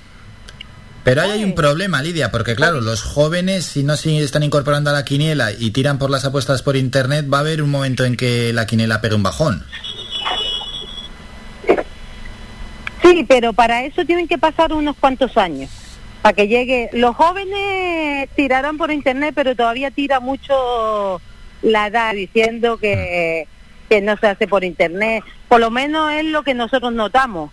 Pero ahí hay un problema, Lidia, porque claro, los jóvenes, si no se están incorporando a la quiniela y tiran por las apuestas por internet, va a haber un momento en que la quiniela pegue un bajón. Sí, pero para eso tienen que pasar unos cuantos años. Para que llegue. Los jóvenes tirarán por internet, pero todavía tira mucho la edad diciendo que, que no se hace por internet. Por lo menos es lo que nosotros notamos.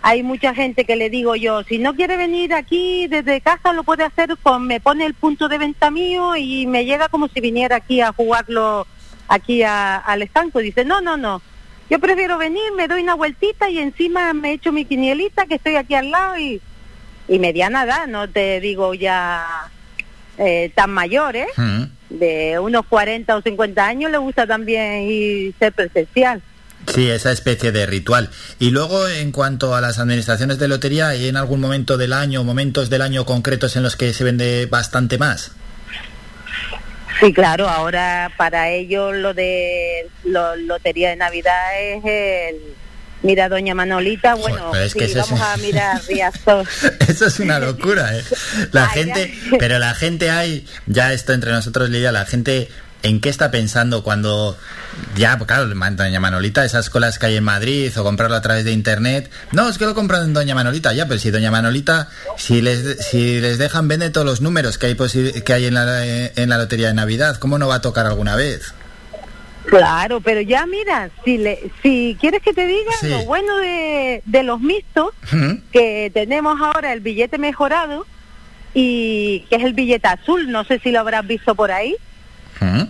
Hay mucha gente que le digo yo, si no quiere venir aquí desde casa, lo puede hacer con, me pone el punto de venta mío y me llega como si viniera aquí a jugarlo aquí a- al estanco. Dice, no, no, no. Yo prefiero venir, me doy una vueltita y encima me echo mi quinielita que estoy aquí al lado y, y mediana edad, no te digo ya eh, tan mayores, de unos 40 o 50 años le gusta también ir ser presencial. Sí, esa especie de ritual. Y luego, en cuanto a las administraciones de lotería, ¿hay en algún momento del año, momentos del año concretos en los que se vende bastante más? Sí, claro, ahora para ellos lo de lo- Lotería de Navidad es el... Mira, doña Manolita, bueno, pero es que sí, ese es vamos a mirar Riazor. Eso es una locura, ¿eh? La gente, pero la gente hay, ya esto entre nosotros, Lidia, la gente, ¿en qué está pensando cuando ya, pues claro, doña Manolita, esas colas que hay en Madrid o comprarlo a través de internet? No, es que lo compran en doña Manolita, ya, pero si doña Manolita, si les, si les dejan, vende todos los números que hay, que hay en la, en la lotería de Navidad, ¿cómo no va a tocar alguna vez? Claro, pero ya mira, si le, si quieres que te diga Sí. lo bueno de, de los mixtos, que tenemos ahora el billete mejorado y que es el billete azul, no sé si lo habrás visto por ahí.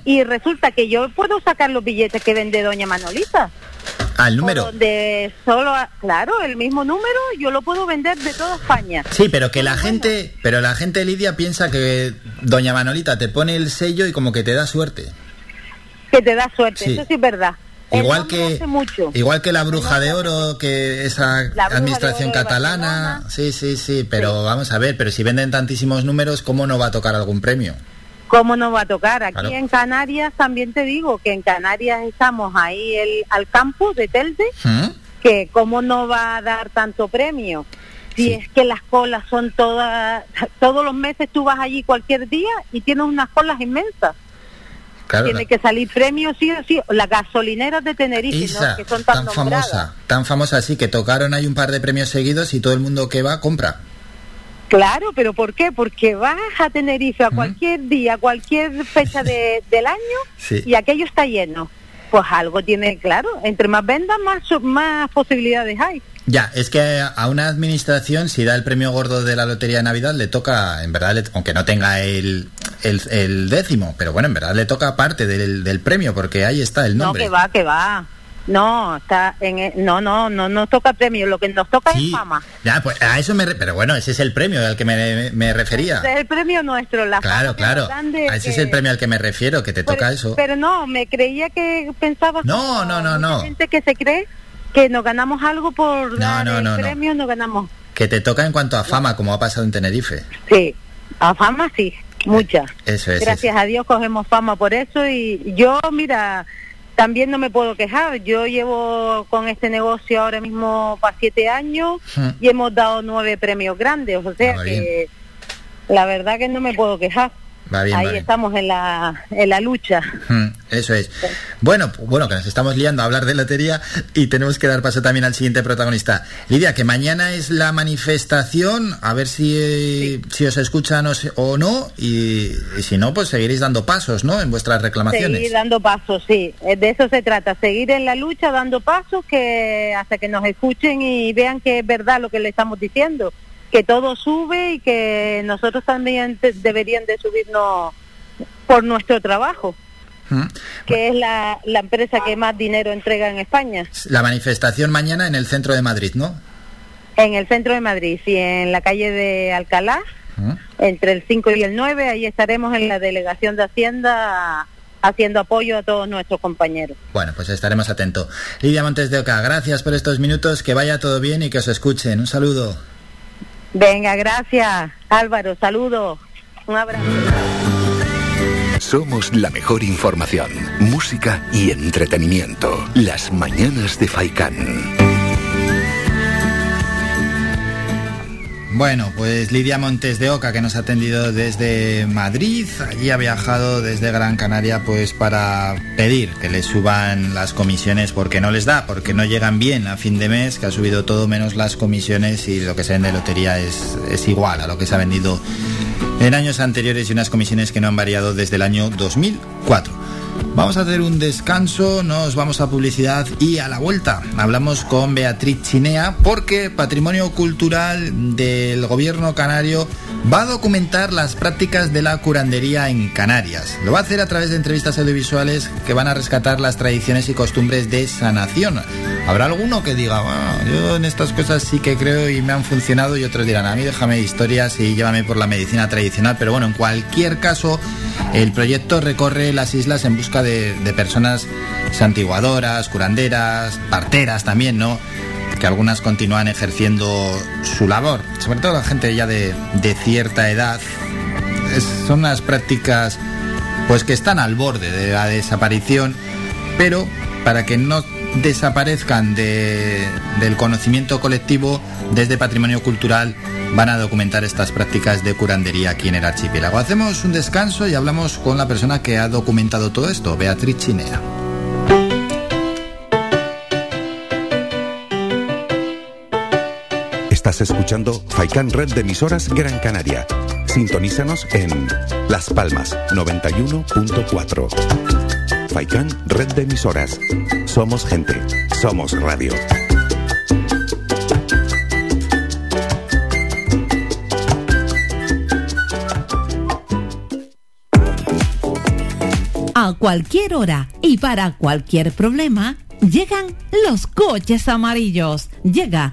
Y resulta que yo puedo sacar los billetes que vende doña Manolita. El número. Donde solo, claro, el mismo número yo lo puedo vender de toda España. Sí, pero que la gente, pero la gente Lidia piensa que doña Manolita te pone el sello y como que te da suerte. Que te da suerte, Sí. eso sí es verdad. Igual que mucho. igual que la bruja de oro, que esa de administración de catalana, sí, sí, sí, pero vamos a ver, pero si venden tantísimos números, ¿cómo no va a tocar algún premio? ¿Cómo no va a tocar? Aquí Claro. en Canarias también te digo que en Canarias estamos ahí el, al campo de Telde, que cómo no va a dar tanto premio. Si es que las colas son todas, todos los meses tú vas allí cualquier día y tienes unas colas inmensas. Claro, Tiene que salir premio sí o sí. Las gasolineras de Tenerife, ¿no? que son tan, tan famosa, tan famosa así que tocaron ahí un par de premios seguidos y todo el mundo que va compra. Claro, pero ¿por qué? Porque vas a Tenerife a cualquier día, cualquier fecha de- del año Sí. y aquello está lleno. Pues algo tiene, claro, entre más vendas, más, más posibilidades hay. Ya, es que a una administración, si da el premio gordo de la Lotería de Navidad, le toca, en verdad, le- aunque no tenga el, el, el décimo, pero bueno, en verdad le toca parte del, del premio, porque ahí está el No, nombre. que va, que va. No, está en e- no, no, no nos toca premio, lo que nos toca es fama. Ya, pues a eso me... Pero bueno, ese es el premio al que me, me refería. Ese es el premio nuestro, la Claro, grande A ese que- es el premio al que me refiero, que te pero, toca eso. Pero no, me creía que pensabas No, no, no, no. gente que se cree que nos ganamos algo por dar no, el no, no. premio, nos ganamos. Que te toca en cuanto a fama, como ha pasado en Tenerife. Sí, a fama sí, mucha. Eso es. Gracias a Dios cogemos fama por eso y yo, mira, también no me puedo quejar. Yo llevo con este negocio ahora mismo para siete años Hmm. y hemos dado nueve premios grandes, o sea que la verdad que no me puedo quejar. Va bien, Ahí va bien. estamos en la, en la lucha. Mm, Eso es. Bueno, bueno, que nos estamos liando a hablar de lotería y tenemos que dar paso también al siguiente protagonista. Lidia, que mañana es la manifestación, a ver si, eh, si os escuchan o no, y, y si no, pues seguiréis dando pasos, ¿no? En vuestras reclamaciones. Seguir dando pasos, sí. Eh, De eso se trata, seguir en la lucha dando pasos que hasta que nos escuchen y vean que es verdad lo que le estamos diciendo, que todo sube y que nosotros también te- deberían de subirnos por nuestro trabajo, Mm. que es la, la empresa que más dinero entrega en España, La manifestación mañana en el centro de Madrid, ¿no? en el centro de Madrid y en la calle de Alcalá, Mm. entre el 5 y el 9, ahí estaremos en la delegación de Hacienda haciendo apoyo a todos nuestros compañeros. Bueno, pues estaremos atentos. Lidia Montes de Oca, gracias por estos minutos, que vaya todo bien y que os escuchen. Un saludo. Venga, gracias Álvaro, saludos, un abrazo. Somos la mejor información, música y entretenimiento. Las mañanas de Faikán. Bueno, pues Lidia Montes de Oca, que nos ha atendido desde Madrid, allí ha viajado desde Gran Canaria pues para pedir que le suban las comisiones porque no les da, porque no llegan bien a fin de mes, que ha subido todo menos las comisiones y lo que se vende de lotería es, es igual a lo que se ha vendido en años anteriores y unas comisiones que no han variado desde el año 2004. Vamos a hacer un descanso, nos vamos a publicidad y a la vuelta hablamos con Beatriz Chinea porque Patrimonio Cultural del Gobierno Canario va a documentar las prácticas de la curandería en Canarias. Lo va a hacer a través de entrevistas audiovisuales que van a rescatar las tradiciones y costumbres de sanación. Habrá alguno que diga, yo en estas cosas sí que creo y me han funcionado y otros dirán, a mí déjame historias y llévame por la medicina tradicional, pero bueno, en cualquier caso, el proyecto recorre las islas en busca de, de personas santiguadoras, curanderas, parteras también, ¿no? que algunas continúan ejerciendo su labor, sobre todo la gente ya de, cierta edad. Son unas prácticas pues que están al borde de la desaparición, pero para que no desaparezcan de- del conocimiento colectivo, desde Patrimonio Cultural van a documentar estas prácticas de curandería aquí en el archipiélago. Hacemos un descanso y hablamos con la persona que ha documentado todo esto, Beatriz Chinea. Estás escuchando Faikan Red de emisoras Gran Canaria. Sintonízanos en Las Palmas 91.4. Red de emisoras. Somos gente. Somos radio. A cualquier hora y para cualquier problema, llegan los coches amarillos. Llega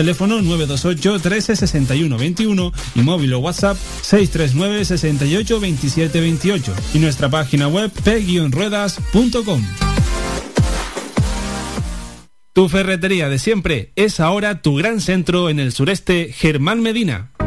Teléfono 928 13 61 21 y móvil o WhatsApp 639 68 27 28 y nuestra página web p-ruedas.com. Tu ferretería de siempre es ahora tu gran centro en el sureste Germán Medina.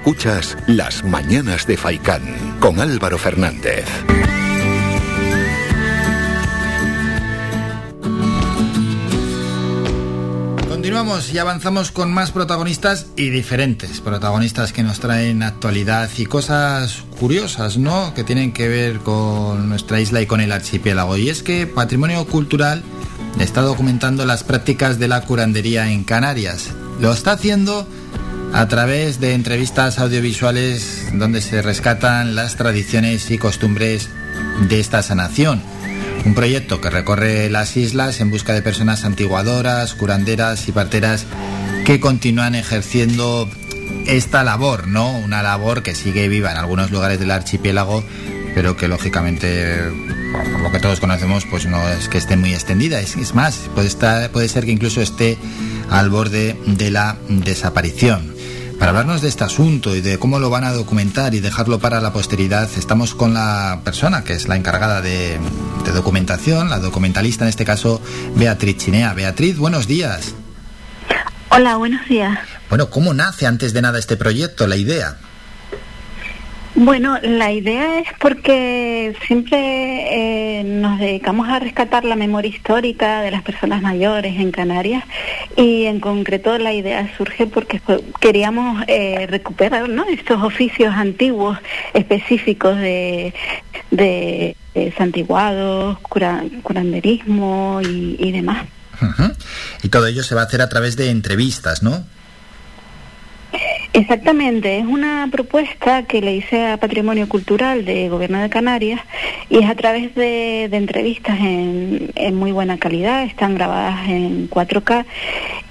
Escuchas Las Mañanas de Faicán con Álvaro Fernández. Continuamos y avanzamos con más protagonistas y diferentes protagonistas que nos traen actualidad y cosas curiosas, ¿no? Que tienen que ver con nuestra isla y con el archipiélago. Y es que Patrimonio Cultural está documentando las prácticas de la curandería en Canarias. Lo está haciendo a través de entrevistas audiovisuales donde se rescatan las tradiciones y costumbres de esta sanación. Un proyecto que recorre las islas en busca de personas antiguadoras, curanderas y parteras que continúan ejerciendo esta labor, ¿no? Una labor que sigue viva en algunos lugares del archipiélago, pero que lógicamente, lo que todos conocemos, pues no es que esté muy extendida. Es, es más, puede, estar, puede ser que incluso esté al borde de la desaparición. Para hablarnos de este asunto y de cómo lo van a documentar y dejarlo para la posteridad, estamos con la persona que es la encargada de, de documentación, la documentalista en este caso, Beatriz Chinea. Beatriz, buenos días. Hola, buenos días. Bueno, ¿cómo nace antes de nada este proyecto, la idea? Bueno, la idea es porque siempre eh, nos dedicamos a rescatar la memoria histórica de las personas mayores en Canarias y en concreto la idea surge porque queríamos eh, recuperar ¿no? estos oficios antiguos específicos de, de, de santiguados, cura- curanderismo y, demás. Y todo ello se va a hacer a través de entrevistas, ¿no? Exactamente, es una propuesta que le hice a Patrimonio Cultural de Gobierno de Canarias y es a través de, entrevistas en, en muy buena calidad, están grabadas en 4K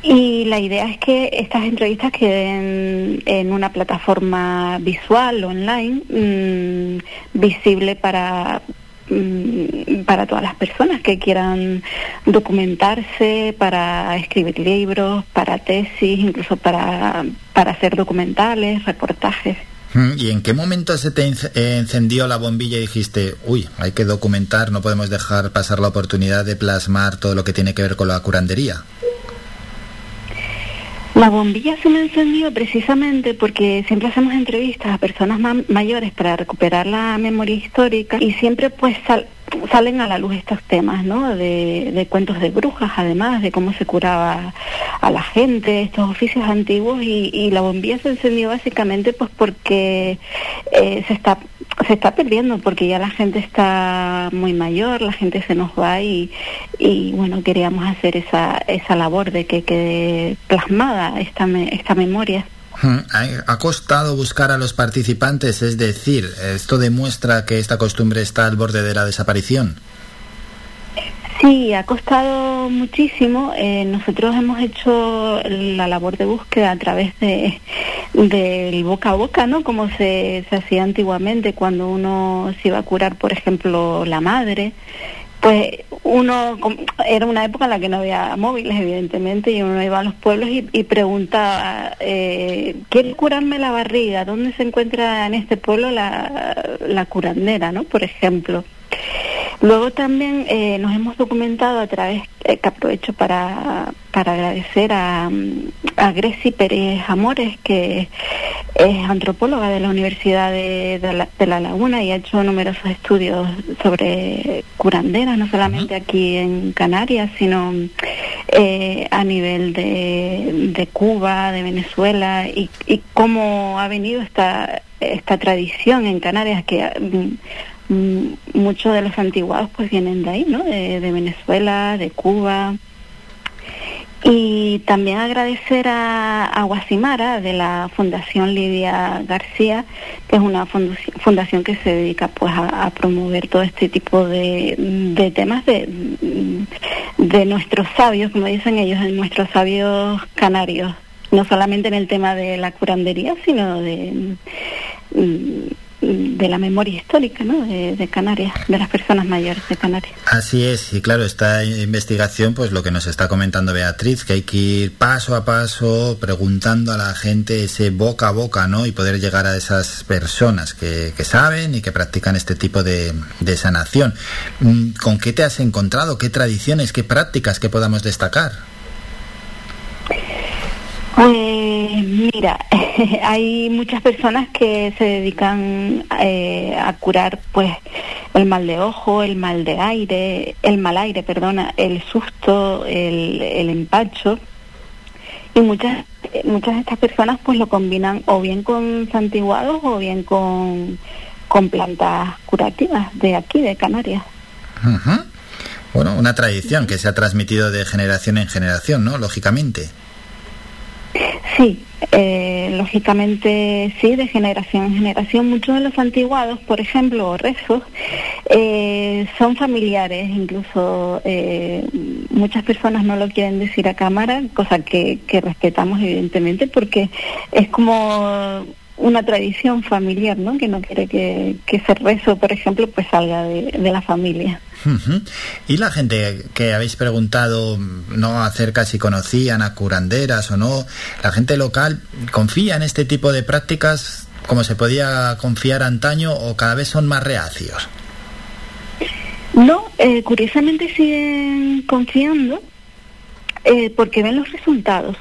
y la idea es que estas entrevistas queden en una plataforma visual online mm, visible para para todas las personas que quieran documentarse, para escribir libros, para tesis, incluso para, para hacer documentales, reportajes. Mm, ¿Y en qué momento se te eh, encendió la bombilla y dijiste, uy, hay que documentar, no podemos dejar pasar la oportunidad de plasmar todo lo que tiene que ver con la curandería? La bombilla se me encendió precisamente porque siempre hacemos entrevistas a personas ma- mayores para recuperar la memoria histórica y siempre pues sal- salen a la luz estos temas, ¿no? De, cuentos de brujas, además, de cómo se curaba a la gente, estos oficios antiguos y, y la bombilla se encendió básicamente pues porque eh, se está se está perdiendo porque ya la gente está muy mayor, la gente se nos va y, y bueno, queríamos hacer esa, esa labor de que quede plasmada esta, me- esta memoria. Ha costado buscar a los participantes, es decir, esto demuestra que esta costumbre está al borde de la desaparición. Sí, ha costado muchísimo. Eh, nosotros hemos hecho la labor de búsqueda a través de del boca a boca, ¿no? Como se, se hacía antiguamente cuando uno se iba a curar, por ejemplo, la madre. Pues uno, era una época en la que no había móviles, evidentemente, y uno iba a los pueblos y, y preguntaba, eh, ¿quiere curarme la barriga? ¿Dónde se encuentra en este pueblo la, la curandera, ¿no? Por ejemplo. Luego también eh, nos hemos documentado a través, eh, que aprovecho para, para agradecer a, a Greci Pérez Amores, que es antropóloga de la Universidad de, de, la, de, la, Laguna y ha hecho numerosos estudios sobre curanderas, no solamente aquí en Canarias, sino eh, a nivel de, de, Cuba, de Venezuela, y, y cómo ha venido esta, esta tradición en Canarias que muchos de los antiguados pues vienen de ahí, ¿no? De, Venezuela, de Cuba. Y también agradecer a, a Guasimara de la Fundación Lidia García, que es una fundación que se dedica pues a, promover todo este tipo de, de, temas de, de nuestros sabios, como dicen ellos, de nuestros sabios canarios, no solamente en el tema de la curandería, sino de de la memoria histórica ¿no? de, Canarias, de las personas mayores de Canarias. Así es, y claro, esta investigación, pues lo que nos está comentando Beatriz, que hay que ir paso a paso preguntando a la gente ese boca a boca, ¿no? Y poder llegar a esas personas que, que saben y que practican este tipo de, de sanación. Mm, ¿Con qué te has encontrado? ¿Qué tradiciones, qué prácticas que podamos destacar? Pues mira, hay muchas personas que se dedican eh, a curar pues el mal de ojo, el mal de aire, el mal aire, perdona, el susto, el, empacho y muchas muchas de estas personas pues lo combinan o bien con santiguados o bien con, con plantas curativas de aquí, de Canarias. Bueno, una tradición que se ha transmitido de generación en generación, ¿no? Lógicamente. Sí, eh, lógicamente sí, de generación en generación. Muchos de los antiguados, por ejemplo, o rezos, eh, son familiares, incluso eh, muchas personas no lo quieren decir a cámara, cosa que, que respetamos evidentemente, porque es como una tradición familiar, ¿no? Que no quiere que, que ese rezo, por ejemplo, pues salga de, de la familia. Uh -huh. Y la gente que habéis preguntado no acerca si conocían a curanderas o no, la gente local confía en este tipo de prácticas como se podía confiar antaño o cada vez son más reacios. No, eh, curiosamente siguen confiando eh, porque ven los resultados.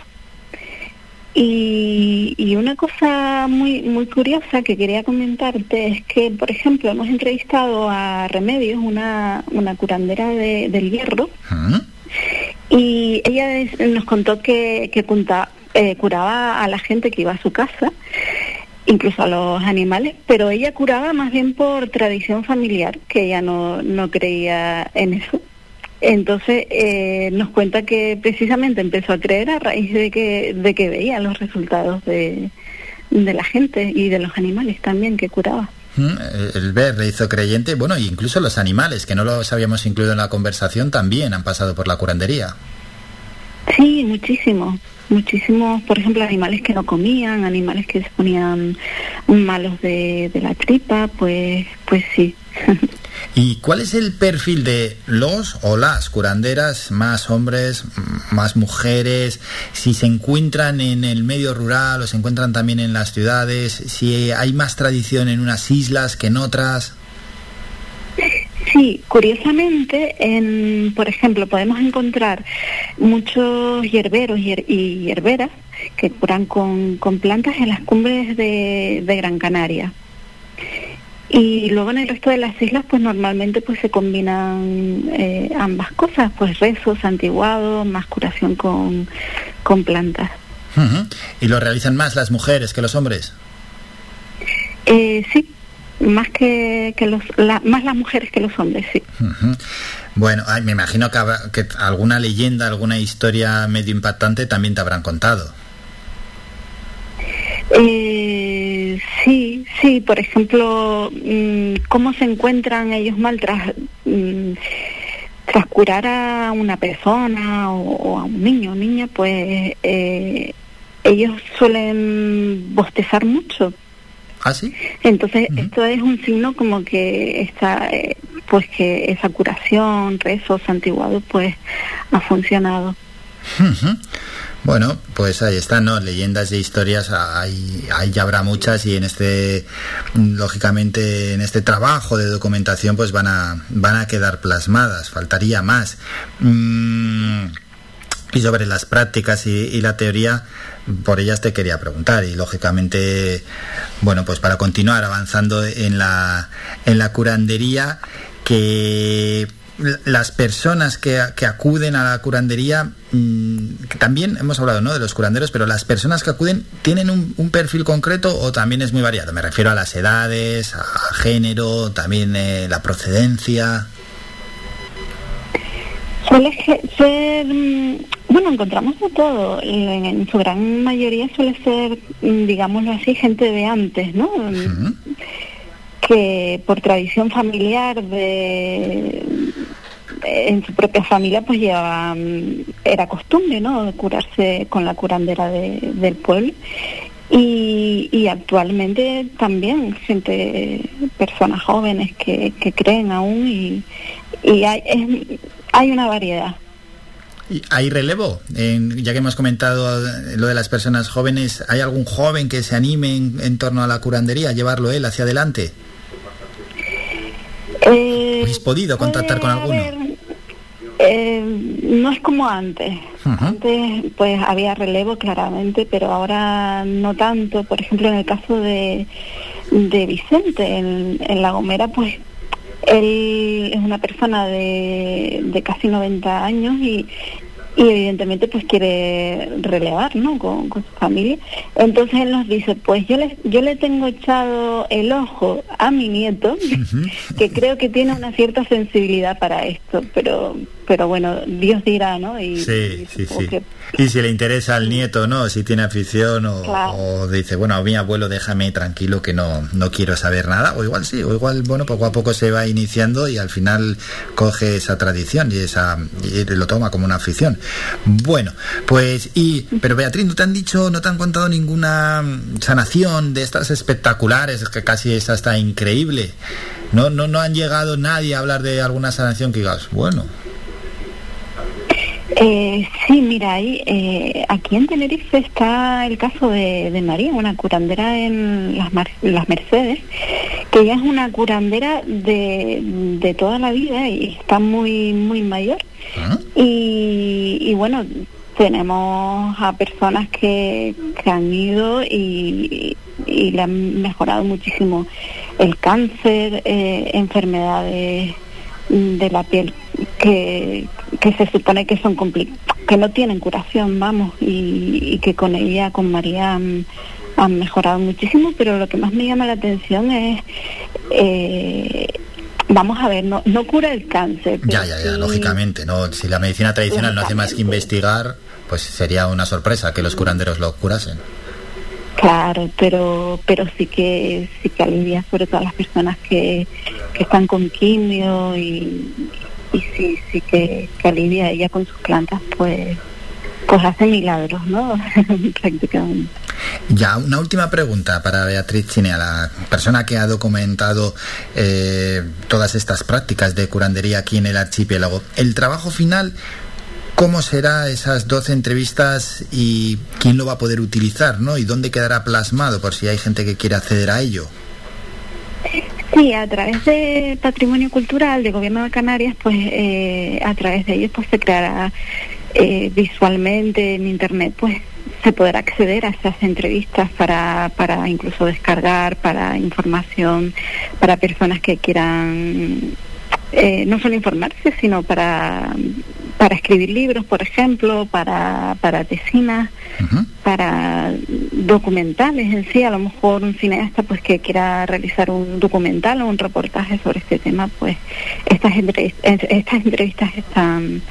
Y, y, una cosa muy muy curiosa que quería comentarte es que, por ejemplo, hemos entrevistado a Remedios, una, una curandera de, del hierro, -huh. y ella es, nos contó que, que punta, eh, curaba a la gente que iba a su casa, incluso a los animales, pero ella curaba más bien por tradición familiar, que ella no, no creía en eso. Entonces eh, nos cuenta que precisamente empezó a creer a raíz de que, de que veía los resultados de, de la gente y de los animales también que curaba. El ver le hizo creyente, bueno, e incluso los animales, que no los habíamos incluido en la conversación, también han pasado por la curandería. Sí, muchísimo. Muchísimos, por ejemplo, animales que no comían, animales que se ponían malos de, de la tripa, pues, pues sí. ¿Y cuál es el perfil de los o las curanderas, más hombres, más mujeres? Si se encuentran en el medio rural o se encuentran también en las ciudades, si hay más tradición en unas islas que en otras. Sí, curiosamente, en, por ejemplo, podemos encontrar muchos hierberos y hierberas que curan con, con plantas en las cumbres de, de Gran Canaria. Y luego en el resto de las islas, pues normalmente pues se combinan eh, ambas cosas, pues rezos, antiguados, más curación con, con plantas. Uh -huh. ¿Y lo realizan más las mujeres que los hombres? Eh, sí, más que, que los, la, más las mujeres que los hombres, sí. Uh -huh. Bueno, ay, me imagino que, que alguna leyenda, alguna historia medio impactante también te habrán contado. Eh, sí, sí, por ejemplo, mmm, cómo se encuentran ellos mal tras, tras curar a una persona o, a un niño o niña, pues eh, ellos suelen bostezar mucho. ¿Ah, sí? Entonces, esto es un signo como que está, eh, pues que esa curación, rezo, santiguado, pues ha funcionado. Bueno, pues ahí están, ¿no? Leyendas de historias, ahí, ahí ya habrá muchas y en este, lógicamente, en este trabajo de documentación, pues van a, van a quedar plasmadas, faltaría más. Mm, y sobre las prácticas y, la teoría, por ellas te quería preguntar y lógicamente, bueno, pues para continuar avanzando en la, en la curandería, que las personas que, acuden a la curandería, mm, también hemos hablado ¿no? de los curanderos, pero las personas que acuden tienen un, perfil concreto o también es muy variado. Me refiero a las edades, a género, también eh, la procedencia. Suele ser, mm, bueno, encontramos de todo. En, su gran mayoría suele ser, mm, digámoslo así, gente de antes, ¿no? Que por tradición familiar de en su propia familia pues llevaba, era costumbre, ¿no? Curarse con la curandera del pueblo. Y, actualmente también gente, personas jóvenes que, creen aún y, hay, hay una variedad. ¿Hay relevo? ya que hemos comentado lo de las personas jóvenes, ¿hay algún joven que se anime en, torno a la curandería, llevarlo él hacia adelante? Eh, ¿Habéis podido contactar con alguno? Eh, no es como antes. Antes pues había relevo claramente, pero ahora no tanto. Por ejemplo, en el caso de, de Vicente, en, en La Gomera, pues él es una persona de, de casi 90 años y, y evidentemente pues quiere relevar ¿no? con, su familia. Entonces él nos dice, pues yo le, yo le tengo echado el ojo a mi nieto, que creo que tiene una cierta sensibilidad para esto, pero pero bueno, Dios dirá, ¿no? Y, sí, sí, sí. Y si le interesa al nieto, ¿no? Si tiene afición o, dice, bueno, a mi abuelo déjame tranquilo que no, no quiero saber nada, o igual sí, o igual, bueno, poco a poco se va iniciando y al final coge esa tradición y, esa, y lo toma como una afición. Bueno, pues, y, pero Beatriz, ¿no te han dicho, no te han contado ninguna sanación de estas espectaculares, que casi es hasta increíble? No, no, no han llegado nadie a hablar de alguna sanación que digas, bueno, eh, sí, mira, ahí, eh, aquí en Tenerife está el caso de, María, una curandera en las, las, Mercedes, que ella es una curandera de, toda la vida y está muy, muy mayor. Ah. Y, bueno, tenemos a personas que, han ido y, le han mejorado muchísimo el cáncer, eh, enfermedades de la piel que, que se supone que son que no tienen curación, vamos, y, que con ella, con María, han, mejorado muchísimo, pero lo que más me llama la atención es, eh, vamos a ver, no, no cura el cáncer. Ya, ya, ya, lógicamente, no, si la medicina tradicional no hace más que investigar, pues sería una sorpresa que los curanderos lo curasen. Claro, pero pero sí que sí que alivia sobre todo a las personas que, que están con quimio y, sí, sí que, alivia ella con sus plantas, pues pues hace milagros, ¿no? Prácticamente. Ya, una última pregunta para Beatriz Chinea, la persona que ha documentado eh, todas estas prácticas de curandería aquí en el archipiélago. El trabajo final, ¿cómo será esas 12 entrevistas y quién lo va a poder utilizar, ¿no? Y dónde quedará plasmado por si hay gente que quiere acceder a ello. Sí, a través de Patrimonio Cultural del Gobierno de Canarias, pues eh, a través de ellos pues se creará eh, visualmente en Internet, pues se podrá acceder a esas entrevistas para, para incluso descargar, para información, para personas que quieran eh, no solo informarse, sino para, para escribir libros, por ejemplo, para, para tesinas, para documentales en sí. A lo mejor un cineasta pues que quiera realizar un documental o un reportaje sobre este tema, pues estas, estas entrevistas están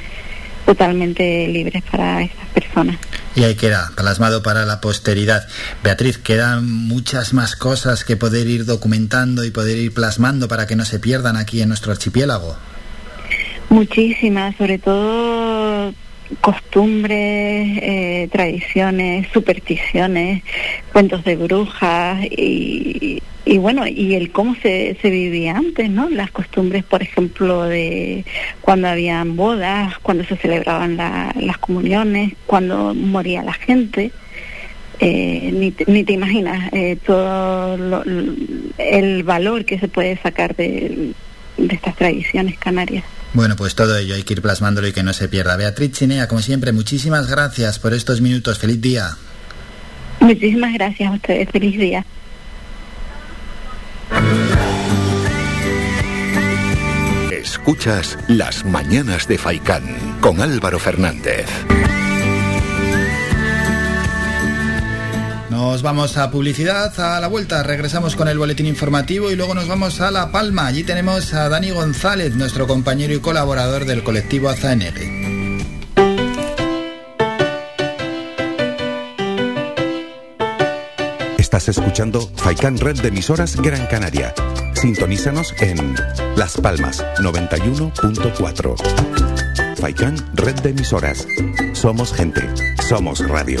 totalmente libres para esas personas. Y ahí queda, plasmado para la posteridad. Beatriz, quedan muchas más cosas que poder ir documentando y poder ir plasmando para que no se pierdan aquí en nuestro archipiélago. Muchísimas, sobre todo costumbres, eh, tradiciones, supersticiones, cuentos de brujas y, y bueno, y el cómo se, se vivía antes, ¿no? Las costumbres, por ejemplo, de cuando habían bodas, cuando se celebraban la- las comuniones, cuando moría la gente. Eh, ni, te, ni te imaginas eh, todo lo- el valor que se puede sacar de, de estas tradiciones canarias. Bueno, pues todo ello hay que ir plasmándolo y que no se pierda. Beatriz Chinea, como siempre, muchísimas gracias por estos minutos. Feliz día. Muchísimas gracias a ustedes. Feliz día. Escuchas Las Mañanas de Faicán con Álvaro Fernández. Nos vamos a publicidad, a la vuelta regresamos con el boletín informativo y luego nos vamos a La Palma. Allí tenemos a Dani González, nuestro compañero y colaborador del colectivo Azaenegue. Estás escuchando Faikan Red de emisoras Gran Canaria. Sintonízanos en Las Palmas 91.4. Faikan Red de emisoras. Somos gente. Somos radio.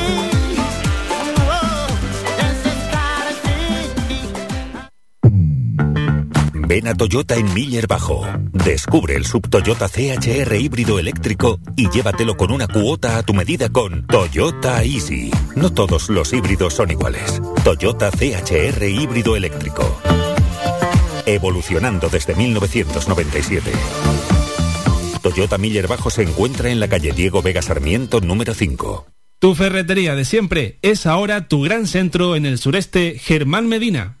Ven a Toyota en Miller Bajo. Descubre el sub Toyota CHR híbrido eléctrico y llévatelo con una cuota a tu medida con Toyota Easy. No todos los híbridos son iguales. Toyota CHR híbrido eléctrico. Evolucionando desde 1997. Toyota Miller Bajo se encuentra en la calle Diego Vega Sarmiento número 5. Tu ferretería de siempre es ahora tu gran centro en el sureste Germán Medina.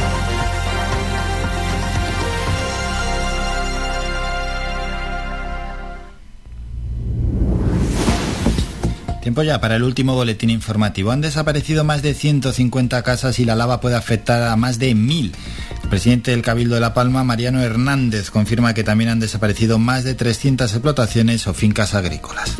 Para el último boletín informativo. Han desaparecido más de 150 casas y la lava puede afectar a más de 1.000. El presidente del Cabildo de La Palma, Mariano Hernández, confirma que también han desaparecido más de 300 explotaciones o fincas agrícolas.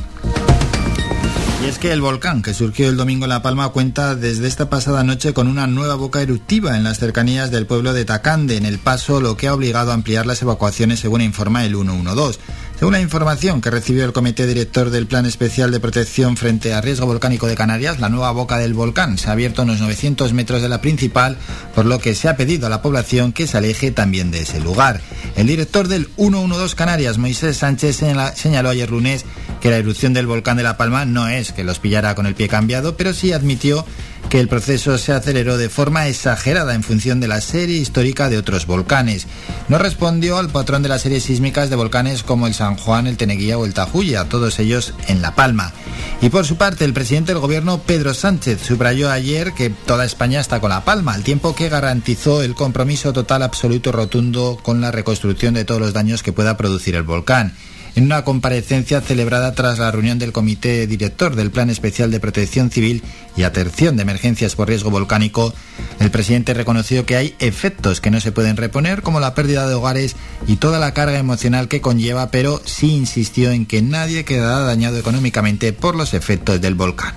Y es que el volcán que surgió el domingo en La Palma cuenta desde esta pasada noche con una nueva boca eruptiva en las cercanías del pueblo de Tacande, en el paso, lo que ha obligado a ampliar las evacuaciones según informa el 112. Según la información que recibió el Comité Director del Plan Especial de Protección frente a Riesgo Volcánico de Canarias, la nueva boca del volcán se ha abierto a unos 900 metros de la principal, por lo que se ha pedido a la población que se aleje también de ese lugar. El director del 112 Canarias, Moisés Sánchez, señaló ayer lunes que la erupción del volcán de La Palma no es que los pillara con el pie cambiado, pero sí admitió que el proceso se aceleró de forma exagerada en función de la serie histórica de otros volcanes. No respondió al patrón de las series sísmicas de volcanes como el San Juan, el Teneguía o el Tajuya, todos ellos en La Palma. Y por su parte, el presidente del gobierno, Pedro Sánchez, subrayó ayer que toda España está con La Palma, al tiempo que garantizó el compromiso total, absoluto, rotundo con la reconstrucción de todos los daños que pueda producir el volcán. En una comparecencia celebrada tras la reunión del Comité Director del Plan Especial de Protección Civil y Atención de Emergencias por Riesgo Volcánico, el presidente reconoció que hay efectos que no se pueden reponer, como la pérdida de hogares y toda la carga emocional que conlleva, pero sí insistió en que nadie quedará dañado económicamente por los efectos del volcán.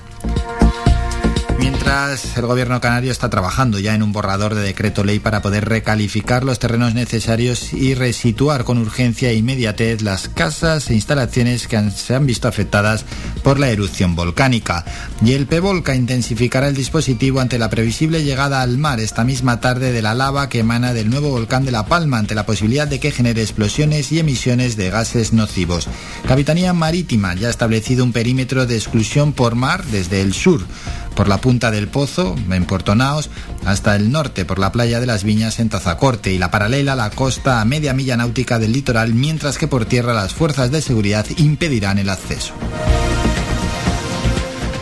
Mientras el gobierno canario está trabajando ya en un borrador de decreto ley para poder recalificar los terrenos necesarios y resituar con urgencia e inmediatez las casas e instalaciones que se han visto afectadas por la erupción volcánica. Y el PEVOLCA intensificará el dispositivo ante la previsible llegada al mar esta misma tarde de la lava que emana del nuevo volcán de La Palma ante la posibilidad de que genere explosiones y emisiones de gases nocivos. Capitanía Marítima ya ha establecido un perímetro de exclusión por mar desde el sur por la punta del Pozo, en Puerto Naos, hasta el norte por la playa de las Viñas en Tazacorte y la paralela a la costa a media milla náutica del litoral, mientras que por tierra las fuerzas de seguridad impedirán el acceso.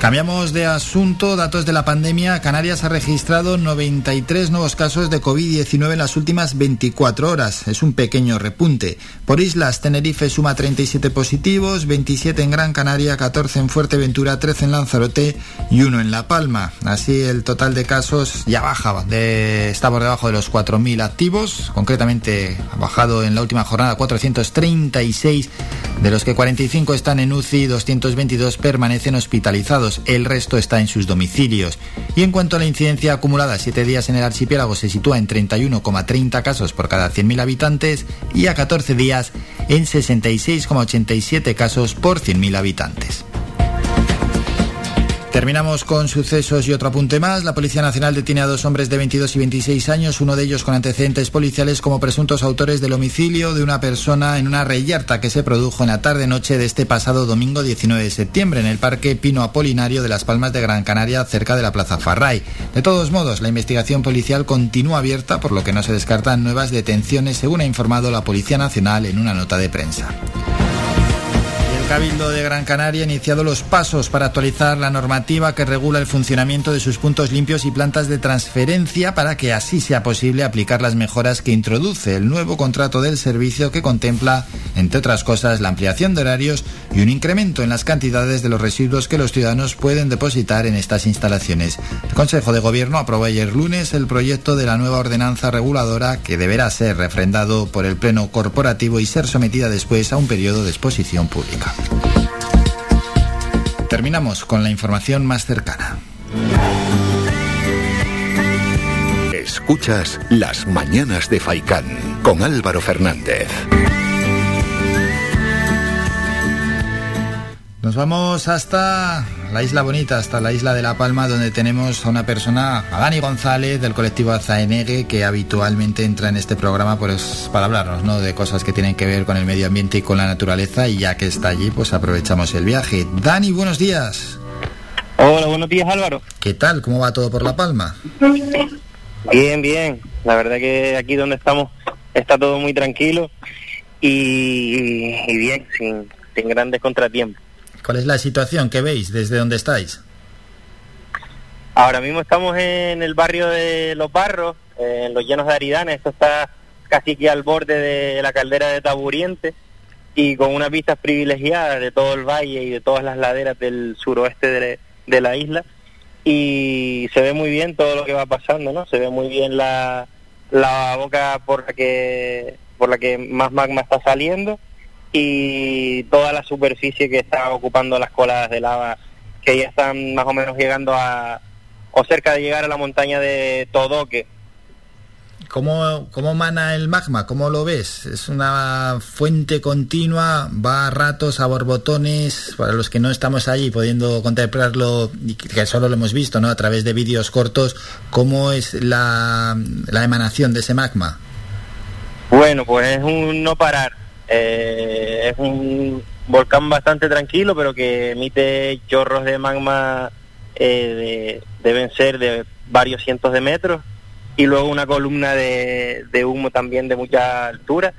Cambiamos de asunto, datos de la pandemia. Canarias ha registrado 93 nuevos casos de COVID-19 en las últimas 24 horas. Es un pequeño repunte. Por islas, Tenerife suma 37 positivos, 27 en Gran Canaria, 14 en Fuerteventura, 13 en Lanzarote y 1 en La Palma. Así el total de casos ya baja, está por debajo de los 4.000 activos. Concretamente ha bajado en la última jornada 436, de los que 45 están en UCI, 222 permanecen hospitalizados el resto está en sus domicilios. Y en cuanto a la incidencia acumulada, 7 días en el archipiélago se sitúa en 31,30 casos por cada 100.000 habitantes y a 14 días en 66,87 casos por 100.000 habitantes. Terminamos con sucesos y otro apunte más. La Policía Nacional detiene a dos hombres de 22 y 26 años, uno de ellos con antecedentes policiales como presuntos autores del homicidio de una persona en una reyerta que se produjo en la tarde-noche de este pasado domingo 19 de septiembre en el Parque Pino Apolinario de Las Palmas de Gran Canaria, cerca de la Plaza Farray. De todos modos, la investigación policial continúa abierta, por lo que no se descartan nuevas detenciones, según ha informado la Policía Nacional en una nota de prensa. Cabildo de Gran Canaria ha iniciado los pasos para actualizar la normativa que regula el funcionamiento de sus puntos limpios y plantas de transferencia para que así sea posible aplicar las mejoras que introduce el nuevo contrato del servicio que contempla, entre otras cosas, la ampliación de horarios y un incremento en las cantidades de los residuos que los ciudadanos pueden depositar en estas instalaciones. El Consejo de Gobierno aprobó ayer lunes el proyecto de la nueva ordenanza reguladora que deberá ser refrendado por el Pleno Corporativo y ser sometida después a un periodo de exposición pública. Terminamos con la información más cercana. Escuchas Las Mañanas de Faicán con Álvaro Fernández. Nos vamos hasta la isla bonita, hasta la isla de La Palma, donde tenemos a una persona, a Dani González, del colectivo Azaenegue, que habitualmente entra en este programa pues, para hablarnos ¿no? de cosas que tienen que ver con el medio ambiente y con la naturaleza, y ya que está allí, pues aprovechamos el viaje. Dani, buenos días. Hola, buenos días Álvaro. ¿Qué tal? ¿Cómo va todo por La Palma? Bien, bien. La verdad que aquí donde estamos está todo muy tranquilo y, y bien, sin, sin grandes contratiempos. ¿Cuál es la situación que veis desde donde estáis? Ahora mismo estamos en el barrio de Los Barros, en los llenos de Aridane. Esto está casi aquí al borde de la caldera de Taburiente. y con unas vistas privilegiadas de todo el valle y de todas las laderas del suroeste de, de la isla y se ve muy bien todo lo que va pasando, ¿no? Se ve muy bien la, la boca por la que por la que más magma está saliendo y toda la superficie que está ocupando las coladas de lava que ya están más o menos llegando a o cerca de llegar a la montaña de Todoque. ¿Cómo, ¿Cómo mana el magma? ¿Cómo lo ves? ¿Es una fuente continua? ¿Va a ratos a borbotones? Para los que no estamos allí pudiendo contemplarlo y que solo lo hemos visto ¿no? a través de vídeos cortos, ¿cómo es la, la emanación de ese magma? Bueno, pues es un no parar. Eh, es un volcán bastante tranquilo, pero que emite chorros de magma, eh, deben ser de varios cientos de metros, y luego una columna de, de humo también de mucha altura,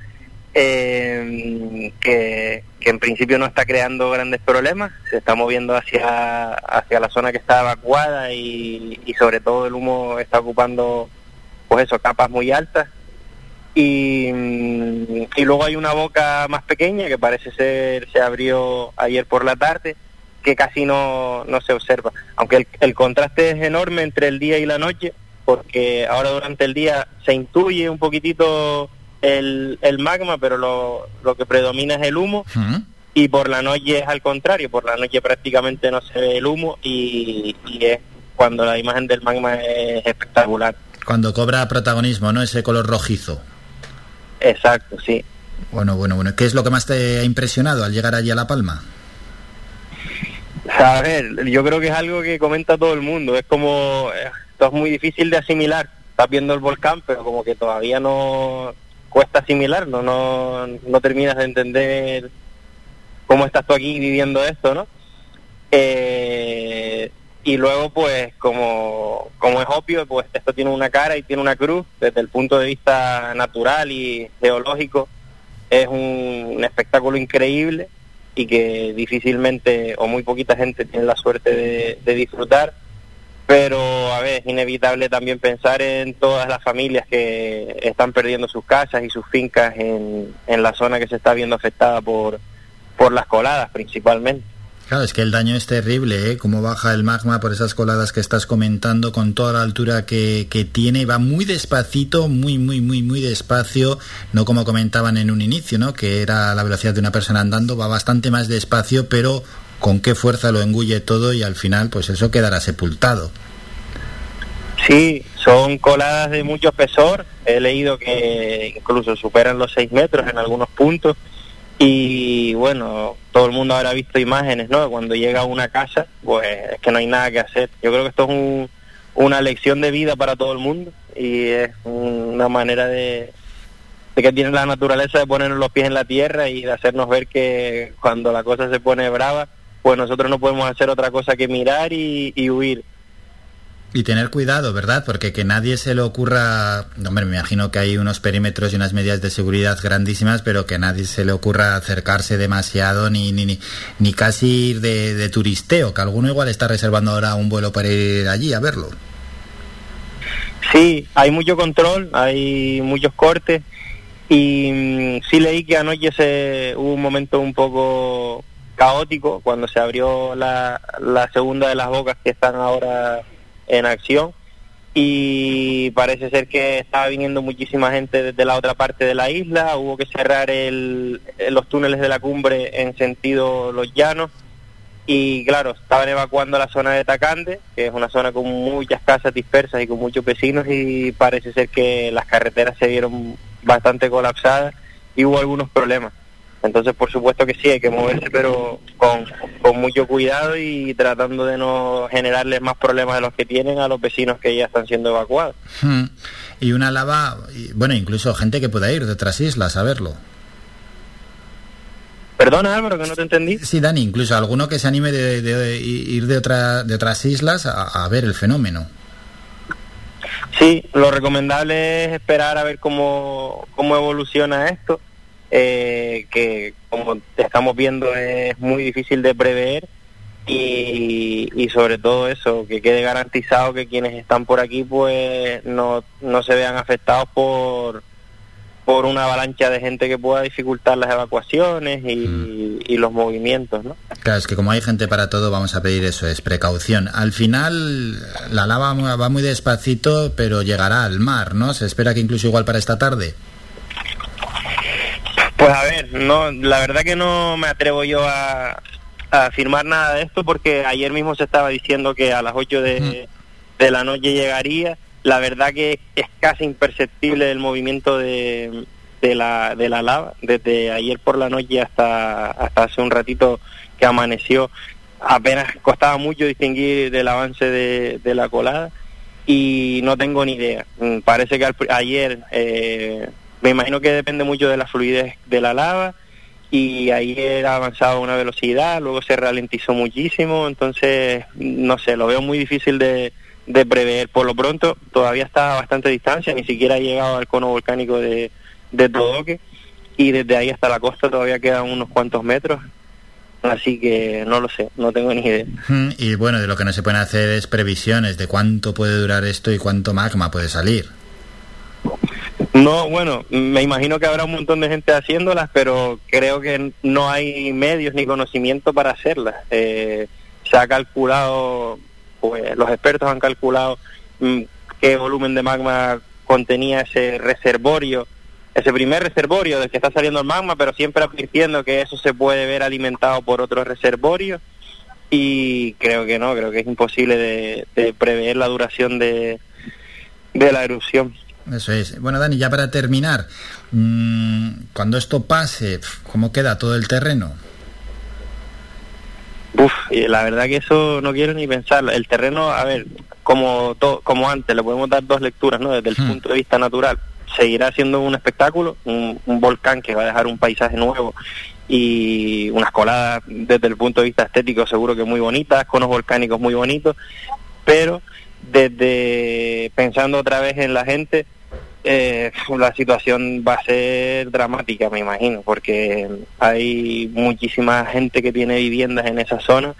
eh, que, que, en principio no está creando grandes problemas, se está moviendo hacia, hacia la zona que está evacuada y, y sobre todo el humo está ocupando pues eso, capas muy altas y, y, luego hay una boca más pequeña que parece ser se abrió ayer por la tarde que casi no, no se observa. Aunque el, el, contraste es enorme entre el día y la noche porque ahora durante el día se intuye un poquitito el, el magma pero lo, lo, que predomina es el humo. Y por la noche es al contrario por la noche prácticamente no se ve el humo y, y es cuando la imagen del magma es espectacular. Cuando cobra protagonismo no ese color rojizo Exacto, sí. Bueno, bueno, bueno. ¿Qué es lo que más te ha impresionado al llegar allí a La Palma? A ver, yo creo que es algo que comenta todo el mundo. Es como, esto es muy difícil de asimilar. Estás viendo el volcán, pero como que todavía no cuesta asimilarlo, no, no terminas de entender cómo estás tú aquí viviendo esto, ¿no? Eh, y luego pues como, como es obvio pues esto tiene una cara y tiene una cruz desde el punto de vista natural y geológico es un, espectáculo increíble y que difícilmente o muy poquita gente tiene la suerte de, de, disfrutar. Pero a ver es inevitable también pensar en todas las familias que están perdiendo sus casas y sus fincas en, en la zona que se está viendo afectada por, por las coladas principalmente Claro, es que el daño es terrible, ¿eh? Cómo baja el magma por esas coladas que estás comentando, con toda la altura que, que tiene, va muy despacito, muy, muy, muy, muy despacio, no como comentaban en un inicio, ¿no? Que era la velocidad de una persona andando, va bastante más despacio, pero con qué fuerza lo engulle todo y al final, pues eso quedará sepultado. Sí, son coladas de mucho espesor, he leído que incluso superan los 6 metros en algunos puntos, y bueno, todo el mundo habrá visto imágenes, ¿no? Cuando llega a una casa, pues es que no hay nada que hacer. Yo creo que esto es un, una lección de vida para todo el mundo y es una manera de, de que tiene la naturaleza de ponernos los pies en la tierra y de hacernos ver que cuando la cosa se pone brava, pues nosotros no podemos hacer otra cosa que mirar y huir. Y tener cuidado, ¿verdad? Porque que nadie se le ocurra, hombre, me imagino que hay unos perímetros y unas medidas de seguridad grandísimas, pero que nadie se le ocurra acercarse demasiado ni ni, ni, ni casi ir de, de, turisteo, que alguno igual está reservando ahora un vuelo para ir allí a verlo. Sí, hay mucho control, hay muchos cortes y mmm, sí leí que anoche se, hubo un momento un poco caótico cuando se abrió la, la segunda de las bocas que están ahora en acción. Y parece ser que estaba viniendo muchísima gente desde la otra parte de la isla, hubo que cerrar el, los túneles de la cumbre en sentido los llanos. Y claro, estaban evacuando la zona de Tacande, que es una zona con muchas casas dispersas y con muchos vecinos y parece ser que las carreteras se vieron bastante colapsadas y hubo algunos problemas. Entonces, por supuesto que sí, hay que moverse, pero con, con, mucho cuidado y tratando de no generarles más problemas de los que tienen a los vecinos que ya están siendo evacuados. Hmm. Y una lava, bueno, incluso gente que pueda ir de otras islas a verlo. Perdona, Álvaro, que no te entendí. Sí, Dani, incluso alguno que se anime de, de, de ir de, otra, de otras islas a, a ver el fenómeno. Sí, lo recomendable es esperar a ver cómo, cómo evoluciona esto eh, que como estamos viendo es muy difícil de prever y, y, sobre todo eso, que quede garantizado que quienes están por aquí pues no, no se vean afectados por, por una avalancha de gente que pueda dificultar las evacuaciones y, Mm. y los movimientos, ¿no? Claro, es que como hay gente para todo, vamos a pedir eso, es precaución. Al final, la lava va muy despacito, pero llegará al mar, ¿no? Se espera que incluso igual para esta tarde. Pues a ver, no, la verdad que no me atrevo yo a, a afirmar nada de esto porque ayer mismo se estaba diciendo que a las 8 de, de la noche llegaría. La verdad que es casi imperceptible el movimiento de, de, la, de la lava. Desde ayer por la noche hasta, hasta hace un ratito que amaneció, apenas costaba mucho distinguir el avance de, de la colada y no tengo ni idea. Mm, Parece que al ayer, eh, me imagino que depende mucho de la fluidez de la lava y ayer ha avanzado a una velocidad, luego se ralentizó muchísimo, entonces no sé, lo veo muy difícil de, de prever. Por lo pronto todavía está a bastante distancia, ni siquiera ha llegado al cono volcánico de, de y desde ahí hasta la costa todavía quedan unos cuantos metros, así que no lo sé, no tengo ni idea. Y bueno, de lo que no se pueden hacer es previsiones de cuánto puede durar esto y cuánto magma puede salir. No, bueno, me imagino que habrá un montón de gente haciéndolas, pero creo que no hay medios ni conocimiento para hacerlas. Eh, se ha calculado, pues los expertos han calculado mm, qué volumen de magma contenía ese reservorio, ese primer reservorio del que está saliendo el magma, pero siempre advirtiendo que eso se puede ver alimentado por otros reservorios y creo que no, creo que es imposible de, de prever la duración de, de la erupción. Eso es. Bueno, Dani, ya para terminar, mm, cuando esto pase, ¿cómo queda todo el terreno? Uf, la verdad que eso no quiero ni pensarlo. El terreno, a ver, como to- como antes, le podemos dar dos lecturas, ¿no? Desde el punto de vista natural, seguirá siendo un espectáculo, un, un volcán que va a dejar un paisaje nuevo y unas coladas desde el punto de vista estético seguro que muy bonitas, conos volcánicos muy bonitos, pero desde pensando otra vez en la gente, eh, la situación va a ser dramática, me imagino, porque hay muchísima gente que tiene viviendas en esa zona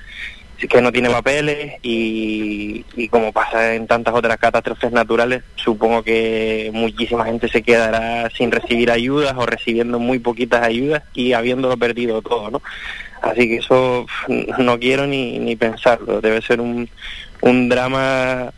que no tiene papeles y, y como pasa en tantas otras catástrofes naturales, supongo que muchísima gente se quedará sin recibir ayudas o recibiendo muy poquitas ayudas y habiéndolo perdido todo, ¿no? Así que eso no quiero ni, ni pensarlo, debe ser un, un drama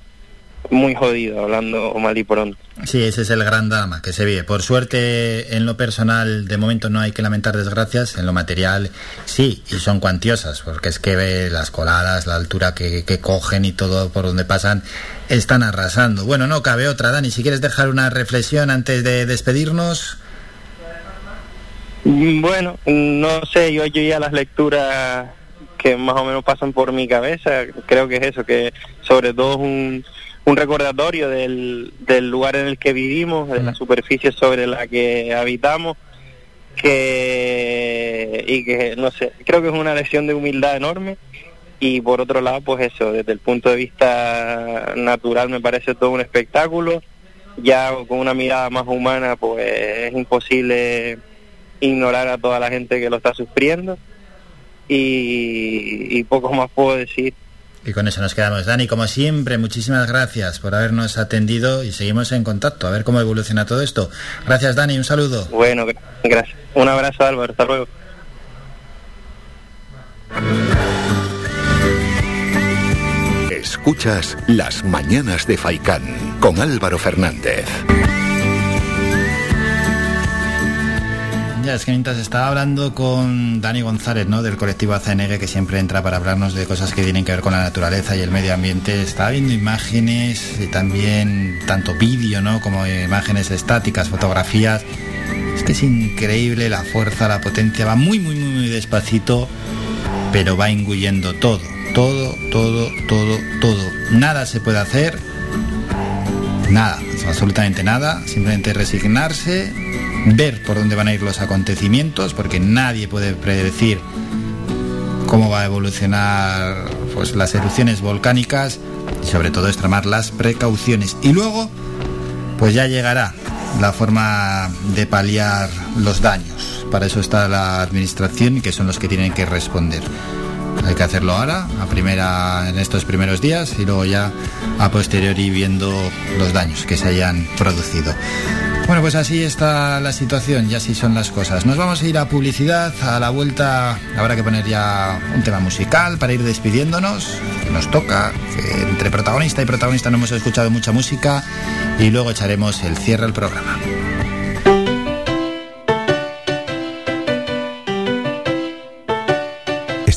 muy jodido, hablando mal y pronto. Sí, ese es el gran drama que se vive. Por suerte, en lo personal, de momento no hay que lamentar desgracias. En lo material, sí, y son cuantiosas, porque es que ve las coladas, la altura que, que cogen y todo por donde pasan, están arrasando. Bueno, no cabe otra, Dani. Si quieres dejar una reflexión antes de despedirnos. Bueno, no sé, yo, yo ya las lecturas que más o menos pasan por mi cabeza, creo que es eso, que sobre todo es un, un recordatorio del, del lugar en el que vivimos, de la superficie sobre la que habitamos, que y que no sé, creo que es una lección de humildad enorme. Y por otro lado, pues eso, desde el punto de vista natural me parece todo un espectáculo, ya con una mirada más humana, pues es imposible ignorar a toda la gente que lo está sufriendo y, y poco más puedo decir. Y con eso nos quedamos. Dani, como siempre, muchísimas gracias por habernos atendido y seguimos en contacto a ver cómo evoluciona todo esto. Gracias, Dani, un saludo. Bueno, gra- gracias. Un abrazo Álvaro, hasta luego. Escuchas Las Mañanas de Faicán con Álvaro Fernández. Ya, es que mientras estaba hablando con Dani González, ¿no? Del colectivo ACNG, que siempre entra para hablarnos de cosas que tienen que ver con la naturaleza y el medio ambiente, estaba viendo imágenes y también tanto vídeo, ¿no? Como imágenes estáticas, fotografías. Es que es increíble la fuerza, la potencia, va muy, muy, muy, muy despacito, pero va engullendo todo, todo, todo, todo, todo. Nada se puede hacer, nada, absolutamente nada, simplemente resignarse, ver por dónde van a ir los acontecimientos, porque nadie puede predecir cómo va a evolucionar pues, las erupciones volcánicas y sobre todo extremar las precauciones. Y luego, pues ya llegará la forma de paliar los daños. Para eso está la administración, que son los que tienen que responder. Hay que hacerlo ahora, a primera, en estos primeros días, y luego ya a posteriori viendo los daños que se hayan producido. Bueno, pues así está la situación y así son las cosas. Nos vamos a ir a publicidad, a la vuelta habrá que poner ya un tema musical para ir despidiéndonos. Nos toca, entre protagonista y protagonista no hemos escuchado mucha música y luego echaremos el cierre al programa.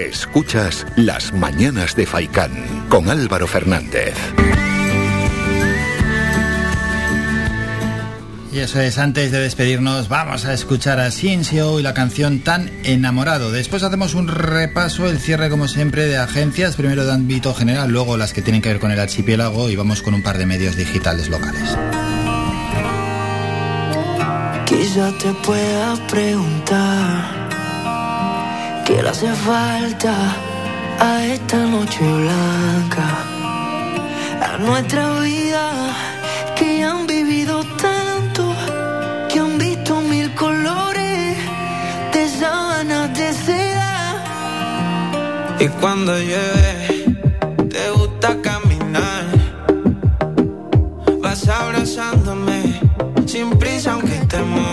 Escuchas Las Mañanas de Faicán con Álvaro Fernández. Y eso es, antes de despedirnos, vamos a escuchar a Ciencio y la canción Tan Enamorado. Después hacemos un repaso, el cierre como siempre de agencias, primero de ámbito general, luego las que tienen que ver con el archipiélago y vamos con un par de medios digitales locales. Quizá te pueda preguntar qué le hace falta a esta noche blanca, a nuestra vida que han vivido tanto, que han visto mil colores de sábanas de seda. Y cuando llueve, te gusta caminar. Vas abrazándome sin prisa aunque te mojes.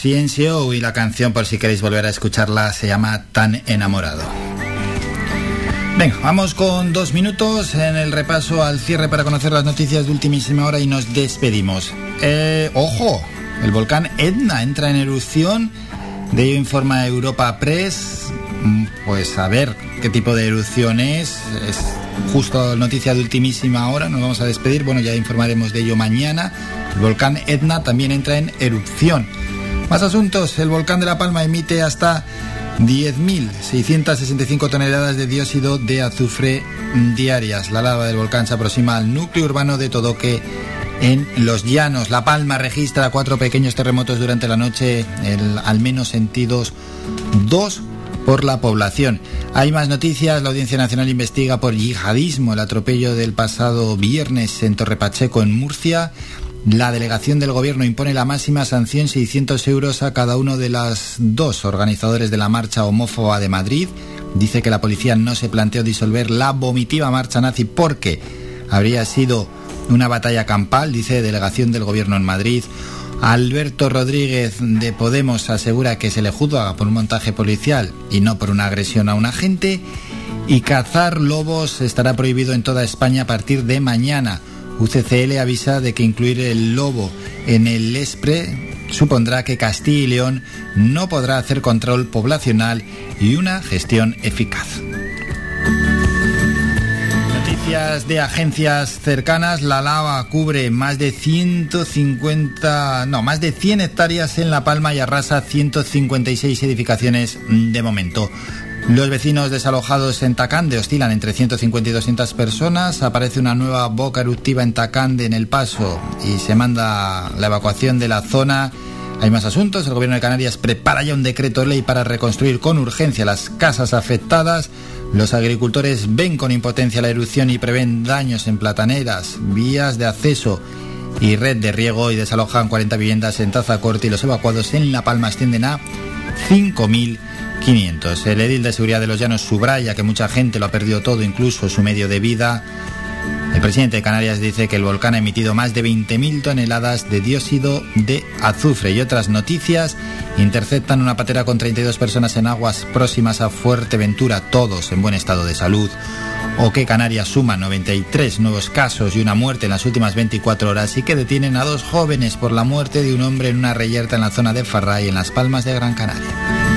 Ciencio y la canción, por si queréis volver a escucharla, se llama Tan enamorado. Venga, vamos con dos minutos en el repaso al cierre para conocer las noticias de ultimísima hora y nos despedimos. Eh, ojo, el volcán Etna entra en erupción, de ello informa Europa Press. Mm, Pues a ver qué tipo de erupción es. Es justo noticia de ultimísima hora, nos vamos a despedir. Bueno, ya informaremos de ello mañana. El volcán Etna también entra en erupción. Más asuntos, el volcán de La Palma emite hasta 10.665 toneladas de dióxido de azufre diarias. La lava del volcán se aproxima al núcleo urbano de Todoque en Los Llanos. La Palma registra cuatro pequeños terremotos durante la noche, el- al menos sentidos dos por la población. Hay más noticias. La Audiencia Nacional investiga por yihadismo el atropello del pasado viernes en Torrepacheco, en Murcia. La delegación del gobierno impone la máxima sanción 600 euros a cada uno de las dos organizadores de la marcha homófoba de Madrid. Dice que la policía no se planteó disolver la vomitiva marcha nazi porque habría sido una batalla campal, dice delegación del gobierno en Madrid. Alberto Rodríguez de Podemos asegura que se le juzga por un montaje policial y no por una agresión a un agente. Y cazar lobos estará prohibido en toda España a partir de mañana. UCCL avisa de que incluir el lobo en el ESPRE supondrá que Castilla y León no podrá hacer control poblacional y una gestión eficaz. Noticias de agencias cercanas, la lava cubre más de 150, no, más de 100 hectáreas en La Palma y arrasa 156 edificaciones de momento. Los vecinos desalojados en Tacande oscilan entre 150 y 200 personas. Aparece una nueva boca eruptiva en Tacande, en El Paso, y se manda la evacuación de la zona. Hay más asuntos. El gobierno de Canarias prepara ya un decreto ley para reconstruir con urgencia las casas afectadas. Los agricultores ven con impotencia la erupción y prevén daños en plataneras, vías de acceso y red de riego y desalojan 40 viviendas en Tazacorte y los evacuados en La Palma ascienden a 5.500. El edil de seguridad de los llanos subraya que mucha gente lo ha perdido todo, incluso su medio de vida. El presidente de Canarias dice que el volcán ha emitido más de 20.000 toneladas de dióxido de azufre y otras noticias. Interceptan una patera con 32 personas en aguas próximas a Fuerteventura, todos en buen estado de salud. O que Canarias suma 93 nuevos casos y una muerte en las últimas 24 horas y que detienen a dos jóvenes por la muerte de un hombre en una reyerta en la zona de Farray, en Las Palmas de Gran Canaria.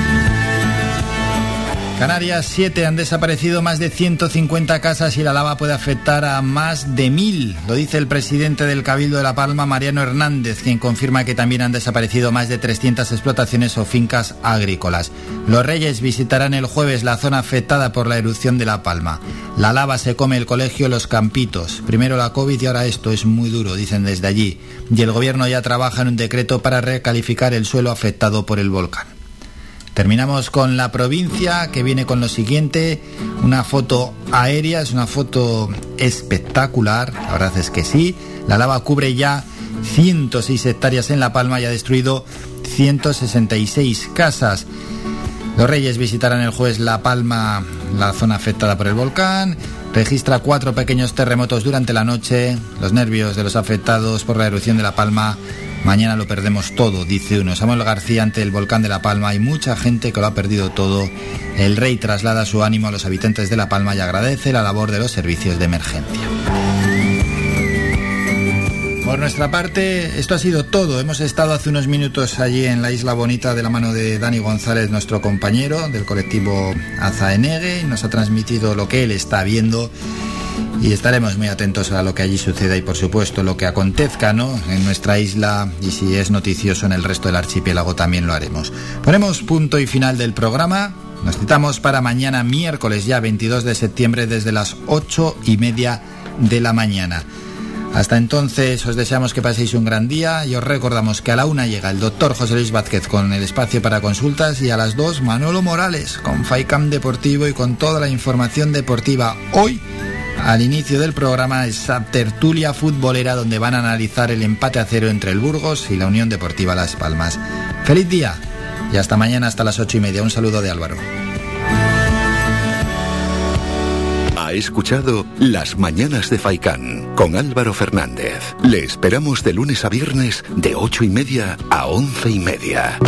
Canarias 7 han desaparecido más de 150 casas y la lava puede afectar a más de mil. Lo dice el presidente del Cabildo de La Palma, Mariano Hernández, quien confirma que también han desaparecido más de 300 explotaciones o fincas agrícolas. Los Reyes visitarán el jueves la zona afectada por la erupción de La Palma. La lava se come el colegio Los Campitos. Primero la COVID y ahora esto es muy duro, dicen desde allí. Y el gobierno ya trabaja en un decreto para recalificar el suelo afectado por el volcán. Terminamos con la provincia que viene con lo siguiente, una foto aérea, es una foto espectacular, la verdad es que sí, la lava cubre ya 106 hectáreas en La Palma y ha destruido 166 casas. Los Reyes visitarán el jueves La Palma, la zona afectada por el volcán. Registra cuatro pequeños terremotos durante la noche. Los nervios de los afectados por la erupción de La Palma. Mañana lo perdemos todo, dice uno. Samuel García ante el volcán de La Palma. Hay mucha gente que lo ha perdido todo. El rey traslada su ánimo a los habitantes de La Palma y agradece la labor de los servicios de emergencia. Por nuestra parte, esto ha sido todo. Hemos estado hace unos minutos allí en la Isla Bonita de la mano de Dani González, nuestro compañero del colectivo Azaenegue, y nos ha transmitido lo que él está viendo y estaremos muy atentos a lo que allí suceda y por supuesto lo que acontezca ¿no? en nuestra isla y si es noticioso en el resto del archipiélago también lo haremos. Ponemos punto y final del programa. Nos citamos para mañana miércoles ya 22 de septiembre desde las 8 y media de la mañana. Hasta entonces os deseamos que paséis un gran día y os recordamos que a la una llega el doctor José Luis Vázquez con el espacio para consultas y a las dos Manolo Morales con FAICAM Deportivo y con toda la información deportiva. Hoy, al inicio del programa, esa tertulia futbolera donde van a analizar el empate a cero entre el Burgos y la Unión Deportiva Las Palmas. ¡Feliz día! Y hasta mañana, hasta las ocho y media. Un saludo de Álvaro. Ha escuchado Las Mañanas de Faicán con Álvaro Fernández. Le esperamos de lunes a viernes de ocho y media a once y media.